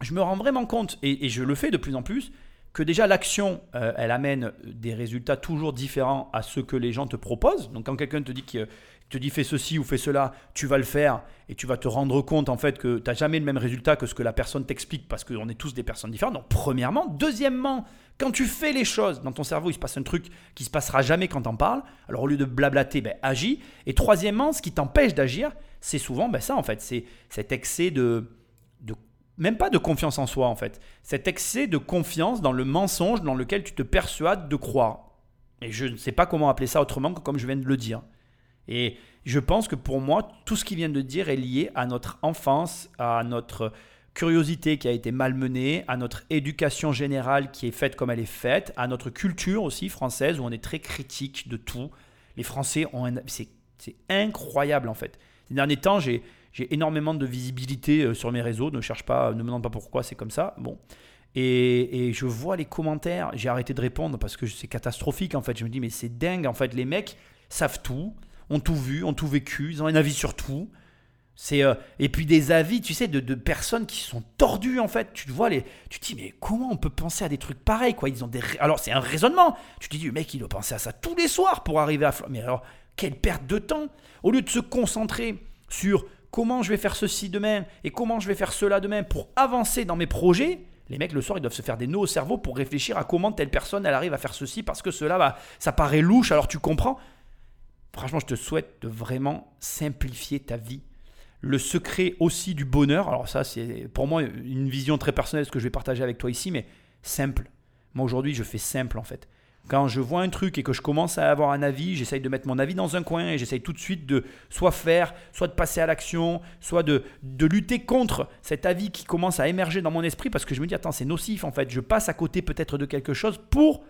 Speaker 4: je me rends vraiment compte, et, je le fais de plus en plus, que déjà l'action, euh, elle amène des résultats toujours différents à ceux que les gens te proposent. Donc quand quelqu'un te dit que te dit fais ceci ou fais cela, tu vas le faire et tu vas te rendre compte en fait que tu n'as jamais le même résultat que ce que la personne t'explique parce qu'on est tous des personnes différentes. Donc premièrement, deuxièmement, quand tu fais les choses dans ton cerveau, il se passe un truc qui se passera jamais quand t'en parles. Alors au lieu de blablater, ben, agis. Et troisièmement, ce qui t'empêche d'agir, c'est souvent ben, ça en fait, c'est cet excès de même pas de confiance en soi en fait. Cet excès de confiance dans le mensonge dans lequel tu te persuades de croire. Et je ne sais pas comment appeler ça autrement que comme je viens de le dire. Et je pense que pour moi, tout ce qu'il vient de dire est lié à notre enfance, à notre curiosité qui a été malmenée, à notre éducation générale qui est faite comme elle est faite, à notre culture aussi française où on est très critique de tout. Les Français ont un... C'est incroyable en fait. Ces derniers temps, j'ai j'ai énormément de visibilité euh, sur mes réseaux. Ne cherche pas, ne me demande pas pourquoi c'est comme ça. Bon. Et, je vois les commentaires. J'ai arrêté de répondre parce que c'est catastrophique en fait. Je me dis, mais c'est dingue en fait. Les mecs savent tout, ont tout vu, ont tout vécu, ils ont un avis sur tout. Euh, et puis des avis, tu sais, de, personnes qui sont tordues en fait. Tu te vois les, tu dis mais comment on peut penser à des trucs pareils quoi? Ils ont des, alors c'est un raisonnement. Tu te dis le mec il doit penser à ça tous les soirs pour arriver à. Mais alors quelle perte de temps? Au lieu de se concentrer sur comment je vais faire ceci demain et comment je vais faire cela demain pour avancer dans mes projets, les mecs le soir ils doivent se faire des nœuds au cerveau pour réfléchir à comment telle personne elle arrive à faire ceci parce que cela va, ça paraît louche alors tu comprends. Franchement, je te souhaite de vraiment simplifier ta vie. Le secret aussi du bonheur, alors ça c'est pour moi une vision très personnelle ce que je vais partager avec toi ici, mais simple. Moi aujourd'hui je fais simple en fait. Quand je vois un truc et que je commence à avoir un avis, j'essaye de mettre mon avis dans un coin et j'essaye tout de suite de soit faire, soit de passer à l'action, soit de, de lutter contre cet avis qui commence à émerger dans mon esprit parce que je me dis, attends, c'est nocif en fait. Je passe à côté peut-être de quelque chose pour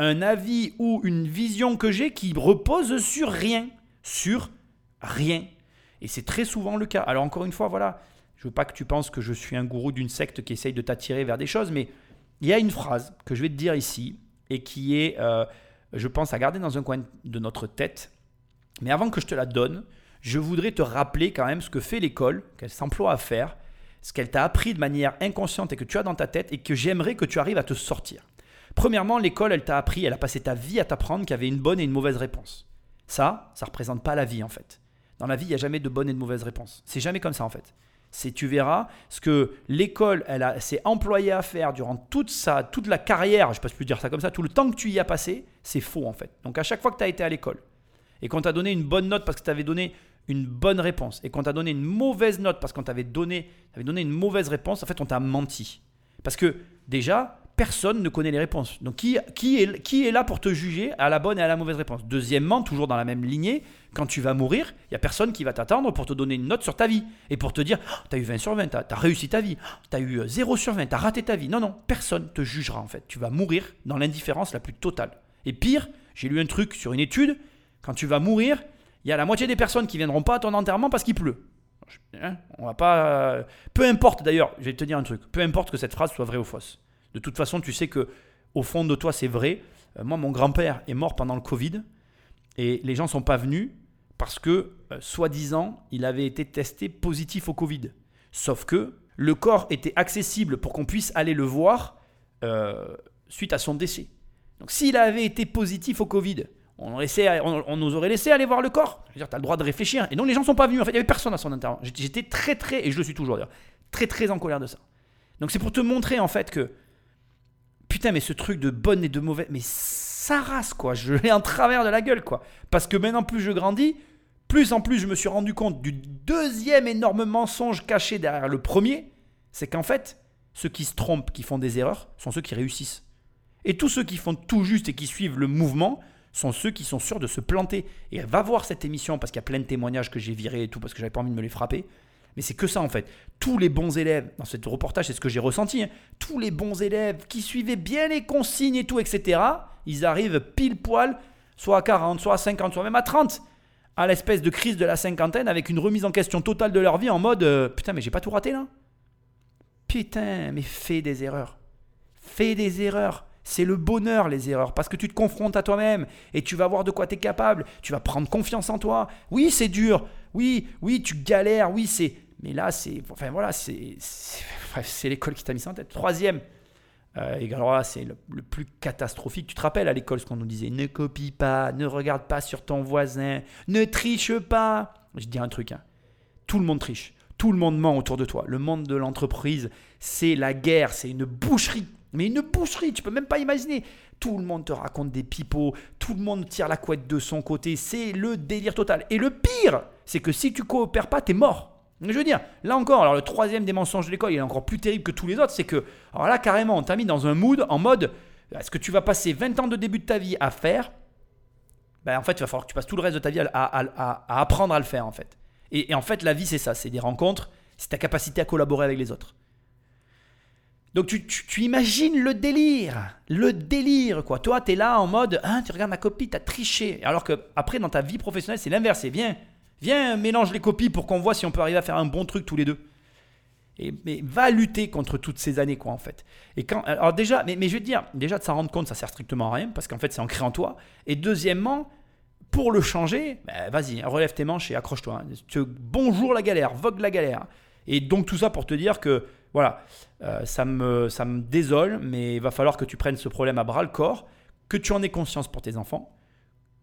Speaker 4: un avis ou une vision que j'ai qui repose sur rien. Sur rien. Et c'est très souvent le cas. Alors encore une fois, voilà, je veux pas que tu penses que je suis un gourou d'une secte qui essaye de t'attirer vers des choses, mais il y a une phrase que je vais te dire ici et qui est, euh, je pense, à garder dans un coin de notre tête. Mais avant que je te la donne, je voudrais te rappeler quand même ce que fait l'école, qu'elle s'emploie à faire, ce qu'elle t'a appris de manière inconsciente et que tu as dans ta tête et que j'aimerais que tu arrives à te sortir. Premièrement, l'école, elle t'a appris, elle a passé ta vie à t'apprendre qu'il y avait une bonne et une mauvaise réponse. Ça, ça ne représente pas la vie en fait. Dans la vie, il n'y a jamais de bonne et de mauvaise réponse. C'est jamais comme ça en fait. C'est tu verras ce que l'école elle s'est employée à faire durant toute sa toute la carrière, je ne sais pas dire ça comme ça, tout le temps que tu y as passé, c'est faux en fait. Donc à chaque fois que tu as été à l'école et qu'on t'a donné une bonne note parce que tu avais donné une bonne réponse et qu'on t'a donné une mauvaise note parce qu'on t'avait donné, donné une mauvaise réponse, en fait on t'a menti. Parce que déjà, personne ne connaît les réponses. Donc qui, qui, est, qui est là pour te juger à la bonne et à la mauvaise réponse? Deuxièmement, toujours dans la même lignée, quand tu vas mourir, il n'y a personne qui va t'attendre pour te donner une note sur ta vie et pour te dire oh, eu 20 sur 20, tu as, réussi ta vie, as eu 0 sur 20, tu as raté ta vie. Non, non, personne te jugera en fait. Tu vas mourir dans l'indifférence la plus totale. Et pire, j'ai lu un truc sur une étude, quand tu vas mourir, il y a la moitié des personnes qui viendront pas à ton enterrement parce qu'il pleut. Hein, on va pas. Peu importe d'ailleurs, je vais te dire un truc. Peu importe que cette phrase soit vraie ou fausse. De toute façon, tu sais que au fond de toi, c'est vrai. Euh, moi, mon grand-père est mort pendant le Covid et les gens sont pas venus parce que, euh, soi-disant, il avait été testé positif au Covid. Sauf que le corps était accessible pour qu'on puisse aller le voir euh, suite à son décès. Donc, s'il avait été positif au Covid, on, on, nous aurait laissé aller voir le corps. Je veux dire, tu as le droit de réfléchir. Et donc, les gens ne sont pas venus. En fait, il n'y avait personne à son intervention. J'étais très, très, et je le suis toujours d'ailleurs, très, très en colère de ça. Donc, c'est pour te montrer, en fait, que putain, mais ce truc de bonne et de mauvaise, mais ça rase, quoi. Je l'ai en travers de la gueule, quoi. Parce que maintenant, plus je grandis, plus en plus je me suis rendu compte du deuxième énorme mensonge caché derrière le premier, c'est qu'en fait, ceux qui se trompent, qui font des erreurs, sont ceux qui réussissent. Et tous ceux qui font tout juste et qui suivent le mouvement sont ceux qui sont sûrs de se planter. Et va voir cette émission parce qu'il y a plein de témoignages que j'ai virés et tout parce que j'avais pas envie de me les frapper. Mais c'est que ça en fait. Tous les bons élèves, dans ce reportage, c'est ce que j'ai ressenti, hein. tous les bons élèves qui suivaient bien les consignes et tout, etc., ils arrivent pile poil, soit à 40, soit à 50, soit même à 30, à l'espèce de crise de la cinquantaine avec une remise en question totale de leur vie en mode euh, Putain, mais j'ai pas tout raté là Putain, mais fais des erreurs. Fais des erreurs. C'est le bonheur, les erreurs, parce que tu te confrontes à toi-même et tu vas voir de quoi tu es capable. Tu vas prendre confiance en toi. Oui, c'est dur. Oui, oui, tu galères. Oui, c'est mais là, c'est. Enfin voilà, c'est. L'école qui t'a mis ça en tête. Troisième, euh, c'est le, plus catastrophique. Tu te rappelles à l'école ce qu'on nous disait Ne copie pas, ne regarde pas sur ton voisin, ne triche pas. Je dis un truc, hein. tout le monde triche, tout le monde ment autour de toi. Le monde de l'entreprise, c'est la guerre, c'est une boucherie. Mais une boucherie, tu peux même pas imaginer. Tout le monde te raconte des pipeaux, tout le monde tire la couette de son côté, c'est le délire total. Et le pire, c'est que si tu coopères pas, t'es mort. Je veux dire, là encore, alors le troisième des mensonges de l'école, il est encore plus terrible que tous les autres, c'est que, alors là, carrément, on t'a mis dans un mood en mode, est-ce que tu vas passer 20 ans de début de ta vie à faire? Ben, En fait, il va falloir que tu passes tout le reste de ta vie à, apprendre à le faire, en fait. Et, en fait, la vie, c'est ça, c'est des rencontres, c'est ta capacité à collaborer avec les autres. Donc tu, imagines le délire, le délire quoi. Toi, tu es là en mode, hein, tu regardes ma copie, tu as triché. Alors que après, dans ta vie professionnelle, c'est l'inverse, c'est bien Viens, mélange les copies pour qu'on voit si on peut arriver à faire un bon truc tous les deux. Et, mais va lutter contre toutes ces années, quoi, en fait. Et quand, alors déjà, mais, mais je vais te dire, déjà de s'en rendre compte, ça sert strictement à rien, parce qu'en fait, c'est ancré en toi. Et deuxièmement, pour le changer, ben, vas-y, relève tes manches et accroche-toi. Hein. Bonjour la galère, vogue la galère. Et donc tout ça pour te dire que, voilà, euh, ça, me, ça me désole, mais il va falloir que tu prennes ce problème à bras le corps, que tu en aies conscience pour tes enfants,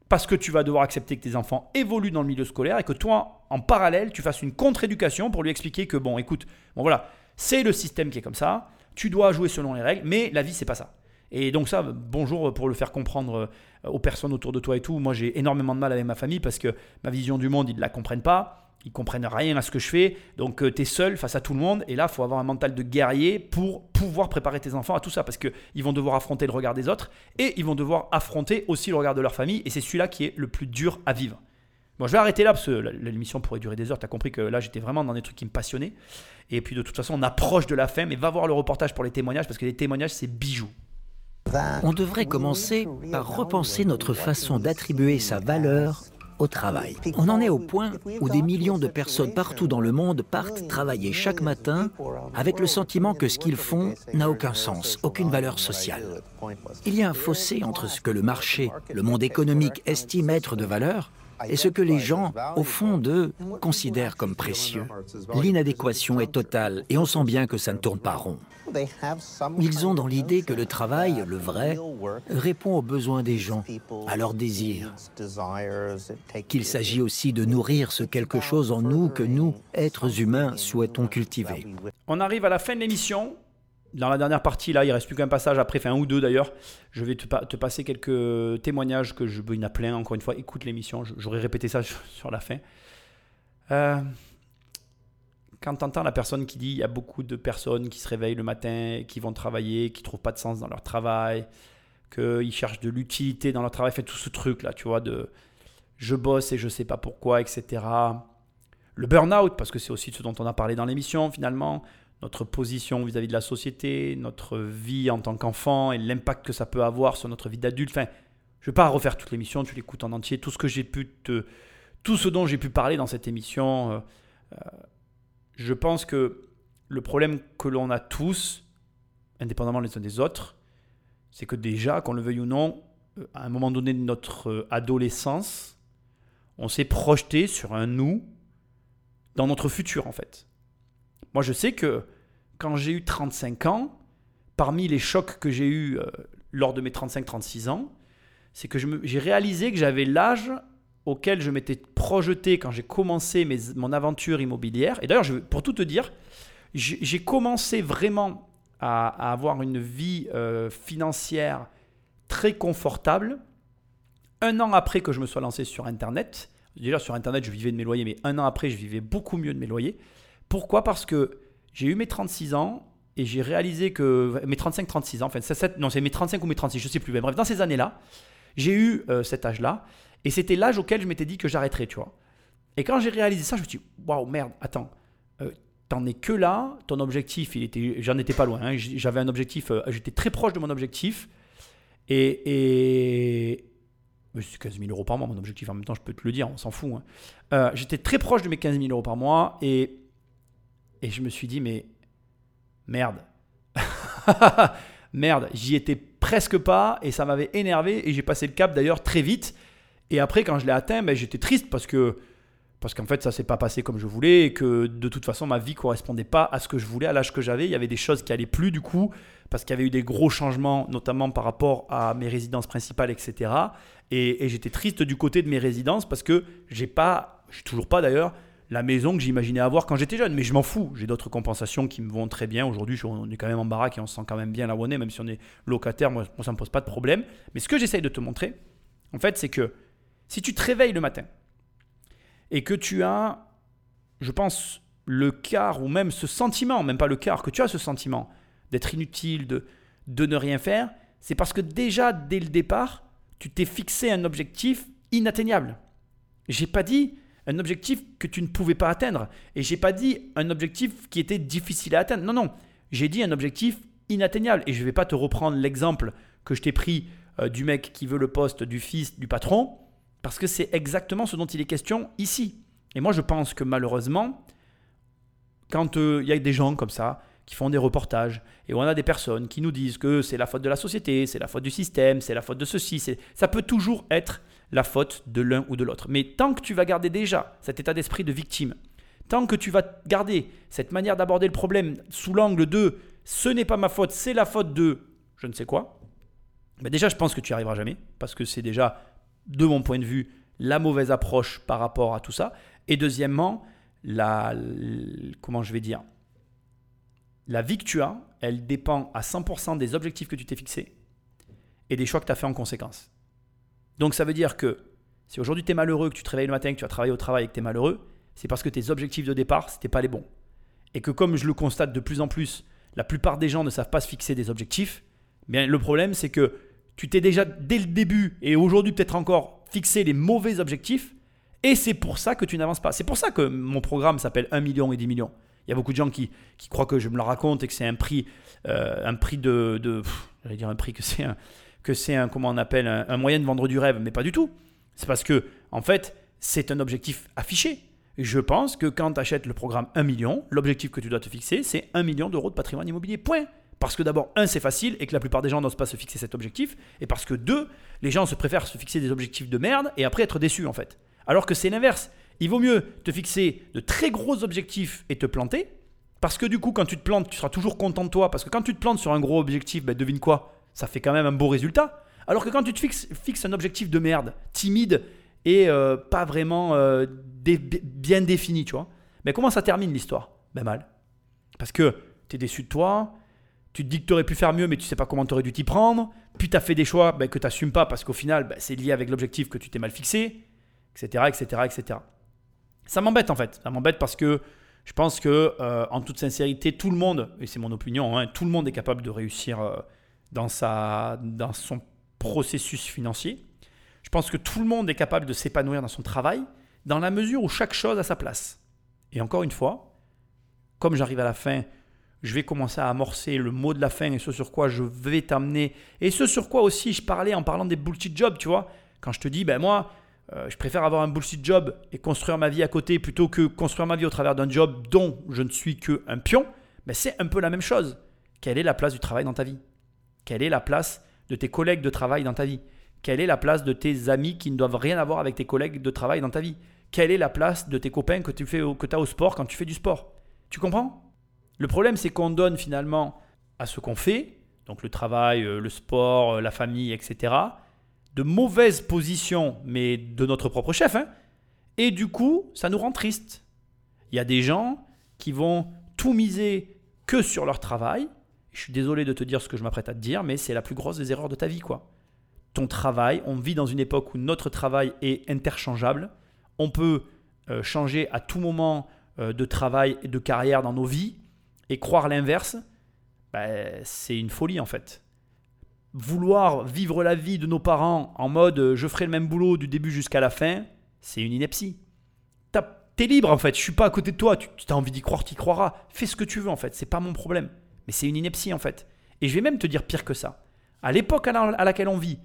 Speaker 4: parce que tu vas devoir accepter que tes enfants évoluent dans le milieu scolaire et que toi, en parallèle, tu fasses une contre-éducation pour lui expliquer que, bon, écoute, bon voilà, c'est le système qui est comme ça, tu dois jouer selon les règles, mais la vie, c'est pas ça. Et donc ça, bonjour pour le faire comprendre euh, aux personnes autour de toi et tout. Moi, j'ai énormément de mal avec ma famille parce que ma vision du monde, ils ne la comprennent pas. Ils comprennent rien à ce que je fais. Donc, euh, tu es seul face à tout le monde. Et là, il faut avoir un mental de guerrier pour pouvoir préparer tes enfants à tout ça. Parce qu'ils vont devoir affronter le regard des autres. Et ils vont devoir affronter aussi le regard de leur famille. Et c'est celui-là qui est le plus dur à vivre. Bon, je vais arrêter là parce que l'émission pourrait durer des heures. Tu as compris que là, j'étais vraiment dans des trucs qui me passionnaient. Et puis, de toute façon, on approche de la fin. Mais va voir le reportage pour les témoignages parce que les témoignages, c'est bijoux.
Speaker 6: On devrait commencer par repenser notre façon d'attribuer sa valeur On en est au point où des millions de personnes partout dans le monde partent travailler chaque matin avec le sentiment que ce qu'ils font n'a aucun sens, aucune valeur sociale. Il y a un fossé entre ce que le marché, le monde économique estime être de valeur et ce que les gens, au fond d'eux, considèrent comme précieux. L'inadéquation est totale et on sent bien que ça ne tourne pas rond. Ils ont dans l'idée que le travail, le vrai, répond aux besoins des gens, à leurs désirs. Qu'il s'agit aussi de nourrir ce quelque chose en nous que nous, êtres humains, souhaitons cultiver.
Speaker 4: On arrive à la fin de l'émission. Dans la dernière partie, là, il reste plus qu'un passage après, enfin un ou deux d'ailleurs. Je vais te, passer quelques témoignages que je. Il y en a plein, encore une fois. Écoute l'émission, j'aurais répété ça sur la fin. Euh, quand tu entends la personne qui dit il y a beaucoup de personnes qui se réveillent le matin, qui vont travailler, qui trouvent pas de sens dans leur travail, qu'ils cherchent de l'utilité dans leur travail, fait tout ce truc là, tu vois, de je bosse et je sais pas pourquoi, etc. Le burn-out, parce que c'est aussi ce dont on a parlé dans l'émission finalement, notre position vis-à-vis de la société, notre vie en tant qu'enfant et l'impact que ça peut avoir sur notre vie d'adulte. Enfin, je ne vais pas refaire toute l'émission, tu l'écoutes en entier, tout ce que pu tout ce dont j'ai pu parler dans cette émission. Euh, euh, je pense que le problème que l'on a tous, indépendamment les uns des autres, c'est que déjà, qu'on le veuille ou non, euh, à un moment donné de notre euh, adolescence, on s'est projeté sur un nous dans notre futur en fait. Moi je sais que quand j'ai eu 35 ans, parmi les chocs que j'ai eus euh, lors de mes 35-36 ans, c'est que j'ai réalisé que j'avais l'âge auquel je m'étais projeté quand j'ai commencé mes, mon aventure immobilière. Et d'ailleurs, pour tout te dire, j'ai commencé vraiment à, avoir une vie euh, financière très confortable un an après que je me sois lancé sur Internet. Déjà, sur Internet, je vivais de mes loyers, mais un an après, je vivais beaucoup mieux de mes loyers. Pourquoi? Parce que j'ai eu mes 36 ans et j'ai réalisé que mes 35-36 ans, enfin, non, c'est mes 35 ou mes 36, je ne sais plus. Mais bref, dans ces années-là, j'ai eu euh, cet âge-là et c'était l'âge auquel je m'étais dit que j'arrêterais, tu vois. Et quand j'ai réalisé ça, je me suis dit, waouh, merde, attends, euh, t'en es que là, ton objectif, il était, j'en étais pas loin, hein. j'avais un objectif, euh, j'étais très proche de mon objectif. Et, et c'est 15 000 euros par mois, mon objectif, en même temps, je peux te le dire, on s'en fout. Hein. Euh, j'étais très proche de mes 15 000 euros par mois et, et je me suis dit, mais merde. merde, j'y étais presque pas et ça m'avait énervé et j'ai passé le cap d'ailleurs très vite. Et après, quand je l'ai atteint, ben, j'étais triste parce que parce qu'en fait, ça s'est pas passé comme je voulais et que de toute façon, ma vie correspondait pas à ce que je voulais, à l'âge que j'avais. Il y avait des choses qui allaient plus du coup parce qu'il y avait eu des gros changements, notamment par rapport à mes résidences principales, etc. Et, j'étais triste du côté de mes résidences parce que j'ai pas, je toujours pas d'ailleurs, la maison que j'imaginais avoir quand j'étais jeune. Mais je m'en fous. J'ai d'autres compensations qui me vont très bien. Aujourd'hui, on est quand même en baraque et on se sent quand même bien là où on est, même si on est locataire. Moi ça me pose pas de problème. Mais ce que j'essaye de te montrer, en fait, c'est que si tu te réveilles le matin et que tu as, je pense, le quart ou même ce sentiment, même pas le quart, que tu as ce sentiment d'être inutile, de, de ne rien faire, c'est parce que déjà, dès le départ, tu t'es fixé un objectif inatteignable. J'ai pas dit un objectif que tu ne pouvais pas atteindre. Et j'ai pas dit un objectif qui était difficile à atteindre. Non, non. J'ai dit un objectif inatteignable. Et je vais pas te reprendre l'exemple que je t'ai pris euh, du mec qui veut le poste du fils du patron. Parce que c'est exactement ce dont il est question ici. Et moi, je pense que malheureusement, quand euh, il y a des gens comme ça qui font des reportages et on a des personnes qui nous disent que c'est la faute de la société, c'est la faute du système, c'est la faute de ceci, ça peut toujours être la faute de l'un ou de l'autre. Mais tant que tu vas garder déjà cet état d'esprit de victime, tant que tu vas garder cette manière d'aborder le problème sous l'angle de ce n'est pas ma faute, c'est la faute de je ne sais quoi, ben déjà je pense que tu n'y arriveras jamais parce que c'est déjà de mon point de vue, la mauvaise approche par rapport à tout ça. Et deuxièmement, la, comment je vais dire, la vie que tu as, elle dépend à 100% des objectifs que tu t'es fixés. et des choix que tu as fait en conséquence. Donc ça veut dire que si aujourd'hui tu es malheureux, que tu te réveilles le matin, que tu vas travailler au travail et que tu es malheureux, c'est parce que tes objectifs de départ, c'était pas les bons. Et que comme je le constate de plus en plus, la plupart des gens ne savent pas se fixer des objectifs, bien le problème c'est que tu t'es déjà dès le début et aujourd'hui peut-être encore fixé les mauvais objectifs et c'est pour ça que tu n'avances pas. C'est pour ça que mon programme s'appelle 1 million et 10 millions. Il y a beaucoup de gens qui, croient que je me le raconte et que c'est un prix, euh, un prix de, de j'allais dire un prix que c'est un, que c'est un, comment on appelle, un, moyen de vendre du rêve, mais pas du tout. C'est parce que, en fait, c'est un objectif affiché. Je pense que quand tu achètes le programme 1 million, l'objectif que tu dois te fixer, c'est 1 million d'euros de patrimoine immobilier. Point. Parce que d'abord, un, c'est facile et que la plupart des gens n'osent pas se fixer cet objectif. Et parce que deux, les gens se préfèrent se fixer des objectifs de merde et après être déçus en fait. Alors que c'est l'inverse. Il vaut mieux te fixer de très gros objectifs et te planter. Parce que du coup, quand tu te plantes, tu seras toujours content de toi. Parce que quand tu te plantes sur un gros objectif, ben, devine quoi? Ça fait quand même un beau résultat. Alors que quand tu te fixes, un objectif de merde, timide et euh, pas vraiment euh, bien défini, tu vois, mais comment ça termine l'histoire? Ben mal. Parce que tu es déçu de toi, tu te dis que pu faire mieux, mais tu sais pas comment tu aurais dû t'y prendre. Puis tu as fait des choix ben, que tu n'assumes pas parce qu'au final, ben, c'est lié avec l'objectif que tu t'es mal fixé, etc. etc., etc. Ça m'embête en fait. Ça m'embête parce que je pense que, euh, en toute sincérité, tout le monde, et c'est mon opinion, hein, tout le monde est capable de réussir euh, dans, sa, dans son processus financier. Je pense que tout le monde est capable de s'épanouir dans son travail dans la mesure où chaque chose a sa place. Et encore une fois, comme j'arrive à la fin je vais commencer à amorcer le mot de la fin et ce sur quoi je vais t'amener. Et ce sur quoi aussi je parlais en parlant des bullshit jobs, tu vois. Quand je te dis, ben moi, euh, je préfère avoir un bullshit job et construire ma vie à côté plutôt que construire ma vie au travers d'un job dont je ne suis qu'un pion, ben c'est un peu la même chose. Quelle est la place du travail dans ta vie? Quelle est la place de tes collègues de travail dans ta vie? Quelle est la place de tes amis qui ne doivent rien avoir avec tes collègues de travail dans ta vie? Quelle est la place de tes copains que tu fais, que as au sport quand tu fais du sport? Tu comprends? Le problème, c'est qu'on donne finalement à ce qu'on fait, donc le travail, euh, le sport, euh, la famille, etc., de mauvaises positions, mais de notre propre chef. Hein. et du coup, ça nous rend triste. Il y a des gens qui vont tout miser que sur leur travail. Je suis désolé de te dire ce que je m'apprête à te dire, mais c'est la plus grosse des erreurs de ta vie, quoi. Ton travail, on vit dans une époque où notre travail est interchangeable. On peut euh, changer à tout moment de travail et de carrière dans nos vies. Et croire l'inverse, ben, c'est une folie en fait. Vouloir vivre la vie de nos parents en mode euh, je ferai le même boulot du début jusqu'à la fin, c'est une ineptie. T'es libre en fait, je suis pas à côté de toi, tu as envie d'y croire, tu y croiras. Fais ce que tu veux en fait, c'est pas mon problème. Mais c'est une ineptie en fait. Et je vais même te dire pire que ça. À l'époque à laquelle on vit,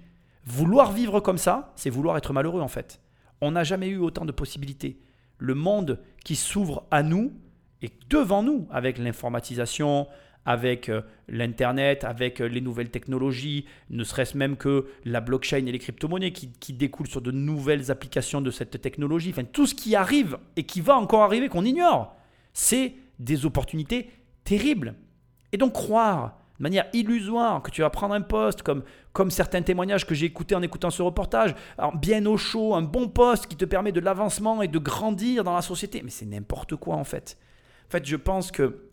Speaker 4: vouloir vivre comme ça, c'est vouloir être malheureux en fait. On n'a jamais eu autant de possibilités. Le monde qui s'ouvre à nous, et devant nous, avec l'informatisation, avec euh, l'Internet, avec euh, les nouvelles technologies, ne serait-ce même que la blockchain et les crypto-monnaies qui, qui, découlent sur de nouvelles applications de cette technologie, tout ce qui arrive et qui va encore arriver qu'on ignore, c'est des opportunités terribles. Et donc croire de manière illusoire que tu vas prendre un poste comme, comme certains témoignages que j'ai écoutés en écoutant ce reportage, bien au chaud, un bon poste qui te permet de l'avancement et de grandir dans la société, mais c'est n'importe quoi en fait. En fait, je pense que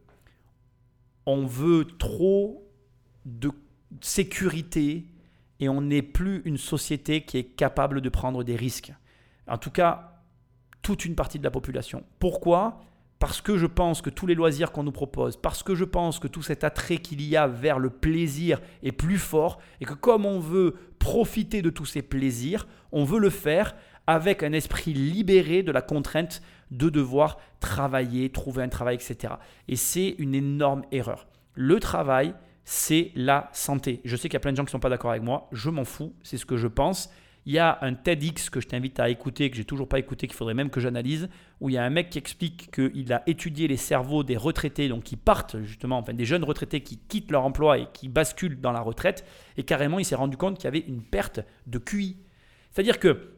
Speaker 4: on veut trop de sécurité et on n'est plus une société qui est capable de prendre des risques. En tout cas, toute une partie de la population. Pourquoi? Parce que je pense que tous les loisirs qu'on nous propose, parce que je pense que tout cet attrait qu'il y a vers le plaisir est plus fort et que comme on veut profiter de tous ces plaisirs, on veut le faire avec un esprit libéré de la contrainte de devoir travailler, trouver un travail, etc. Et c'est une énorme erreur. Le travail, c'est la santé. Je sais qu'il y a plein de gens qui ne sont pas d'accord avec moi, je m'en fous, c'est ce que je pense. Il y a un TEDx que je t'invite à écouter, que j'ai toujours pas écouté, qu'il faudrait même que j'analyse, où il y a un mec qui explique qu'il a étudié les cerveaux des retraités, donc qui partent justement, enfin des jeunes retraités qui quittent leur emploi et qui basculent dans la retraite, et carrément il s'est rendu compte qu'il y avait une perte de QI. C'est-à-dire que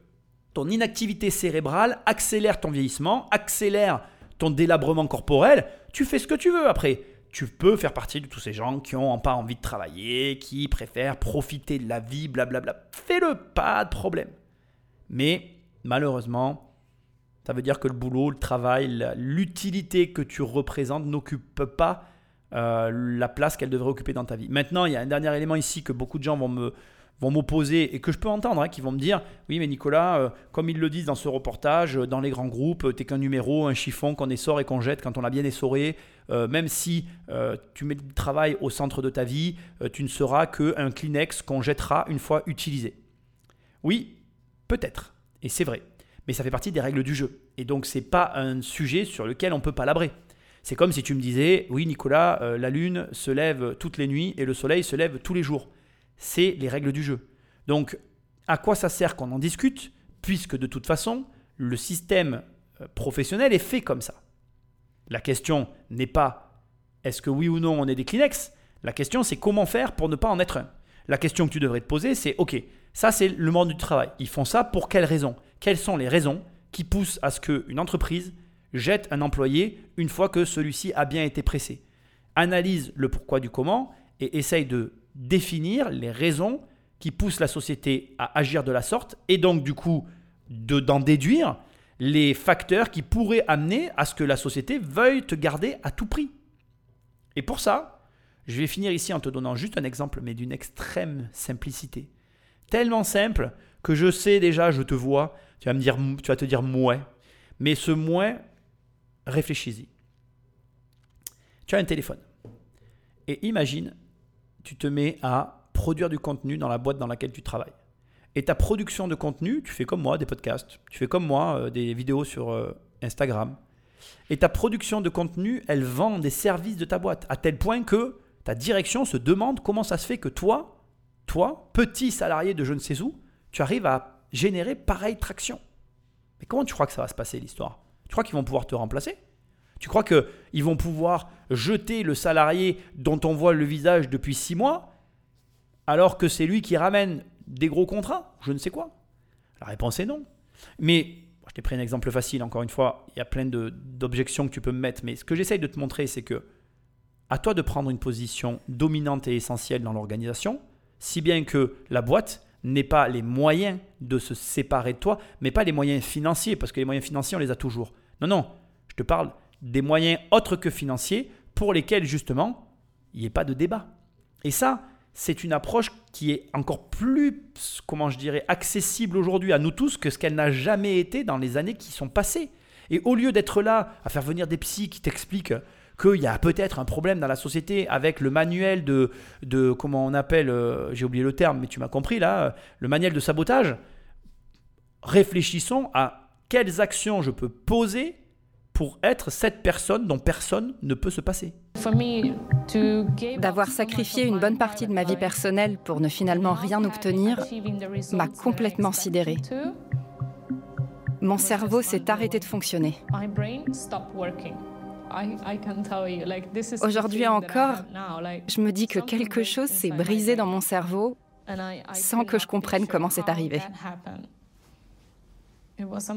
Speaker 4: ton inactivité cérébrale accélère ton vieillissement, accélère ton délabrement corporel. Tu fais ce que tu veux après. Tu peux faire partie de tous ces gens qui n'ont pas envie de travailler, qui préfèrent profiter de la vie, blablabla. Fais-le, pas de problème. Mais malheureusement, ça veut dire que le boulot, le travail, l'utilité que tu représentes n'occupe pas euh, la place qu'elle devrait occuper dans ta vie. Maintenant, il y a un dernier élément ici que beaucoup de gens vont me, vont m'opposer et que je peux entendre, hein, qui vont me dire Oui, mais Nicolas, euh, comme ils le disent dans ce reportage, euh, dans les grands groupes, t'es qu'un numéro, un chiffon qu'on essore et qu'on jette quand on a bien essoré. Euh, même si tu mets du travail au centre de ta vie, tu ne seras qu'un Kleenex qu'on jettera une fois utilisé. Oui, peut-être. Et c'est vrai. Mais ça fait partie des règles du jeu. Et donc, c'est pas un sujet sur lequel on peut palabrer. C'est comme si tu me disais Oui, Nicolas, la lune se lève toutes les nuits et le soleil se lève tous les jours c'est les règles du jeu. Donc, à quoi ça sert qu'on en discute, puisque de toute façon, le système euh, professionnel est fait comme ça? La question n'est pas est-ce que oui ou non on est des Kleenex La question c'est comment faire pour ne pas en être un. La question que tu devrais te poser c'est ok, ça c'est le monde du travail. Ils font ça pour quelles raisons? Quelles sont les raisons qui poussent à ce qu'une entreprise jette un employé une fois que celui-ci a bien été pressé? Analyse le pourquoi du comment et essaye de définir les raisons qui poussent la société à agir de la sorte et donc du coup d'en déduire les facteurs qui pourraient amener à ce que la société veuille te garder à tout prix. Et pour ça, je vais finir ici en te donnant juste un exemple, mais d'une extrême simplicité. Tellement simple que je sais déjà, je te vois, tu vas me dire, tu vas te dire mouais. Mais ce mouais, réfléchis-y. Tu as un téléphone. Et imagine tu te mets à produire du contenu dans la boîte dans laquelle tu travailles. Et ta production de contenu, tu fais comme moi des podcasts, tu fais comme moi euh, des vidéos sur euh, Instagram. Et ta production de contenu, elle vend des services de ta boîte, à tel point que ta direction se demande comment ça se fait que toi, toi, petit salarié de je ne sais où, tu arrives à générer pareille traction. Mais comment tu crois que ça va se passer l'histoire? Tu crois qu'ils vont pouvoir te remplacer? Tu crois qu'ils vont pouvoir jeter le salarié dont on voit le visage depuis six mois alors que c'est lui qui ramène des gros contrats Je ne sais quoi. La réponse est non. Mais je t'ai pris un exemple facile, encore une fois, il y a plein d'objections que tu peux me mettre, mais ce que j'essaye de te montrer, c'est que à toi de prendre une position dominante et essentielle dans l'organisation, si bien que la boîte n'ait pas les moyens de se séparer de toi, mais pas les moyens financiers, parce que les moyens financiers, on les a toujours. Non, non, je te parle des moyens autres que financiers pour lesquels justement il n'y ait pas de débat. Et ça, c'est une approche qui est encore plus, comment je dirais, accessible aujourd'hui à nous tous que ce qu'elle n'a jamais été dans les années qui sont passées. Et au lieu d'être là à faire venir des psys qui t'expliquent qu'il y a peut-être un problème dans la société avec le manuel de, de comment on appelle, euh, j'ai oublié le terme, mais tu m'as compris là, le manuel de sabotage, réfléchissons à quelles actions je peux poser pour être cette personne dont personne ne peut se passer.
Speaker 1: D'avoir sacrifié une bonne partie de ma vie personnelle pour ne finalement rien obtenir m'a complètement sidéré. Mon cerveau s'est arrêté de fonctionner. Aujourd'hui encore, je me dis que quelque chose s'est brisé dans mon cerveau sans que je comprenne comment c'est arrivé.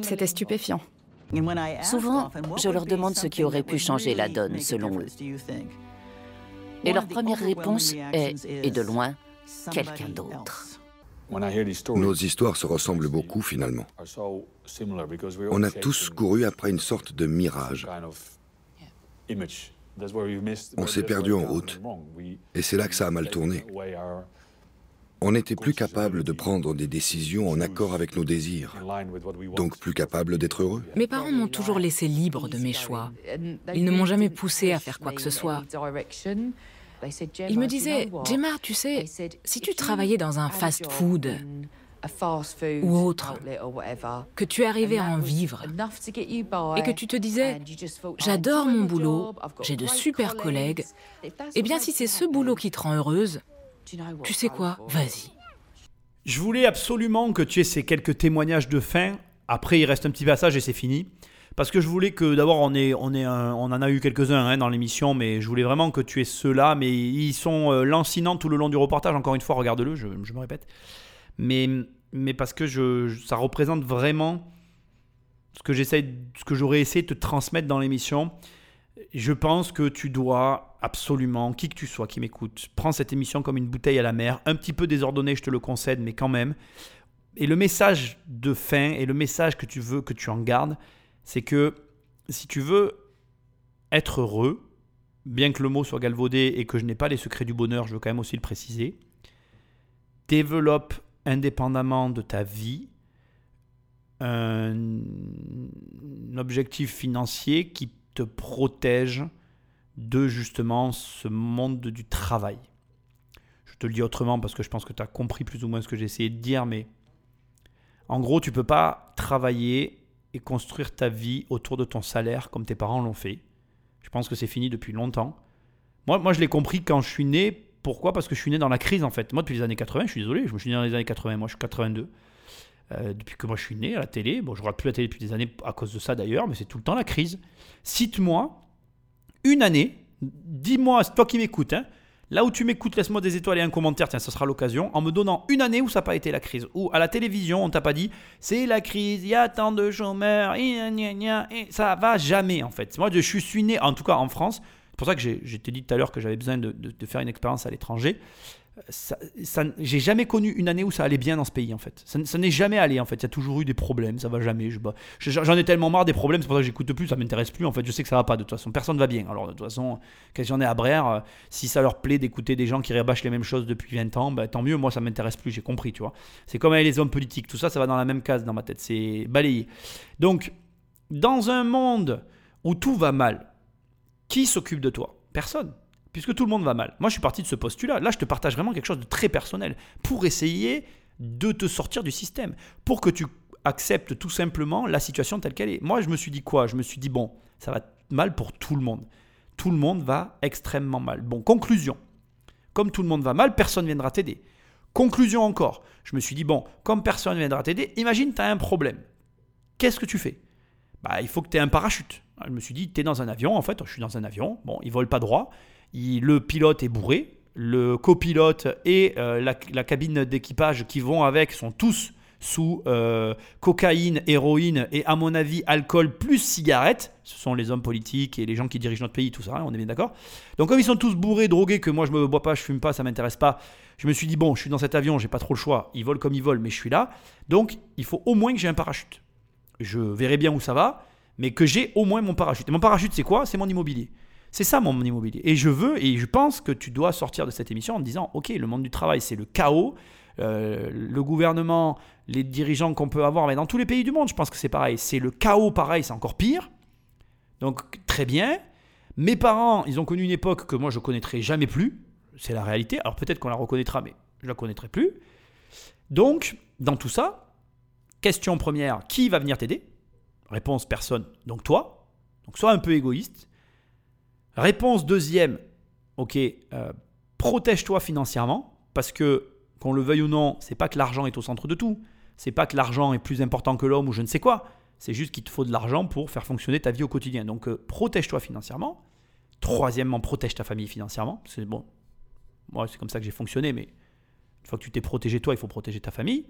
Speaker 1: C'était stupéfiant.
Speaker 8: Souvent, je leur demande ce qui aurait pu changer la donne, selon eux. Et leur première réponse est, et de loin, quelqu'un d'autre.
Speaker 7: Nos histoires se ressemblent beaucoup finalement. On a tous couru après une sorte de mirage. On s'est perdu en route. Et c'est là que ça a mal tourné. On n'était plus capable de prendre des décisions en accord avec nos désirs, donc plus capable d'être heureux.
Speaker 10: Mes parents m'ont toujours laissé libre de mes choix. Ils ne m'ont jamais poussé à faire quoi que ce soit. Ils me disaient, Gemma, tu sais, si tu travaillais dans un fast-food ou autre, que tu arrivais à en vivre et que tu te disais, j'adore mon boulot, j'ai de super collègues, eh bien si c'est ce boulot qui te rend heureuse, tu sais quoi? Vas-y.
Speaker 4: Je voulais absolument que tu aies ces quelques témoignages de fin. Après, il reste un petit passage et c'est fini. Parce que je voulais que d'abord, on, en a eu quelques-uns hein, dans l'émission, mais je voulais vraiment que tu aies ceux-là. Mais ils sont euh, lancinants tout le long du reportage. Encore une fois, regarde-le, je, me répète. Mais, parce que ça représente vraiment ce que j'essaie, ce que j'aurais essayé de te transmettre dans l'émission je pense que tu dois absolument, qui que tu sois qui m'écoute, prends cette émission comme une bouteille à la mer, un petit peu désordonnée, je te le concède, mais quand même. Et le message de fin et le message que tu veux que tu en gardes, c'est que si tu veux être heureux, bien que le mot soit galvaudé et que je n'ai pas les secrets du bonheur, je veux quand même aussi le préciser, développe indépendamment de ta vie un objectif financier qui te protège de justement ce monde du travail. Je te le dis autrement parce que je pense que tu as compris plus ou moins ce que j'ai essayé de dire, mais en gros, tu peux pas travailler et construire ta vie autour de ton salaire comme tes parents l'ont fait. Je pense que c'est fini depuis longtemps. Moi, moi je l'ai compris quand je suis né. Pourquoi? Parce que je suis né dans la crise en fait. Moi, depuis les années 80, je suis désolé, je me suis né dans les années 80, moi je suis 82. Euh, depuis que moi je suis né à la télé, bon, je regarde plus la télé depuis des années à cause de ça d'ailleurs, mais c'est tout le temps la crise. Cite-moi une année, dis-moi, c'est toi qui m'écoutes, hein, Là où tu m'écoutes, laisse-moi des étoiles et un commentaire, tiens, ce sera l'occasion, en me donnant une année où ça n'a pas été la crise. Ou à la télévision, on t'a pas dit, c'est la crise, il y a tant de chômeurs, et, et ça va jamais en fait. Moi, je suis né, en tout cas en France, c'est pour ça que j'ai dit tout à l'heure que j'avais besoin de, faire une expérience à l'étranger ça, j'ai jamais connu une année où ça allait bien dans ce pays en fait. Ça, n'est jamais allé en fait. Il y a toujours eu des problèmes, ça va jamais. j'en ai tellement marre des problèmes, c'est pour ça que j'écoute plus, ça m'intéresse plus en fait. Je sais que ça va pas de toute façon. Personne va bien. Alors de toute façon, quand j'en ai à Brère, euh, si ça leur plaît d'écouter des gens qui rabâchent les mêmes choses depuis 20 ans, bah, tant mieux. Moi, ça m'intéresse plus. J'ai compris, tu vois. C'est comme avec les hommes politiques. Tout ça, ça va dans la même case dans ma tête. C'est balayé. Donc, dans un monde où tout va mal, qui s'occupe de toi? Personne puisque tout le monde va mal. Moi, je suis parti de ce postulat. Là, je te partage vraiment quelque chose de très personnel pour essayer de te sortir du système, pour que tu acceptes tout simplement la situation telle qu'elle est. Moi, je me suis dit quoi? Je me suis dit, bon, ça va mal pour tout le monde. Tout le monde va extrêmement mal. Bon, conclusion. Comme tout le monde va mal, personne ne viendra t'aider. Conclusion encore. Je me suis dit, bon, comme personne ne viendra t'aider, imagine tu as un problème. Qu'est-ce que tu fais? Bah, Il faut que tu aies un parachute. Je me suis dit, tu es dans un avion, en fait, je suis dans un avion, bon, il vole pas droit, le pilote est bourré, le copilote et euh, la, cabine d'équipage qui vont avec sont tous sous euh, cocaïne, héroïne et à mon avis alcool plus cigarette. Ce sont les hommes politiques et les gens qui dirigent notre pays, tout ça, hein, on est bien d'accord. Donc comme ils sont tous bourrés, drogués, que moi je me bois pas, je fume pas, ça m'intéresse pas, je me suis dit bon, je suis dans cet avion, j'ai pas trop le choix, ils volent comme ils volent, mais je suis là, donc il faut au moins que j'ai un parachute. Je verrai bien où ça va, mais que j'ai au moins mon parachute. Et mon parachute c'est quoi? C'est mon immobilier. C'est ça mon immobilier. Et je veux, et je pense que tu dois sortir de cette émission en disant, OK, le monde du travail, c'est le chaos. Euh, le gouvernement, les dirigeants qu'on peut avoir, mais dans tous les pays du monde, je pense que c'est pareil. C'est le chaos, pareil, c'est encore pire. Donc, très bien. Mes parents, ils ont connu une époque que moi, je connaîtrai jamais plus. C'est la réalité. Alors, peut-être qu'on la reconnaîtra, mais je la connaîtrai plus. Donc, dans tout ça, question première, qui va venir t'aider? Réponse, personne. Donc, toi. Donc, sois un peu égoïste. Réponse deuxième, ok, euh, protège-toi financièrement, parce que, qu'on le veuille ou non, c'est pas que l'argent est au centre de tout. C'est pas que l'argent est plus important que l'homme ou je ne sais quoi. C'est juste qu'il te faut de l'argent pour faire fonctionner ta vie au quotidien. Donc, euh, protège-toi financièrement. Troisièmement, protège ta famille financièrement. C'est bon. Moi, c'est comme ça que j'ai fonctionné, mais une fois que tu t'es protégé toi, il faut protéger ta famille.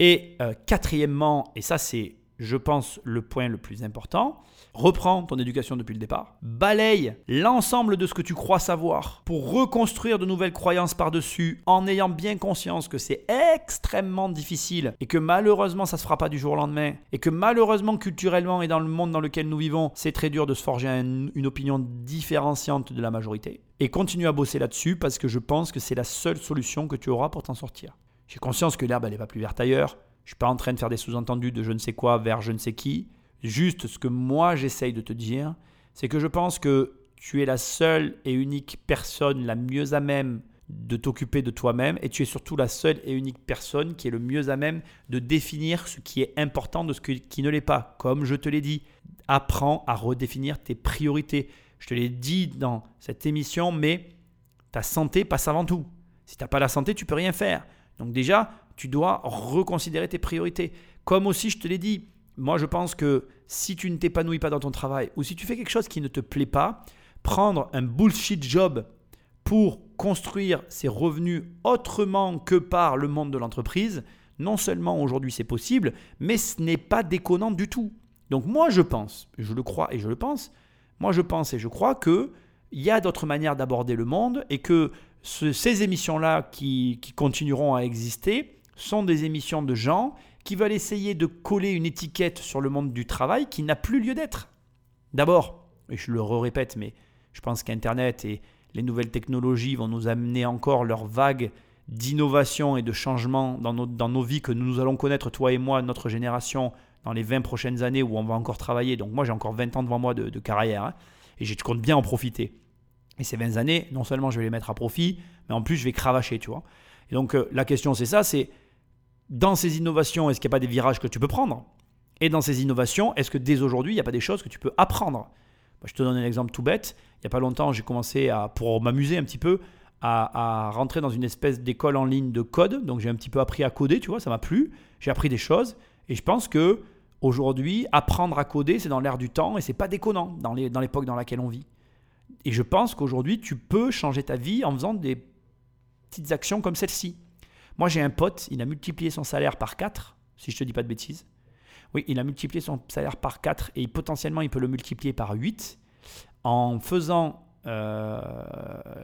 Speaker 4: Et euh, quatrièmement, et ça c'est je pense, le point le plus important. Reprends ton éducation depuis le départ. Balaye l'ensemble de ce que tu crois savoir pour reconstruire de nouvelles croyances par-dessus en ayant bien conscience que c'est extrêmement difficile et que malheureusement ça se fera pas du jour au lendemain et que malheureusement culturellement et dans le monde dans lequel nous vivons, c'est très dur de se forger une opinion différenciante de la majorité. Et continue à bosser là-dessus parce que je pense que c'est la seule solution que tu auras pour t'en sortir. J'ai conscience que l'herbe elle n'est pas plus verte ailleurs je suis pas en train de faire des sous-entendus de je ne sais quoi vers je ne sais qui. Juste ce que moi j'essaye de te dire, c'est que je pense que tu es la seule et unique personne la mieux à même de t'occuper de toi-même et tu es surtout la seule et unique personne qui est le mieux à même de définir ce qui est important de ce qui ne l'est pas. Comme je te l'ai dit, apprends à redéfinir tes priorités. Je te l'ai dit dans cette émission, mais ta santé passe avant tout. Si tu n'as pas la santé, tu peux rien faire. Donc déjà, tu dois reconsidérer tes priorités. Comme aussi, je te l'ai dit, moi je pense que si tu ne t'épanouis pas dans ton travail ou si tu fais quelque chose qui ne te plaît pas, prendre un bullshit job pour construire ses revenus autrement que par le monde de l'entreprise, non seulement aujourd'hui c'est possible, mais ce n'est pas déconnant du tout. Donc moi je pense, je le crois et je le pense, moi je pense et je crois que il y a d'autres manières d'aborder le monde et que ces émissions-là qui continueront à exister, sont des émissions de gens qui veulent essayer de coller une étiquette sur le monde du travail qui n'a plus lieu d'être. D'abord, et je le répète, mais je pense qu'Internet et les nouvelles technologies vont nous amener encore leur vague d'innovation et de changement dans nos, vies que nous allons connaître, toi et moi, notre génération, dans les 20 prochaines années où on va encore travailler. Donc moi, j'ai encore 20 ans devant moi de, carrière hein, et je compte bien en profiter. Et ces 20 années, non seulement je vais les mettre à profit, mais en plus je vais cravacher, tu vois. Et donc euh, la question c'est ça, c'est dans ces innovations, est-ce qu'il n'y a pas des virages que tu peux prendre? Et dans ces innovations, est-ce que dès aujourd'hui, il n'y a pas des choses que tu peux apprendre? Je te donne un exemple tout bête. Il n'y a pas longtemps, j'ai commencé à, pour m'amuser un petit peu, à, rentrer dans une espèce d'école en ligne de code. Donc j'ai un petit peu appris à coder, tu vois, ça m'a plu. J'ai appris des choses. Et je pense que aujourd'hui, apprendre à coder, c'est dans l'air du temps et c'est pas déconnant dans l'époque dans, dans laquelle on vit. Et je pense qu'aujourd'hui, tu peux changer ta vie en faisant des petites actions comme celle-ci. Moi, j'ai un pote, il a multiplié son salaire par 4, si je te dis pas de bêtises. Oui, il a multiplié son salaire par 4 et potentiellement, il peut le multiplier par 8 en faisant euh,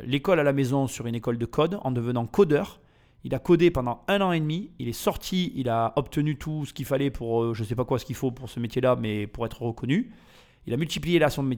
Speaker 4: l'école à la maison sur une école de code, en devenant codeur. Il a codé pendant un an et demi. Il est sorti, il a obtenu tout ce qu'il fallait pour, euh, je ne sais pas quoi ce qu'il faut pour ce métier-là, mais pour être reconnu. Il a multiplié là son,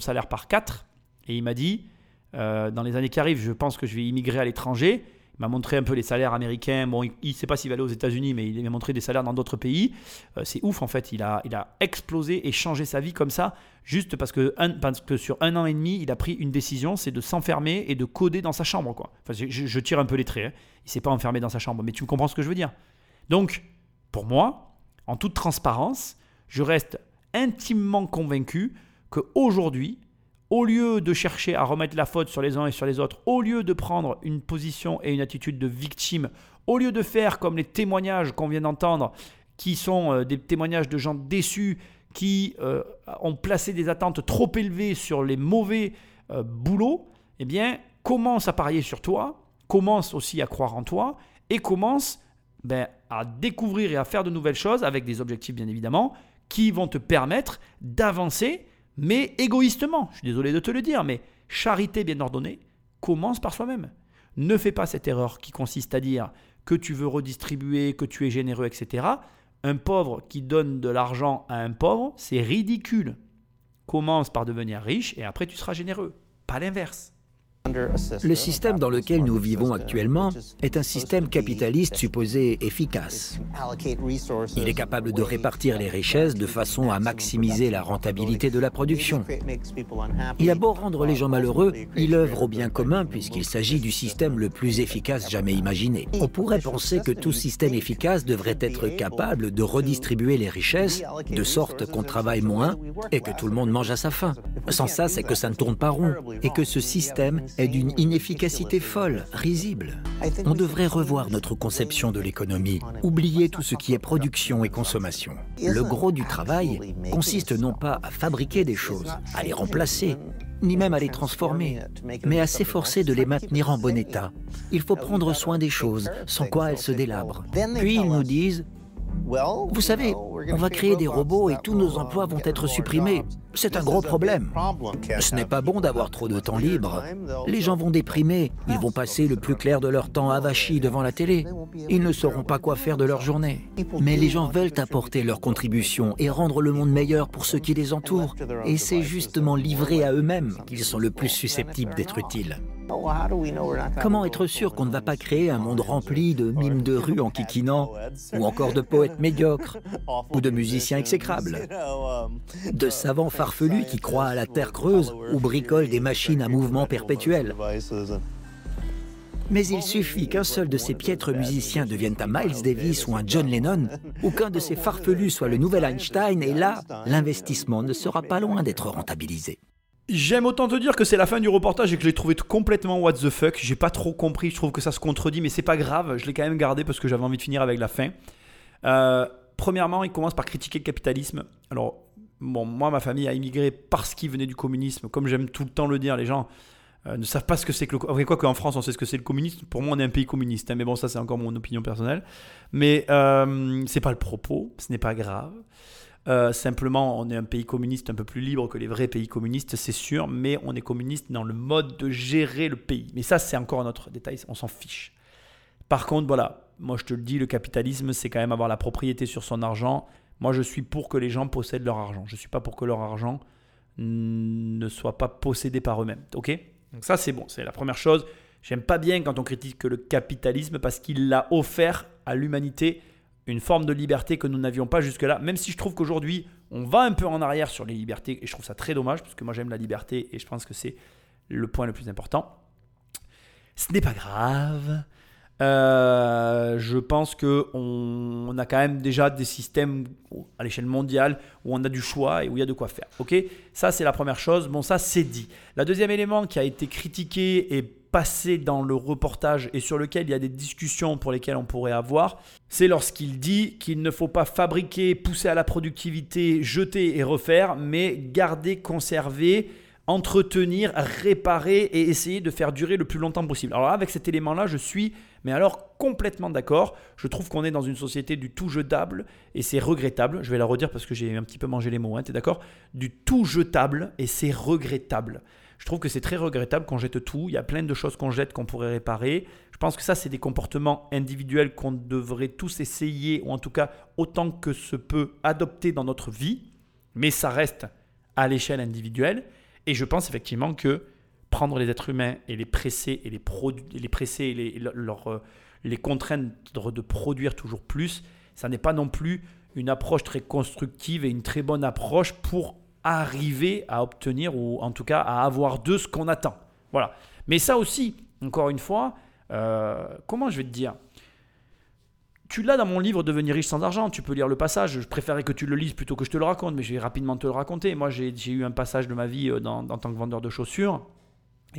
Speaker 4: salaire par 4 et il m'a dit, euh, dans les années qui arrivent, je pense que je vais immigrer à l'étranger m'a montré un peu les salaires américains. Bon, il ne sait pas s'il va aller aux États-Unis, mais il m'a montré des salaires dans d'autres pays. Euh, c'est ouf, en fait. Il a, il a explosé et changé sa vie comme ça, juste parce que, parce que sur un an et demi, il a pris une décision c'est de s'enfermer et de coder dans sa chambre. Quoi. Enfin, je, tire un peu les traits. Hein. Il ne s'est pas enfermé dans sa chambre, mais tu comprends ce que je veux dire. Donc, pour moi, en toute transparence, je reste intimement convaincu qu'aujourd'hui, au lieu de chercher à remettre la faute sur les uns et sur les autres, au lieu de prendre une position et une attitude de victime, au lieu de faire comme les témoignages qu'on vient d'entendre, qui sont euh, des témoignages de gens déçus, qui euh, ont placé des attentes trop élevées sur les mauvais euh, boulots, eh bien, commence à parier sur toi, commence aussi à croire en toi, et commence ben, à découvrir et à faire de nouvelles choses, avec des objectifs bien évidemment, qui vont te permettre d'avancer mais égoïstement. Je suis désolé de te le dire, mais charité bien ordonnée commence par soi-même. Ne fais pas cette erreur qui consiste à dire que tu veux redistribuer, que tu es généreux, etc. Un pauvre qui donne de l'argent à un pauvre, c'est ridicule. Commence par devenir riche et après tu seras généreux, pas l'inverse.
Speaker 6: Le système dans lequel nous vivons actuellement est un système capitaliste supposé efficace. Il est capable de répartir les richesses de façon à maximiser la rentabilité de la production. Il a beau rendre les gens malheureux, il œuvre au bien commun puisqu'il s'agit du système le plus efficace jamais imaginé. On pourrait penser que tout système efficace devrait être capable de redistribuer les richesses de sorte qu'on travaille moins et que tout le monde mange à sa faim. Sans ça, c'est que ça ne tourne pas rond et que ce système est d'une inefficacité folle, risible. On devrait revoir notre conception de l'économie, oublier tout ce qui est production et consommation. Le gros du travail consiste non pas à fabriquer des choses, à les remplacer, ni même à les transformer, mais à s'efforcer de les maintenir en bon état. Il faut prendre soin des choses, sans quoi elles se délabrent. Puis ils nous disent vous savez, on va créer des robots et tous nos emplois vont être supprimés. C'est un gros problème. Ce n'est pas bon d'avoir trop de temps libre. Les gens vont déprimer, ils vont passer le plus clair de leur temps avachis devant la télé. Ils ne sauront pas quoi faire de leur journée. Mais les gens veulent apporter leur contribution et rendre le monde meilleur pour ceux qui les entourent. Et c'est justement livré à eux-mêmes qu'ils sont le plus susceptibles d'être utiles. Comment être sûr qu'on ne va pas créer un monde rempli de mimes de rue en kikinant, ou encore de poètes médiocres, ou de musiciens exécrables, de savants farfelus qui croient à la terre creuse ou bricolent des machines à mouvement perpétuel mais il suffit qu'un seul de ces piètres musiciens devienne un Miles Davis ou un John Lennon, ou qu'un de ces farfelus soit le nouvel Einstein, et là, l'investissement ne sera pas loin d'être rentabilisé.
Speaker 4: J'aime autant te dire que c'est la fin du reportage et que je l'ai trouvé complètement what the fuck. J'ai pas trop compris, je trouve que ça se contredit, mais c'est pas grave, je l'ai quand même gardé parce que j'avais envie de finir avec la fin. Euh, premièrement, il commence par critiquer le capitalisme. Alors, bon, moi, ma famille a immigré parce qu'il venait du communisme. Comme j'aime tout le temps le dire, les gens euh, ne savent pas ce que c'est que le. Quoi qu'en France, on sait ce que c'est le communisme. Pour moi, on est un pays communiste. Hein, mais bon, ça, c'est encore mon opinion personnelle. Mais euh, c'est pas le propos, ce n'est pas grave. Euh, simplement, on est un pays communiste un peu plus libre que les vrais pays communistes, c'est sûr, mais on est communiste dans le mode de gérer le pays. Mais ça, c'est encore un autre détail, on s'en fiche. Par contre, voilà, moi je te le dis, le capitalisme, c'est quand même avoir la propriété sur son argent. Moi, je suis pour que les gens possèdent leur argent. Je ne suis pas pour que leur argent ne soit pas possédé par eux-mêmes. Ok? Donc ça, c'est bon, c'est la première chose. J'aime pas bien quand on critique le capitalisme parce qu'il l'a offert à l'humanité une forme de liberté que nous n'avions pas jusque-là, même si je trouve qu'aujourd'hui, on va un peu en arrière sur les libertés, et je trouve ça très dommage, parce que moi j'aime la liberté, et je pense que c'est le point le plus important. Ce n'est pas grave. Euh, je pense qu'on on a quand même déjà des systèmes à l'échelle mondiale où on a du choix et où il y a de quoi faire. Ok? Ça, c'est la première chose. Bon, ça, c'est dit. La deuxième élément qui a été critiqué et passé dans le reportage et sur lequel il y a des discussions pour lesquelles on pourrait avoir, c'est lorsqu'il dit qu'il ne faut pas fabriquer, pousser à la productivité, jeter et refaire, mais garder, conserver entretenir, réparer et essayer de faire durer le plus longtemps possible. Alors avec cet élément-là, je suis, mais alors complètement d'accord. Je trouve qu'on est dans une société du tout jetable et c'est regrettable. Je vais la redire parce que j'ai un petit peu mangé les mots, hein, tu es d'accord? Du tout jetable et c'est regrettable. Je trouve que c'est très regrettable qu'on jette tout. Il y a plein de choses qu'on jette qu'on pourrait réparer. Je pense que ça, c'est des comportements individuels qu'on devrait tous essayer, ou en tout cas autant que se peut, adopter dans notre vie. Mais ça reste à l'échelle individuelle. Et je pense effectivement que prendre les êtres humains et les presser et les, les presser et leur, euh, les contraindre de produire toujours plus, ça n'est pas non plus une approche très constructive et une très bonne approche pour arriver à obtenir ou en tout cas à avoir de ce qu'on attend. Voilà. Mais ça aussi, encore une fois, euh, comment je vais te dire? Tu l'as dans mon livre Devenir riche sans argent, tu peux lire le passage. Je préférais que tu le lises plutôt que je te le raconte, mais je vais rapidement te le raconter. Moi, j'ai eu un passage de ma vie euh, dans, en tant que vendeur de chaussures.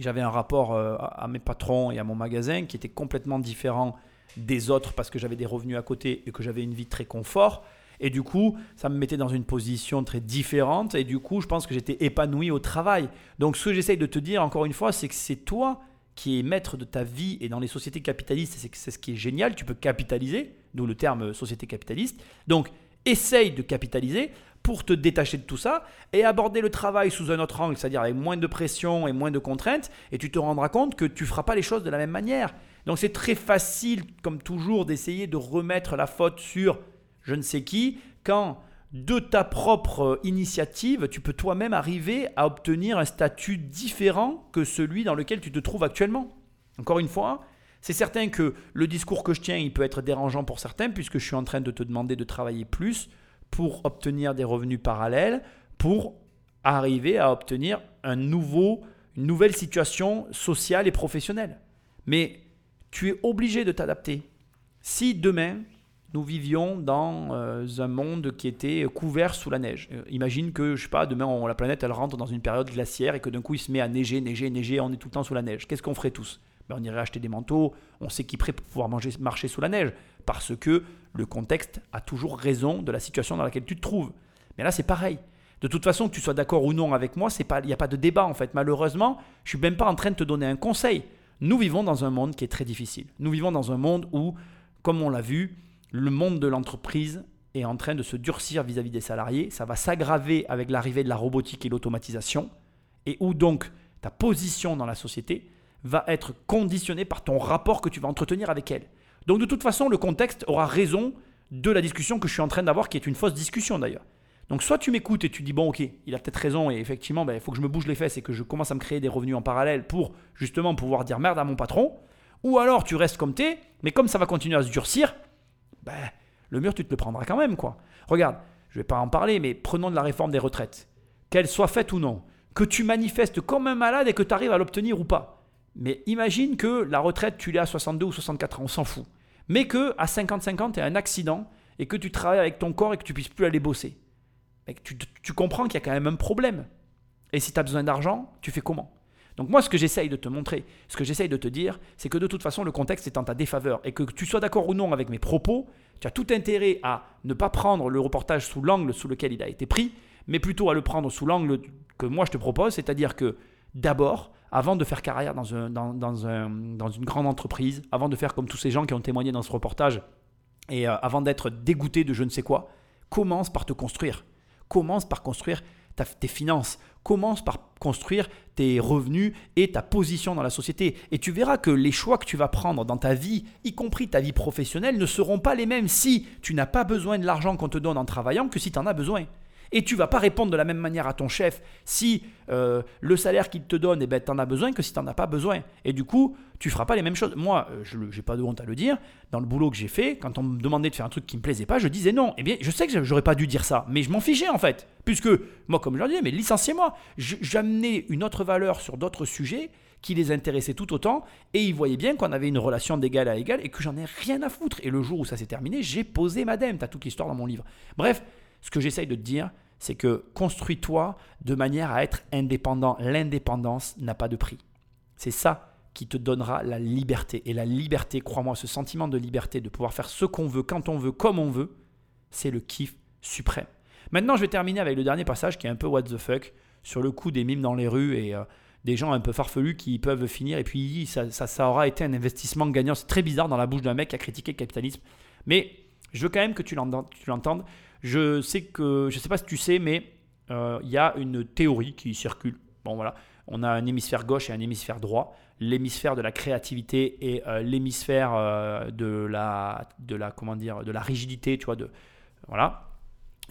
Speaker 4: J'avais un rapport euh, à mes patrons et à mon magasin qui était complètement différent des autres parce que j'avais des revenus à côté et que j'avais une vie très confort. Et du coup, ça me mettait dans une position très différente. Et du coup, je pense que j'étais épanoui au travail. Donc, ce que j'essaye de te dire, encore une fois, c'est que c'est toi qui es maître de ta vie et dans les sociétés capitalistes, c'est ce qui est génial, tu peux capitaliser, d'où le terme société capitaliste. Donc, essaye de capitaliser pour te détacher de tout ça et aborder le travail sous un autre angle, c'est-à-dire avec moins de pression et moins de contraintes, et tu te rendras compte que tu ne feras pas les choses de la même manière. Donc c'est très facile, comme toujours, d'essayer de remettre la faute sur je ne sais qui, quand de ta propre initiative, tu peux toi-même arriver à obtenir un statut différent que celui dans lequel tu te trouves actuellement. Encore une fois, c'est certain que le discours que je tiens, il peut être dérangeant pour certains, puisque je suis en train de te demander de travailler plus pour obtenir des revenus parallèles, pour arriver à obtenir un nouveau, une nouvelle situation sociale et professionnelle. Mais tu es obligé de t'adapter. Si demain, nous vivions dans euh, un monde qui était couvert sous la neige. Euh, imagine que, je sais pas, demain la planète elle rentre dans une période glaciaire et que d'un coup il se met à neiger, neiger, neiger, on est tout le temps sous la neige. Qu'est-ce qu'on ferait tous? Ben, On irait acheter des manteaux, on s'équiperait pour pouvoir manger, marcher sous la neige, parce que le contexte a toujours raison de la situation dans laquelle tu te trouves. Mais là c'est pareil. De toute façon, que tu sois d'accord ou non avec moi, il n'y a pas de débat en fait. Malheureusement, je suis même pas en train de te donner un conseil. Nous vivons dans un monde qui est très difficile. Nous vivons dans un monde où, comme on l'a vu, le monde de l'entreprise est en train de se durcir vis-à-vis des salariés. Ça va s'aggraver avec l'arrivée de la robotique et l'automatisation. Et où donc ta position dans la société va être conditionnée par ton rapport que tu vas entretenir avec elle. Donc de toute façon, le contexte aura raison de la discussion que je suis en train d'avoir, qui est une fausse discussion d'ailleurs. Donc soit tu m'écoutes et tu dis, bon ok, il a peut-être raison et effectivement, ben, il faut que je me bouge les fesses et que je commence à me créer des revenus en parallèle pour justement pouvoir dire merde à mon patron. Ou alors tu restes comme t'es, mais comme ça va continuer à se durcir, ben, le mur, tu te le prendras quand même, quoi. Regarde, je ne vais pas en parler, mais prenons de la réforme des retraites. Qu'elle soit faite ou non, que tu manifestes comme un malade et que tu arrives à l'obtenir ou pas. Mais imagine que la retraite, tu l'as à 62 ou 64 ans, on s'en fout. Mais que à 50-50, tu as un accident et que tu travailles avec ton corps et que tu puisses plus aller bosser. tu, tu comprends qu'il y a quand même un problème. Et si tu as besoin d'argent, tu fais comment? Donc moi, ce que j'essaye de te montrer, ce que j'essaye de te dire, c'est que de toute façon, le contexte est en ta défaveur. Et que tu sois d'accord ou non avec mes propos, tu as tout intérêt à ne pas prendre le reportage sous l'angle sous lequel il a été pris, mais plutôt à le prendre sous l'angle que moi je te propose, c'est-à-dire que d'abord, avant de faire carrière dans, dans, un, dans, une grande entreprise, avant de faire comme tous ces gens qui ont témoigné dans ce reportage, et euh, avant d'être dégoûté de je ne sais quoi, commence par te construire. Commence par construire tes finances. Commence par construire tes revenus et ta position dans la société. Et tu verras que les choix que tu vas prendre dans ta vie, y compris ta vie professionnelle, ne seront pas les mêmes si tu n'as pas besoin de l'argent qu'on te donne en travaillant que si tu en as besoin. Et tu vas pas répondre de la même manière à ton chef si euh, le salaire qu'il te donne, eh ben, tu en as besoin que si tu n'en as pas besoin. Et du coup, tu feras pas les mêmes choses. Moi, euh, je n'ai pas de honte à le dire, dans le boulot que j'ai fait, quand on me demandait de faire un truc qui me plaisait pas, je disais non. Eh bien, je sais que j'aurais pas dû dire ça, mais je m'en fichais en fait. Puisque, moi, comme je leur disais, mais licenciez-moi. J'amenais une autre valeur sur d'autres sujets qui les intéressaient tout autant, et ils voyaient bien qu'on avait une relation d'égal à égal et que j'en ai rien à foutre. Et le jour où ça s'est terminé, j'ai posé madame. T'as toute l'histoire dans mon livre. Bref, ce que j'essaye de te dire, c'est que construis-toi de manière à être indépendant. L'indépendance n'a pas de prix. C'est ça qui te donnera la liberté. Et la liberté, crois-moi, ce sentiment de liberté, de pouvoir faire ce qu'on veut, quand on veut, comme on veut, c'est le kiff suprême. Maintenant, je vais terminer avec le dernier passage qui est un peu what the fuck sur le coup des mimes dans les rues et euh, des gens un peu farfelus qui peuvent finir. Et puis, ça, ça, aura été un investissement gagnant. C'est très bizarre dans la bouche d'un mec qui a critiqué le capitalisme. Mais je veux quand même que tu l'entendes. Je sais que, je sais pas si tu sais, mais euh, il y a une théorie qui circule. Bon, voilà. On a un hémisphère gauche et un hémisphère droit. L'hémisphère de la créativité et euh, l'hémisphère euh, de la, de la, comment dire, de la rigidité, tu vois, de, voilà.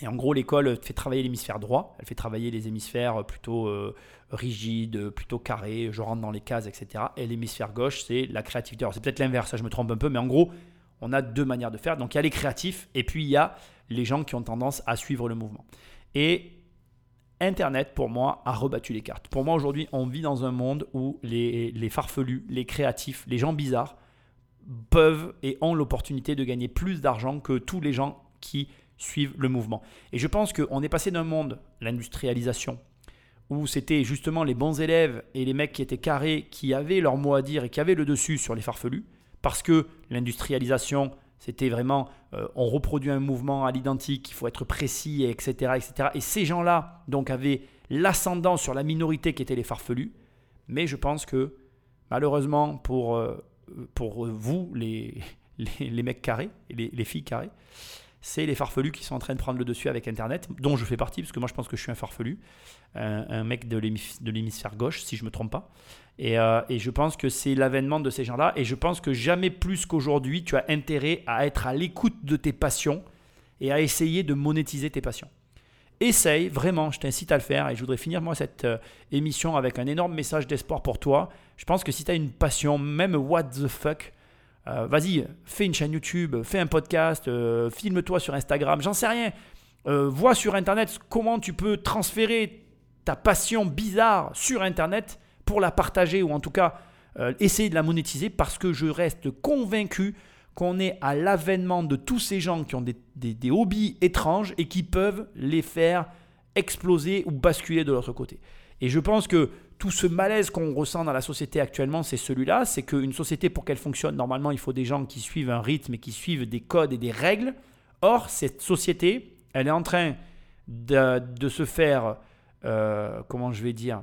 Speaker 4: Et en gros, l'école fait travailler l'hémisphère droit, elle fait travailler les hémisphères plutôt rigides, plutôt carrés, je rentre dans les cases, etc. Et l'hémisphère gauche, c'est la créativité. Alors c'est peut-être l'inverse, je me trompe un peu, mais en gros, on a deux manières de faire. Donc il y a les créatifs et puis il y a les gens qui ont tendance à suivre le mouvement. Et Internet, pour moi, a rebattu les cartes. Pour moi, aujourd'hui, on vit dans un monde où les, farfelus, les créatifs, les gens bizarres peuvent et ont l'opportunité de gagner plus d'argent que tous les gens qui suivent le mouvement. Et je pense qu'on est passé d'un monde, l'industrialisation, où c'était justement les bons élèves et les mecs qui étaient carrés, qui avaient leur mot à dire et qui avaient le dessus sur les farfelus, parce que l'industrialisation, c'était vraiment, euh, on reproduit un mouvement à l'identique, il faut être précis, etc., etc. Et ces gens-là, donc, avaient l'ascendant sur la minorité qui était les farfelus. Mais je pense que, malheureusement, pour, euh, pour vous, les, les, mecs carrés, les, les filles carrées, c'est les farfelus qui sont en train de prendre le dessus avec Internet, dont je fais partie, parce que moi je pense que je suis un farfelu, un, mec de l'hémisphère gauche, si je ne me trompe pas. Euh, et, je pense que c'est l'avènement de ces gens-là. Et je pense que jamais plus qu'aujourd'hui, tu as intérêt à être à l'écoute de tes passions et à essayer de monétiser tes passions. Essaye, vraiment, je t'incite à le faire. Et je voudrais finir moi cette euh, émission avec un énorme message d'espoir pour toi. Je pense que si tu as une passion, même what the fuck, euh, vas-y, fais une chaîne YouTube, fais un podcast, filme-toi sur Instagram, j'en sais rien. Vois sur Internet comment tu peux transférer ta passion bizarre sur Internet pour la partager ou en tout cas essayer de la monétiser parce que je reste convaincu qu'on est à l'avènement de tous ces gens qui ont des, des, hobbies étranges et qui peuvent les faire exploser ou basculer de l'autre côté. Et je pense que tout ce malaise qu'on ressent dans la société actuellement, c'est celui-là. C'est qu'une société, pour qu'elle fonctionne, normalement, il faut des gens qui suivent un rythme et qui suivent des codes et des règles. Or, cette société, elle est en train de, se faire, euh, comment je vais dire,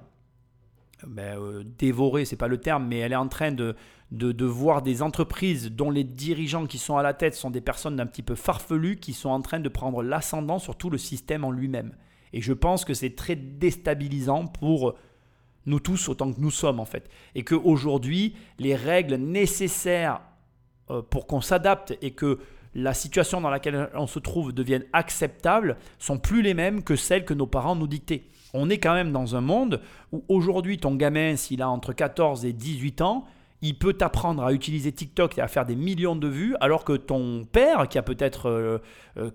Speaker 4: ben, euh, dévorer, c'est pas le terme, mais elle est en train de, de, de, voir des entreprises dont les dirigeants qui sont à la tête sont des personnes d'un petit peu farfelues qui sont en train de prendre l'ascendant sur tout le système en lui-même. Et je pense que c'est très déstabilisant pour nous tous autant que nous sommes en fait. Et qu'aujourd'hui, les règles nécessaires euh, pour qu'on s'adapte et que la situation dans laquelle on se trouve devienne acceptable sont plus les mêmes que celles que nos parents nous dictaient. On est quand même dans un monde où aujourd'hui ton gamin, s'il a entre 14 et 18 ans, il peut t'apprendre à utiliser TikTok et à faire des millions de vues, alors que ton père, qui a peut-être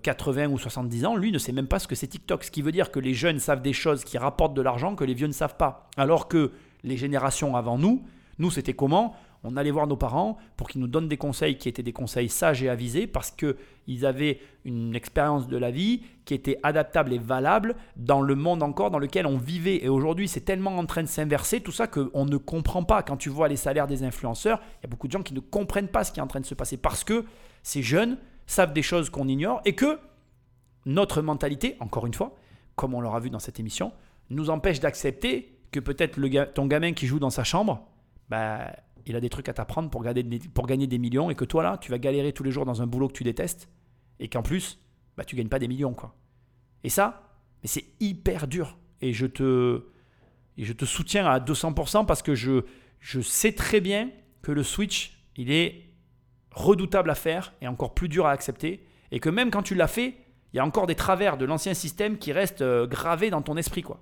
Speaker 4: 80 euh, euh, ou 70 ans, lui ne sait même pas ce que c'est TikTok. Ce qui veut dire que les jeunes savent des choses qui rapportent de l'argent que les vieux ne savent pas. Alors que les générations avant nous, nous c'était comment? On allait voir nos parents pour qu'ils nous donnent des conseils qui étaient des conseils sages et avisés parce qu'ils avaient une expérience de la vie qui était adaptable et valable dans le monde encore dans lequel on vivait. Et aujourd'hui, c'est tellement en train de s'inverser, tout ça, qu'on ne comprend pas. Quand tu vois les salaires des influenceurs, il y a beaucoup de gens qui ne comprennent pas ce qui est en train de se passer parce que ces jeunes savent des choses qu'on ignore et que notre mentalité, encore une fois, comme on l'aura vu dans cette émission, nous empêche d'accepter que peut-être ton gamin qui joue dans sa chambre, bah, il a des trucs à t'apprendre pour, pour gagner des millions et que toi là, tu vas galérer tous les jours dans un boulot que tu détestes et qu'en plus, bah, tu gagnes pas des millions. quoi. Et ça, c'est hyper dur. Et je te, et je te soutiens à 200% parce que je, je sais très bien que le switch, il est redoutable à faire et encore plus dur à accepter. Et que même quand tu l'as fait, il y a encore des travers de l'ancien système qui restent euh, gravés dans ton esprit. quoi.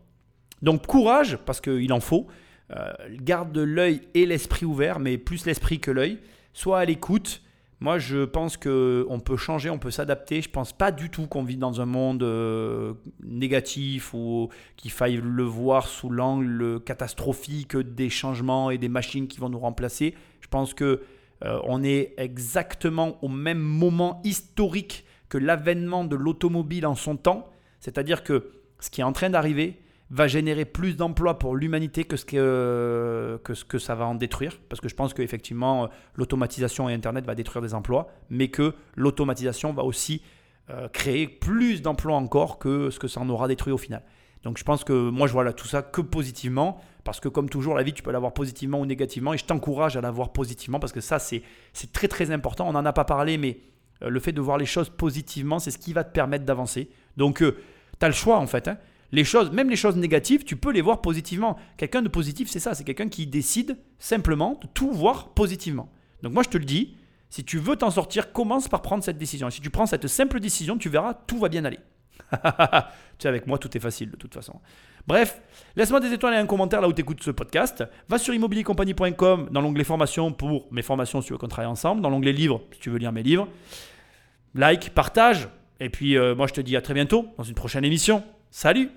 Speaker 4: Donc courage, parce qu'il en faut. Euh, garde l'œil et l'esprit ouvert, mais plus l'esprit que l'œil. Sois à l'écoute. Moi, je pense qu'on peut changer, on peut s'adapter. Je pense pas du tout qu'on vit dans un monde euh, négatif ou qu'il faille le voir sous l'angle catastrophique des changements et des machines qui vont nous remplacer. Je pense que on est exactement au même moment historique que l'avènement de l'automobile en son temps, c'est-à-dire que ce qui est en train d'arriver va générer plus d'emplois pour l'humanité que, ce que, que ce que ça va en détruire, parce que je pense qu'effectivement l'automatisation et Internet va détruire des emplois, mais que l'automatisation va aussi euh, créer plus d'emplois encore que ce que ça en aura détruit au final. Donc je pense que moi je vois là tout ça que positivement, parce que comme toujours la vie tu peux l'avoir positivement ou négativement, et je t'encourage à la voir positivement, parce que ça c'est très très important, on n'en a pas parlé, mais euh, le fait de voir les choses positivement, c'est ce qui va te permettre d'avancer. Donc, euh, tu as le choix en fait. Hein. Les choses, même les choses négatives, tu peux les voir positivement. Quelqu'un de positif, c'est ça, c'est quelqu'un qui décide simplement de tout voir positivement. Donc moi, je te le dis, si tu veux t'en sortir, commence par prendre cette décision. Et si tu prends cette simple décision, tu verras, tout va bien aller. tu sais, avec moi, tout est facile de toute façon. Bref, laisse-moi des étoiles et un commentaire là où tu écoutes ce podcast. Va sur immobiliercompagnie.com dans l'onglet formation pour mes formations si tu veux qu'on travaille ensemble. Dans l'onglet livres si tu veux lire mes livres. Like, partage. Et puis, euh, moi, je te dis à très bientôt dans une prochaine émission. Salut